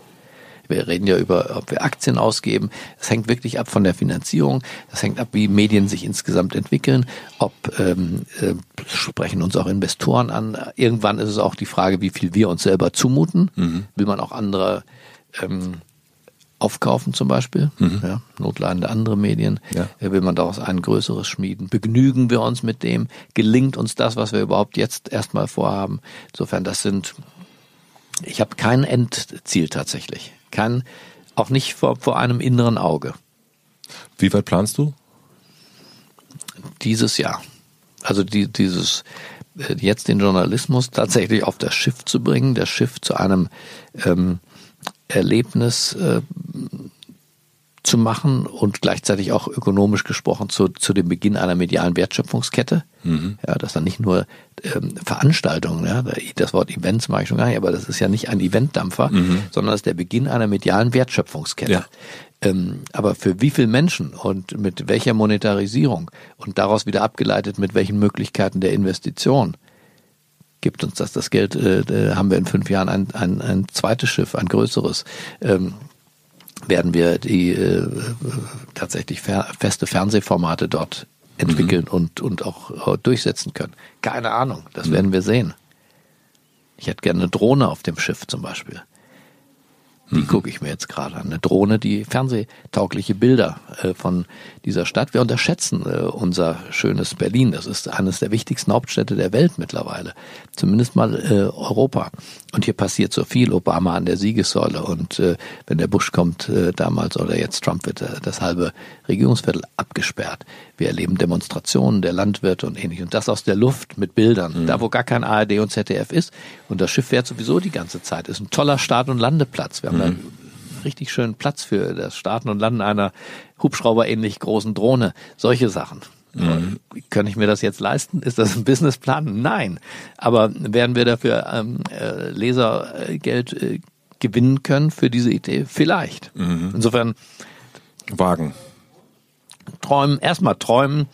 Wir reden ja über, ob wir Aktien ausgeben. Das hängt wirklich ab von der Finanzierung. Das hängt ab, wie Medien sich insgesamt entwickeln. Ob ähm, äh, sprechen uns auch Investoren an. Irgendwann ist es auch die Frage, wie viel wir uns selber zumuten. Mhm. Will man auch andere ähm, aufkaufen zum Beispiel, mhm. ja, notleidende andere Medien, ja. Äh, will man daraus ein größeres schmieden. Begnügen wir uns mit dem? Gelingt uns das, was wir überhaupt jetzt erstmal vorhaben? Insofern, das sind, ich habe kein Endziel tatsächlich kann, auch nicht vor, vor einem inneren Auge. Wie weit planst du? Dieses Jahr. Also die, dieses äh, jetzt den Journalismus tatsächlich auf das Schiff zu bringen, das Schiff zu einem ähm, Erlebnis äh, zu machen und gleichzeitig auch ökonomisch gesprochen zu, zu dem Beginn einer medialen Wertschöpfungskette. Mhm. Ja, das dann nicht nur ähm, Veranstaltungen, ja, das Wort Events mag ich schon gar nicht, aber das ist ja nicht ein Eventdampfer, mhm. sondern das ist der Beginn einer medialen Wertschöpfungskette. Ja. Ähm, aber für wie viele Menschen und mit welcher Monetarisierung und daraus wieder abgeleitet mit welchen Möglichkeiten der Investition gibt uns das das Geld, äh, haben wir in fünf Jahren ein, ein, ein zweites Schiff, ein größeres. Ähm, werden wir die äh, tatsächlich feste Fernsehformate dort entwickeln mhm. und, und auch äh, durchsetzen können. Keine Ahnung, das mhm. werden wir sehen. Ich hätte gerne eine Drohne auf dem Schiff zum Beispiel. Die mhm. gucke ich mir jetzt gerade an. Eine Drohne, die fernsehtaugliche Bilder äh, von dieser Stadt. Wir unterschätzen äh, unser schönes Berlin. Das ist eines der wichtigsten Hauptstädte der Welt mittlerweile. Zumindest mal äh, Europa. Und hier passiert so viel. Obama an der Siegessäule. Und wenn der Bush kommt damals oder jetzt Trump wird das halbe Regierungsviertel abgesperrt. Wir erleben Demonstrationen der Landwirte und ähnliches. Und das aus der Luft mit Bildern. Mhm. Da, wo gar kein ARD und ZDF ist. Und das Schiff fährt sowieso die ganze Zeit. Ist ein toller Start- und Landeplatz. Wir haben mhm. da richtig schönen Platz für das Starten und Landen einer Hubschrauber-ähnlich großen Drohne. Solche Sachen. Mhm. Kann ich mir das jetzt leisten? Ist das ein Businessplan? Nein. Aber werden wir dafür ähm, äh, Lesergeld äh, gewinnen können für diese Idee? Vielleicht. Mhm. Insofern. Wagen träumen, erstmal träumen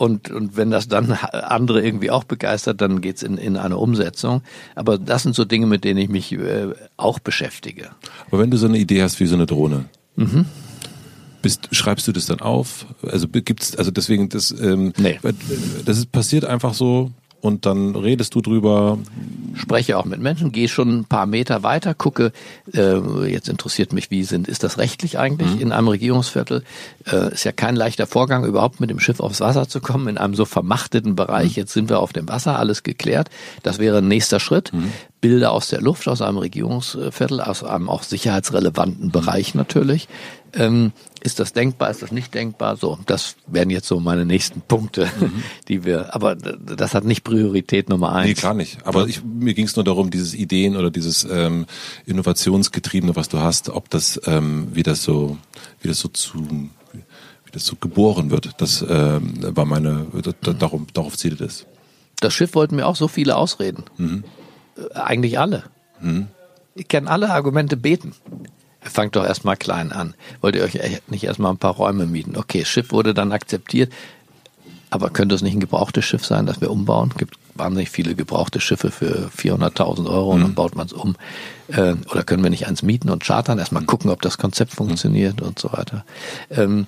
und, und wenn das dann andere irgendwie auch begeistert, dann geht's in, in eine Umsetzung. Aber das sind so Dinge, mit denen ich mich äh, auch beschäftige. Aber wenn du so eine Idee hast wie so eine Drohne, mhm. bist, schreibst du das dann auf? Also gibt's, also deswegen, das, ähm, nee. das ist passiert einfach so, und dann redest du drüber. Spreche auch mit Menschen, gehe schon ein paar Meter weiter, gucke, äh, jetzt interessiert mich, wie sind, ist das rechtlich eigentlich mhm. in einem Regierungsviertel? Äh, ist ja kein leichter Vorgang, überhaupt mit dem Schiff aufs Wasser zu kommen, in einem so vermachteten Bereich. Mhm. Jetzt sind wir auf dem Wasser, alles geklärt. Das wäre ein nächster Schritt. Mhm. Bilder aus der Luft, aus einem Regierungsviertel, aus einem auch sicherheitsrelevanten. Bereich natürlich. Ähm, ist das denkbar, ist das nicht denkbar? So, das wären jetzt so meine nächsten Punkte, mhm. die wir, aber das hat nicht Priorität Nummer eins. Nee, klar nicht. Aber ich, mir ging es nur darum, dieses Ideen oder dieses ähm, Innovationsgetriebene, was du hast, ob das, ähm, wie das so, wie das so zu wie das so geboren wird. Das ähm, war meine, darum, darauf zielt es. Das Schiff wollten mir auch so viele ausreden. Mhm. Äh, eigentlich alle. Mhm. Ich kann alle Argumente beten. Fangt doch erstmal klein an. Wollt ihr euch nicht erstmal ein paar Räume mieten? Okay, Schiff wurde dann akzeptiert. Aber könnte es nicht ein gebrauchtes Schiff sein, das wir umbauen? Es gibt wahnsinnig viele gebrauchte Schiffe für 400.000 Euro und dann mhm. baut man es um. Äh, oder können wir nicht eins mieten und chartern? Erstmal gucken, ob das Konzept funktioniert und so weiter. Ähm,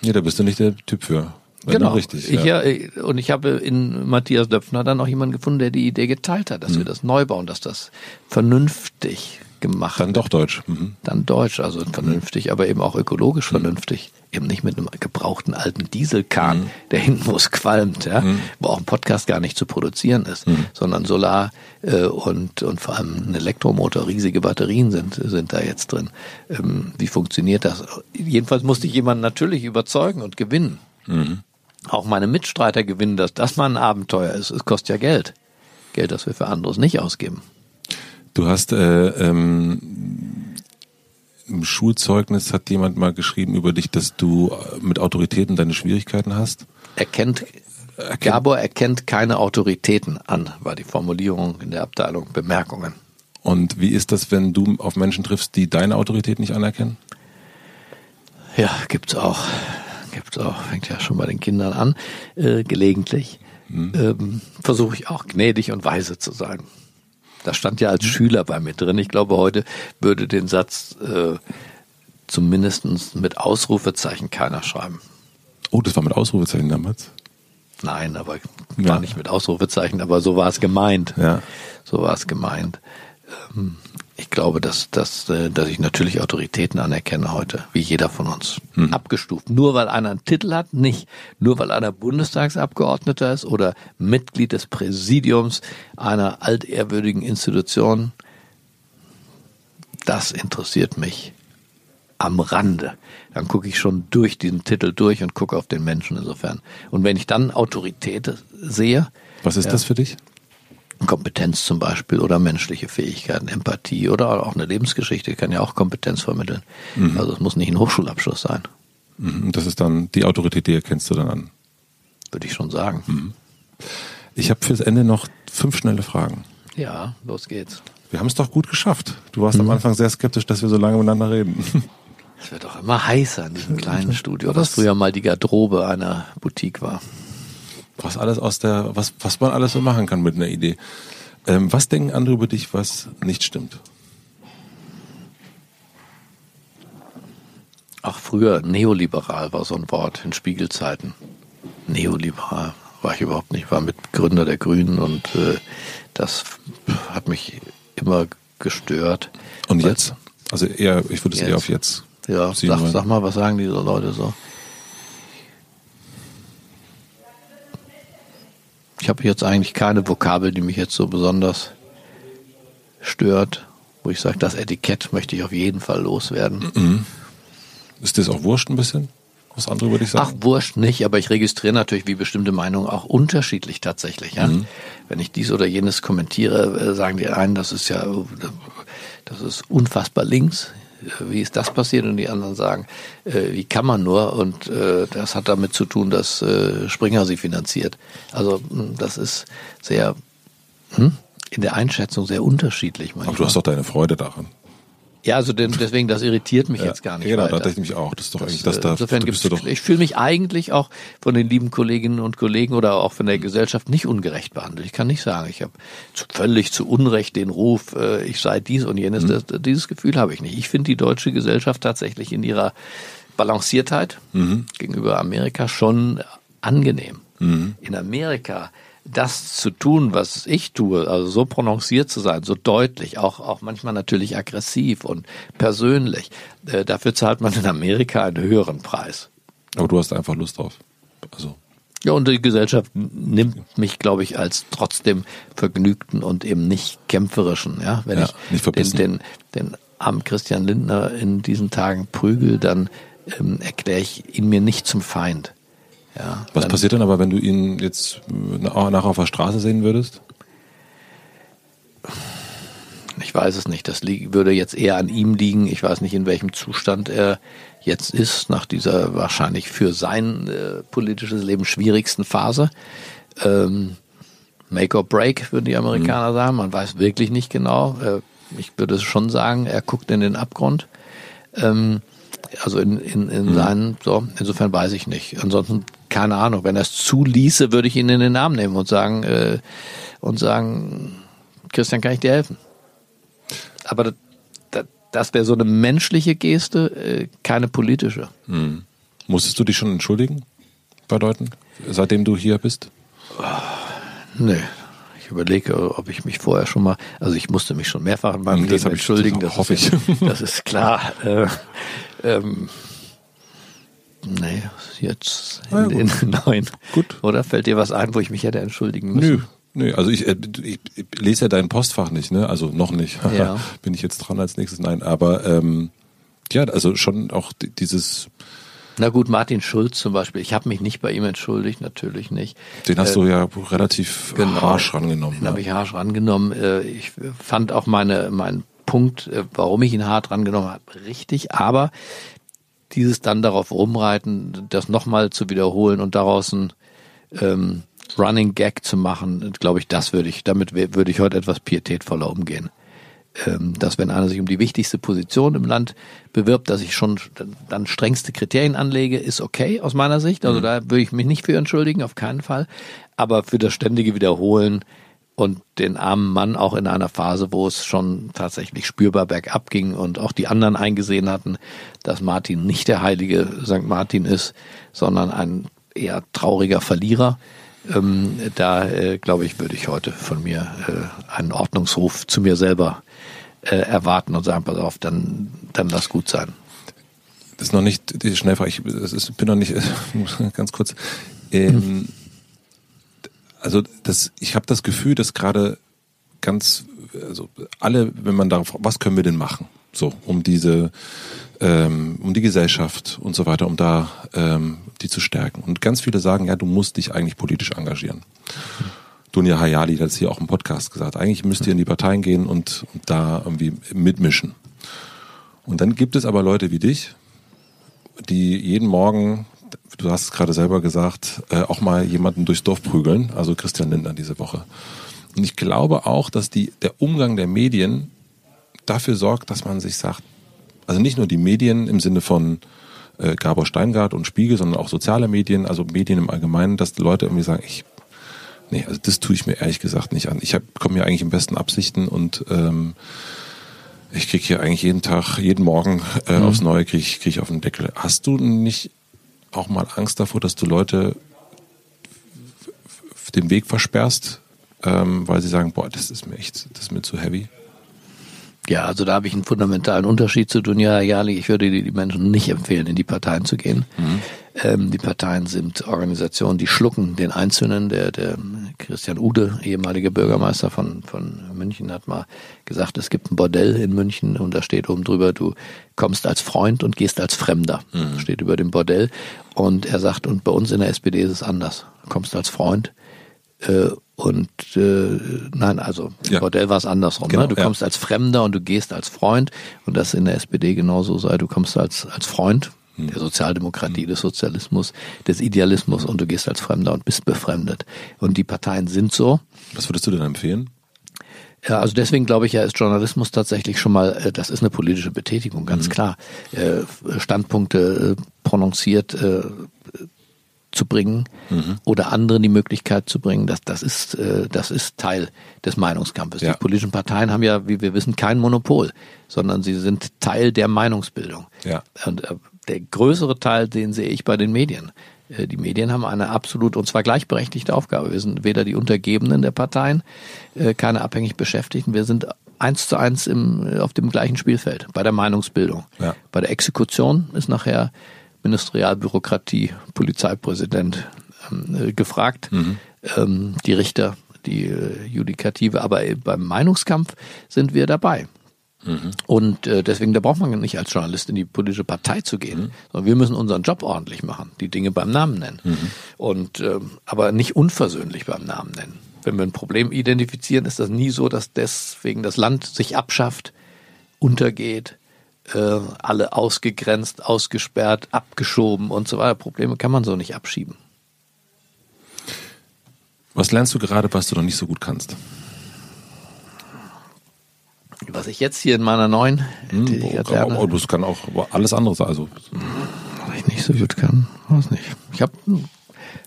ja, da bist du nicht der Typ für. Genau, richtig. Ja. Ich, ja, und ich habe in Matthias Döpfner dann auch jemanden gefunden, der die Idee geteilt hat, dass mhm. wir das neu bauen, dass das vernünftig gemacht. Dann doch deutsch. Mhm. Dann deutsch, also vernünftig, aber eben auch ökologisch mhm. vernünftig. Eben nicht mit einem gebrauchten alten Dieselkahn, mhm. der hinten wo es qualmt, ja, mhm. wo auch ein Podcast gar nicht zu produzieren ist, mhm. sondern Solar äh, und, und vor allem ein Elektromotor, riesige Batterien sind, sind da jetzt drin. Ähm, wie funktioniert das? Jedenfalls musste ich jemanden natürlich überzeugen und gewinnen. Mhm. Auch meine Mitstreiter gewinnen, dass das mal ein Abenteuer ist. Es kostet ja Geld. Geld, das wir für anderes nicht ausgeben. Du hast äh, ähm, im Schulzeugnis hat jemand mal geschrieben über dich, dass du äh, mit Autoritäten deine Schwierigkeiten hast. Erkennt, Gabor erkennt keine Autoritäten an, war die Formulierung in der Abteilung Bemerkungen. Und wie ist das, wenn du auf Menschen triffst, die deine Autorität nicht anerkennen? Ja, gibt's auch. Gibt's auch. Fängt ja schon bei den Kindern an, äh, gelegentlich. Hm. Ähm, Versuche ich auch gnädig und weise zu sein. Das stand ja als Schüler bei mir drin. Ich glaube, heute würde den Satz äh, zumindest mit Ausrufezeichen keiner schreiben. Oh, das war mit Ausrufezeichen damals? Nein, aber ja. war nicht mit Ausrufezeichen, aber so war es gemeint. Ja. So war es gemeint. Ähm, ich glaube, dass, dass, äh, dass ich natürlich Autoritäten anerkenne heute, wie jeder von uns. Hm. Abgestuft. Nur weil einer einen Titel hat, nicht. Nur weil einer Bundestagsabgeordneter ist oder Mitglied des Präsidiums einer altehrwürdigen Institution. Das interessiert mich am Rande. Dann gucke ich schon durch diesen Titel durch und gucke auf den Menschen insofern. Und wenn ich dann Autorität sehe. Was ist ja, das für dich? Kompetenz zum Beispiel oder menschliche Fähigkeiten, Empathie oder auch eine Lebensgeschichte kann ja auch Kompetenz vermitteln. Mhm. Also es muss nicht ein Hochschulabschluss sein. Mhm. Das ist dann die Autorität, die erkennst du dann an. Würde ich schon sagen. Mhm. Ich habe fürs Ende noch fünf schnelle Fragen. Ja, los geht's. Wir haben es doch gut geschafft. Du warst am mhm. Anfang sehr skeptisch, dass wir so lange miteinander reden. Es wird doch immer heißer in diesem kleinen [laughs] Studio, was früher mal die Garderobe einer Boutique war was alles aus der, was, was man alles so machen kann mit einer Idee. Ähm, was denken andere über dich, was nicht stimmt? Ach, früher neoliberal war so ein Wort in Spiegelzeiten. Neoliberal war ich überhaupt nicht, war Mitgründer der Grünen und äh, das hat mich immer gestört. Und jetzt? Also eher, ich würde es eher auf jetzt. Ja, sag, sag, mal, was sagen diese Leute so? Ich habe jetzt eigentlich keine Vokabel, die mich jetzt so besonders stört, wo ich sage, das Etikett möchte ich auf jeden Fall loswerden. Mhm. Ist das auch wurscht ein bisschen? Was andere würde ich sagen? Ach, wurscht nicht, aber ich registriere natürlich, wie bestimmte Meinungen auch unterschiedlich tatsächlich. Ja? Mhm. Wenn ich dies oder jenes kommentiere, äh, sagen die einen, das ist ja, das ist unfassbar links wie ist das passiert? Und die anderen sagen, äh, wie kann man nur? Und äh, das hat damit zu tun, dass äh, Springer sie finanziert. Also hm, das ist sehr hm, in der Einschätzung sehr unterschiedlich. Manchmal. Aber du hast doch deine Freude daran. Ja, also deswegen, das irritiert mich ja, jetzt gar nicht. Genau, weiter. da dachte ich mich auch. Das ist doch das, eigentlich, das da, insofern gibt's, doch ich fühle mich eigentlich auch von den lieben Kolleginnen und Kollegen oder auch von der Gesellschaft nicht ungerecht behandelt. Ich kann nicht sagen, ich habe völlig zu Unrecht den Ruf, äh, ich sei dies und jenes. Mhm. Das, dieses Gefühl habe ich nicht. Ich finde die deutsche Gesellschaft tatsächlich in ihrer Balanciertheit mhm. gegenüber Amerika schon angenehm. Mhm. In Amerika das zu tun, was ich tue, also so prononciert zu sein, so deutlich, auch, auch manchmal natürlich aggressiv und persönlich, äh, dafür zahlt man in Amerika einen höheren Preis. Aber du hast einfach Lust drauf. Also. Ja, und die Gesellschaft nimmt mich, glaube ich, als trotzdem vergnügten und eben nicht kämpferischen. Ja, wenn ja, ich den, den, den armen Christian Lindner in diesen Tagen prügel, dann ähm, erkläre ich ihn mir nicht zum Feind. Ja, Was passiert dann aber, wenn du ihn jetzt nachher auf der Straße sehen würdest? Ich weiß es nicht. Das würde jetzt eher an ihm liegen. Ich weiß nicht, in welchem Zustand er jetzt ist, nach dieser wahrscheinlich für sein äh, politisches Leben schwierigsten Phase. Ähm, Make or break, würden die Amerikaner mhm. sagen. Man weiß wirklich nicht genau. Äh, ich würde schon sagen, er guckt in den Abgrund. Ähm, also in, in, in mhm. seinen, so, insofern weiß ich nicht. Ansonsten, keine Ahnung, wenn er es zuließe, würde ich ihn in den Arm nehmen und sagen, äh, und sagen, Christian, kann ich dir helfen? Aber das, das wäre so eine menschliche Geste, äh, keine politische. Mhm. Musstest du dich schon entschuldigen bei Leuten, seitdem du hier bist? Oh, nee, ich überlege, ob ich mich vorher schon mal, also ich musste mich schon mehrfach in meinem Leben entschuldigen. Das, das hoffe ich. Das ist klar. Äh, ähm, nee, jetzt in ja, den [laughs] neuen. Gut. Oder fällt dir was ein, wo ich mich hätte entschuldigen müssen? Nö. Nö, also ich, äh, ich, ich lese ja dein Postfach nicht, ne? Also noch nicht. [laughs] Ja. Bin ich jetzt dran als nächstes? Nein, aber ähm, ja, also schon auch dieses na gut, Martin Schulz zum Beispiel. Ich habe mich nicht bei ihm entschuldigt, natürlich nicht. Den hast äh, du ja relativ genau, harsch rangenommen. Den ja. habe ich harsch rangenommen. Äh, ich fand auch meine, mein Punkt, äh, warum ich ihn hart drangenommen habe, richtig. Aber dieses dann darauf rumreiten, das nochmal zu wiederholen und daraus ein ähm, Running Gag zu machen, glaube ich, das würde ich, damit würde ich heute etwas pietätvoller umgehen. Ähm, dass wenn einer sich um die wichtigste Position im Land bewirbt, dass ich schon dann strengste Kriterien anlege, ist okay aus meiner Sicht. Also mhm. da würde ich mich nicht für entschuldigen, auf keinen Fall. Aber für das ständige Wiederholen und den armen Mann auch in einer Phase, wo es schon tatsächlich spürbar bergab ging und auch die anderen eingesehen hatten, dass Martin nicht der heilige St. Martin ist, sondern ein eher trauriger Verlierer. Ähm, da äh, glaube ich, würde ich heute von mir äh, einen Ordnungsruf zu mir selber äh, erwarten und sagen, pass auf, dann, dann lass gut sein. Das ist noch nicht die Schnellfrage, ich das ist, bin noch nicht, [laughs] ganz kurz. Ähm, hm. Also das, ich habe das Gefühl, dass gerade ganz, also alle, wenn man darauf, was können wir denn machen? So, um diese, ähm, um die Gesellschaft und so weiter, um da ähm, die zu stärken. Und ganz viele sagen, ja, du musst dich eigentlich politisch engagieren. Dunja Hayali hat es hier auch im Podcast gesagt. Eigentlich müsst ihr in die Parteien gehen und, und da irgendwie mitmischen. Und dann gibt es aber Leute wie dich, die jeden Morgen, du hast es gerade selber gesagt, äh, auch mal jemanden durchs Dorf prügeln, also Christian Lindner diese Woche. Und ich glaube auch, dass die, der Umgang der Medien dafür sorgt, dass man sich sagt, also nicht nur die Medien im Sinne von äh, Gabor Steingart und Spiegel, sondern auch soziale Medien, also Medien im Allgemeinen, dass die Leute irgendwie sagen, ich Nee, also das tue ich mir ehrlich gesagt nicht an. Ich komme hier eigentlich in besten Absichten und ähm, ich kriege hier eigentlich jeden Tag, jeden Morgen äh, mhm. aufs Neue kriege ich, krieg ich auf den Deckel. Hast du nicht auch mal Angst davor, dass du Leute den Weg versperrst, ähm, weil sie sagen, boah, das ist mir echt, das ist mir zu heavy? Ja, also da habe ich einen fundamentalen Unterschied zu Dunja Hayali. Ich würde die Menschen nicht empfehlen, in die Parteien zu gehen. Mhm. Ähm, die Parteien sind Organisationen, die schlucken den Einzelnen. Der, der Christian Ude, ehemaliger Bürgermeister von, von München, hat mal gesagt, es gibt ein Bordell in München und da steht oben drüber, du kommst als Freund und gehst als Fremder. Mhm. Steht über dem Bordell. Und er sagt, und bei uns in der SPD ist es anders. Du kommst als Freund äh, und äh, nein, also im ja. Bordell war es andersrum. Genau, ne? Du kommst ja. als Fremder und du gehst als Freund und das in der SPD genauso sei. Du kommst als, als Freund hm. der Sozialdemokratie, hm. des Sozialismus, des Idealismus und du gehst als Fremder und bist befremdet. Und die Parteien sind so. Was würdest du denn empfehlen? Ja, also deswegen glaube ich ja, ist Journalismus tatsächlich schon mal, äh, das ist eine politische Betätigung, ganz mhm. klar. Äh, Standpunkte äh, prononciert zu bringen mhm. oder anderen die Möglichkeit zu bringen, das, das, ist, äh, das ist Teil des Meinungskampfes. Ja. Die politischen Parteien haben ja, wie wir wissen, kein Monopol, sondern sie sind Teil der Meinungsbildung. Ja. Und äh, der größere Teil, den sehe ich bei den Medien. Äh, die Medien haben eine absolut und zwar gleichberechtigte Aufgabe. Wir sind weder die Untergebenen der Parteien, äh, keine abhängig Beschäftigten. Wir sind eins zu eins im, auf dem gleichen Spielfeld bei der Meinungsbildung. Ja. Bei der Exekution ist nachher Ministerialbürokratie, Polizeipräsident ähm, äh, gefragt, mhm. ähm, die Richter, die äh, Judikative, aber beim Meinungskampf sind wir dabei. Mhm. Und äh, deswegen, da braucht man nicht als Journalist in die politische Partei zu gehen, mhm. sondern wir müssen unseren Job ordentlich machen, die Dinge beim Namen nennen. Mhm. Und äh, aber nicht unversöhnlich beim Namen nennen. Wenn wir ein Problem identifizieren, ist das nie so, dass deswegen das Land sich abschafft, untergeht, äh, alle ausgegrenzt, ausgesperrt, abgeschoben und so weiter. Probleme kann man so nicht abschieben. Was lernst du gerade, was du noch nicht so gut kannst? Was ich jetzt hier in meiner neuen hm, Tätigkeit lerne. Oh, das kann auch alles andere sein. Also. Was ich nicht so gut kann, weiß nicht. Ich habe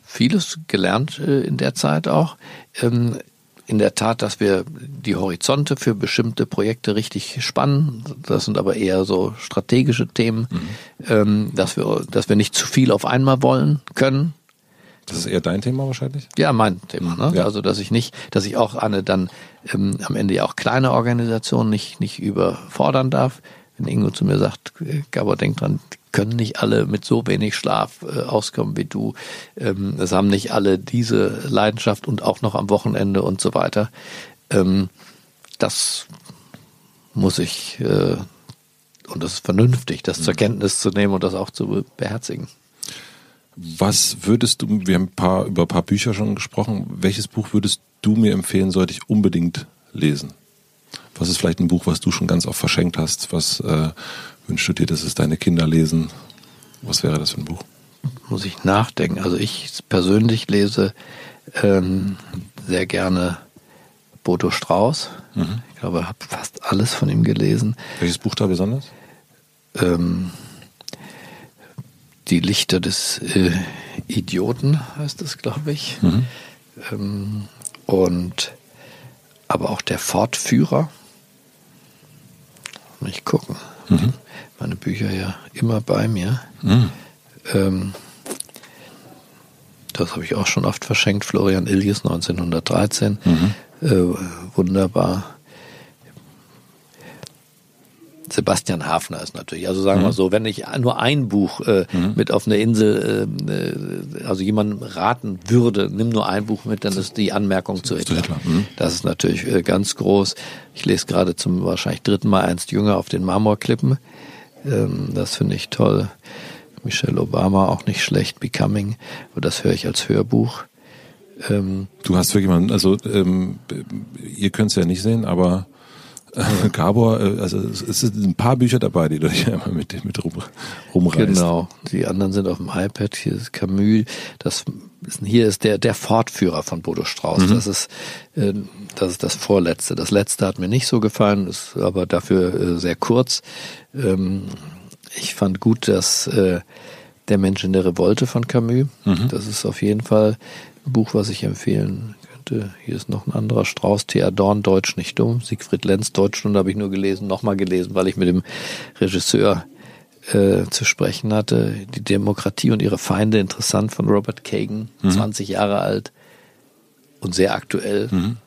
vieles gelernt äh, in der Zeit auch. Ähm, in der Tat, dass wir die Horizonte für bestimmte Projekte richtig spannen. Das sind aber eher so strategische Themen, mhm. ähm, dass wir, dass wir nicht zu viel auf einmal wollen können. Das ist eher dein Thema wahrscheinlich? Ja, mein Thema. Ne? Ja. Also dass ich nicht, dass ich auch eine dann ähm, am Ende ja auch kleine Organisation nicht nicht überfordern darf. Wenn Ingo zu mir sagt, Gabor, denk dran, können nicht alle mit so wenig Schlaf äh, auskommen wie du. Ähm, es haben nicht alle diese Leidenschaft und auch noch am Wochenende und so weiter. Ähm, das muss ich, äh, und das ist vernünftig, das zur mhm. Kenntnis zu nehmen und das auch zu beherzigen. Was würdest du, wir haben ein paar, über ein paar Bücher schon gesprochen, welches Buch würdest du mir empfehlen, sollte ich unbedingt lesen? Was ist vielleicht ein Buch, was du schon ganz oft verschenkt hast? Was äh, wünschst du dir, dass es deine Kinder lesen? Was wäre das für ein Buch? Muss ich nachdenken. Also ich persönlich lese ähm, sehr gerne Bodo Strauß. Mhm. Ich glaube, ich habe fast alles von ihm gelesen. Welches Buch da besonders? Ähm, die Lichter des äh, Idioten heißt es, glaube ich. Mhm. Ähm, und aber auch der Fortführer. Nicht gucken. Mhm. Meine Bücher ja immer bei mir. Mhm. Ähm, das habe ich auch schon oft verschenkt. Florian Illies 1913. Mhm. Äh, wunderbar. Sebastian Hafner ist natürlich. Also sagen wir mhm. so, wenn ich nur ein Buch äh, mhm. mit auf eine Insel, äh, äh, also jemandem raten würde, nimm nur ein Buch mit, dann ist die Anmerkung zu Hitler. Mhm. Das ist natürlich äh, ganz groß. Ich lese gerade zum wahrscheinlich dritten Mal Ernst Jünger auf den Marmorklippen. Ähm, das finde ich toll. Michelle Obama auch nicht schlecht, Becoming. Das höre ich als Hörbuch. Ähm, du hast wirklich mal, also ähm, ihr könnt es ja nicht sehen, aber äh, Gabor, äh, also es sind ein paar Bücher dabei, die du dich immer mit, mit rum, rumreißt. Genau, die anderen sind auf dem iPad. Hier ist Camus. Das hier ist der der Fortführer von Bodo Strauß. Mhm. Das ist äh, das ist das vorletzte. Das letzte hat mir nicht so gefallen, ist aber dafür äh, sehr kurz. Ähm, ich fand gut, dass äh, der Mensch in der Revolte von Camus. Mhm. Das ist auf jeden Fall ein Buch, was ich empfehlen Hier ist noch ein anderer Strauß, Thea Dorn, Deutsch nicht dumm. Siegfried Lenz, Deutschstunde habe ich nur gelesen, nochmal gelesen, weil ich mit dem Regisseur äh, zu sprechen hatte. Die Demokratie und ihre Feinde, interessant von Robert Kagan, mhm. 20 Jahre alt und sehr aktuell. Mhm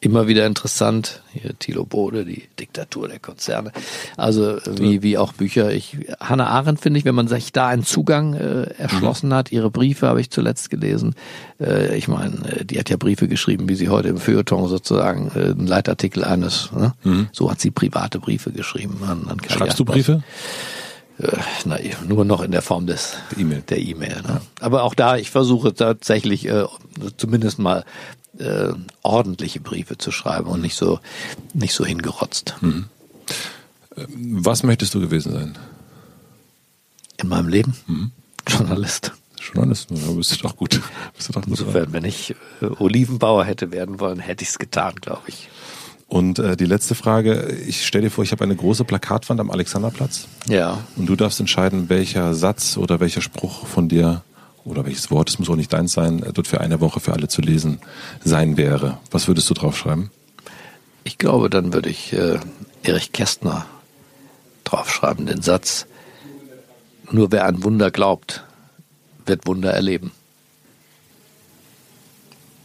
immer wieder interessant. Hier Thilo Bode, die Diktatur der Konzerne. Also wie, wie auch Bücher. Ich, Hannah Arendt finde ich, wenn man sich da einen Zugang äh, erschlossen mhm. hat, ihre Briefe habe ich zuletzt gelesen. Äh, ich meine, äh, die hat ja Briefe geschrieben, wie sie heute im Feuilleton sozusagen äh, ein Leitartikel eines. Ne? Mhm. So hat sie private Briefe geschrieben. An, an Schreibst du Briefe? Äh, na, nur noch in der Form des e der E-Mail. Ne? Aber auch da, ich versuche tatsächlich äh, zumindest mal äh, ordentliche Briefe zu schreiben und nicht so nicht so hingerotzt. Mhm. Was möchtest du gewesen sein? In meinem Leben? Mhm. Journalist. Journalist, ja, bist du doch gut. [laughs] Bist du doch gut Insofern, wenn ich äh, Olivenbauer hätte werden wollen, hätte ich es getan, glaube ich. Und äh, die letzte Frage, ich stelle dir vor, ich habe eine große Plakatwand am Alexanderplatz. Ja. Und du darfst entscheiden, welcher Satz oder welcher Spruch von dir oder welches Wort, es muss auch nicht deins sein, dort für eine Woche für alle zu lesen sein wäre. Was würdest du draufschreiben? Ich glaube, dann würde ich äh, Erich Kästner draufschreiben, den Satz, nur wer an Wunder glaubt, wird Wunder erleben.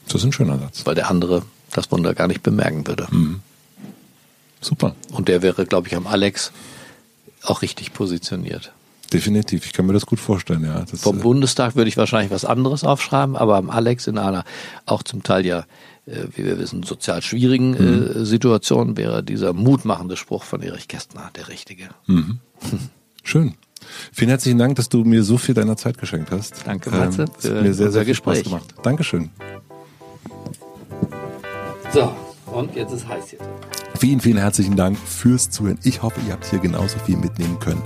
Das ist ein schöner Satz. Weil der andere das Wunder gar nicht bemerken würde. Mhm. Super. Und der wäre, glaube ich, am Alex auch richtig positioniert. Definitiv, ich kann mir das gut vorstellen, ja. Das, Vom äh, Bundestag würde ich wahrscheinlich was anderes aufschreiben, aber am Alex in einer auch zum Teil ja, äh, wie wir wissen, sozial schwierigen äh, mhm. Situation wäre dieser mutmachende Spruch von Erich Kästner der richtige. Mhm. Schön. Vielen herzlichen Dank, dass du mir so viel deiner Zeit geschenkt hast. Danke, Matze. Ähm, das hat mir sehr, sehr viel Spaß gemacht. Dankeschön. So, und jetzt ist heiß hier. Vielen, vielen herzlichen Dank fürs Zuhören. Ich hoffe, ihr habt hier genauso viel mitnehmen können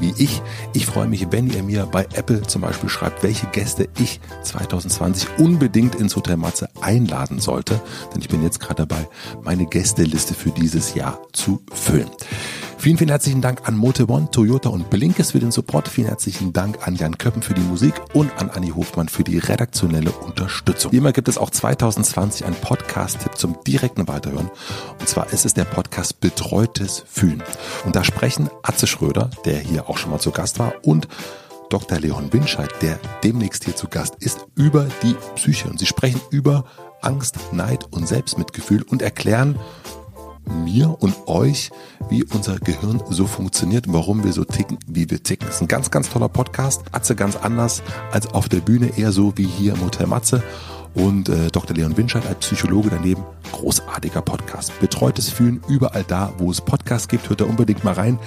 wie ich. Ich freue mich, wenn ihr mir bei Apple zum Beispiel schreibt, welche Gäste ich 2020 unbedingt ins Hotel Matze einladen sollte. Denn ich bin jetzt gerade dabei, meine Gästeliste für dieses Jahr zu füllen. Vielen, vielen herzlichen Dank an Mote One, Toyota und Blinkes für den Support. Vielen herzlichen Dank an Jan Köppen für die Musik und an Anni Hofmann für die redaktionelle Unterstützung. Wie immer gibt es auch 2020 einen Podcast-Tipp zum direkten Weiterhören. Und zwar ist es der Podcast Betreutes Fühlen. Und da sprechen Atze Schröder, der hier auch schon mal zu Gast war, und Dr. Leon Winscheid, der demnächst hier zu Gast ist, über die Psyche. Und sie sprechen über Angst, Neid und Selbstmitgefühl und erklären, mir und euch, wie unser Gehirn so funktioniert, warum wir so ticken, wie wir ticken. Das ist ein ganz, ganz toller Podcast. Atze ganz anders als auf der Bühne, eher so wie hier im Hotel Matze. Und äh, Dr. Leon Winscheid als Psychologe daneben. Großartiger Podcast. Betreutes Fühlen überall da, wo es Podcasts gibt. Hört da unbedingt mal rein.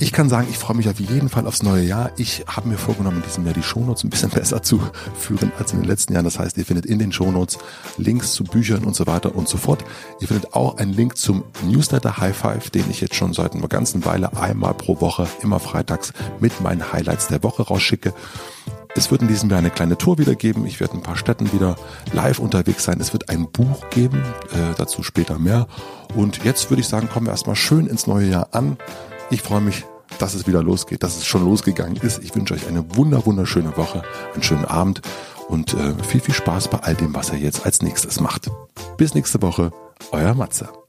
Ich kann sagen, ich freue mich auf jeden Fall aufs neue Jahr. Ich habe mir vorgenommen, in diesem Jahr die Shownotes ein bisschen [laughs] besser zu führen als in den letzten Jahren. Das heißt, ihr findet in den Shownotes Links zu Büchern und so weiter und so fort. Ihr findet auch einen Link zum Newsletter High Five, den ich jetzt schon seit einer ganzen Weile einmal pro Woche, immer freitags mit meinen Highlights der Woche rausschicke. Es wird in diesem Jahr eine kleine Tour wieder geben. Ich werde ein paar Städten wieder live unterwegs sein. Es wird ein Buch geben, äh, dazu später mehr. Und jetzt würde ich sagen, kommen wir erstmal schön ins neue Jahr an. Ich freue mich, dass es wieder losgeht, dass es schon losgegangen ist. Ich wünsche euch eine wunder, wunderschöne Woche, einen schönen Abend und äh, viel, viel Spaß bei all dem, was ihr jetzt als nächstes macht. Bis nächste Woche, euer Matze.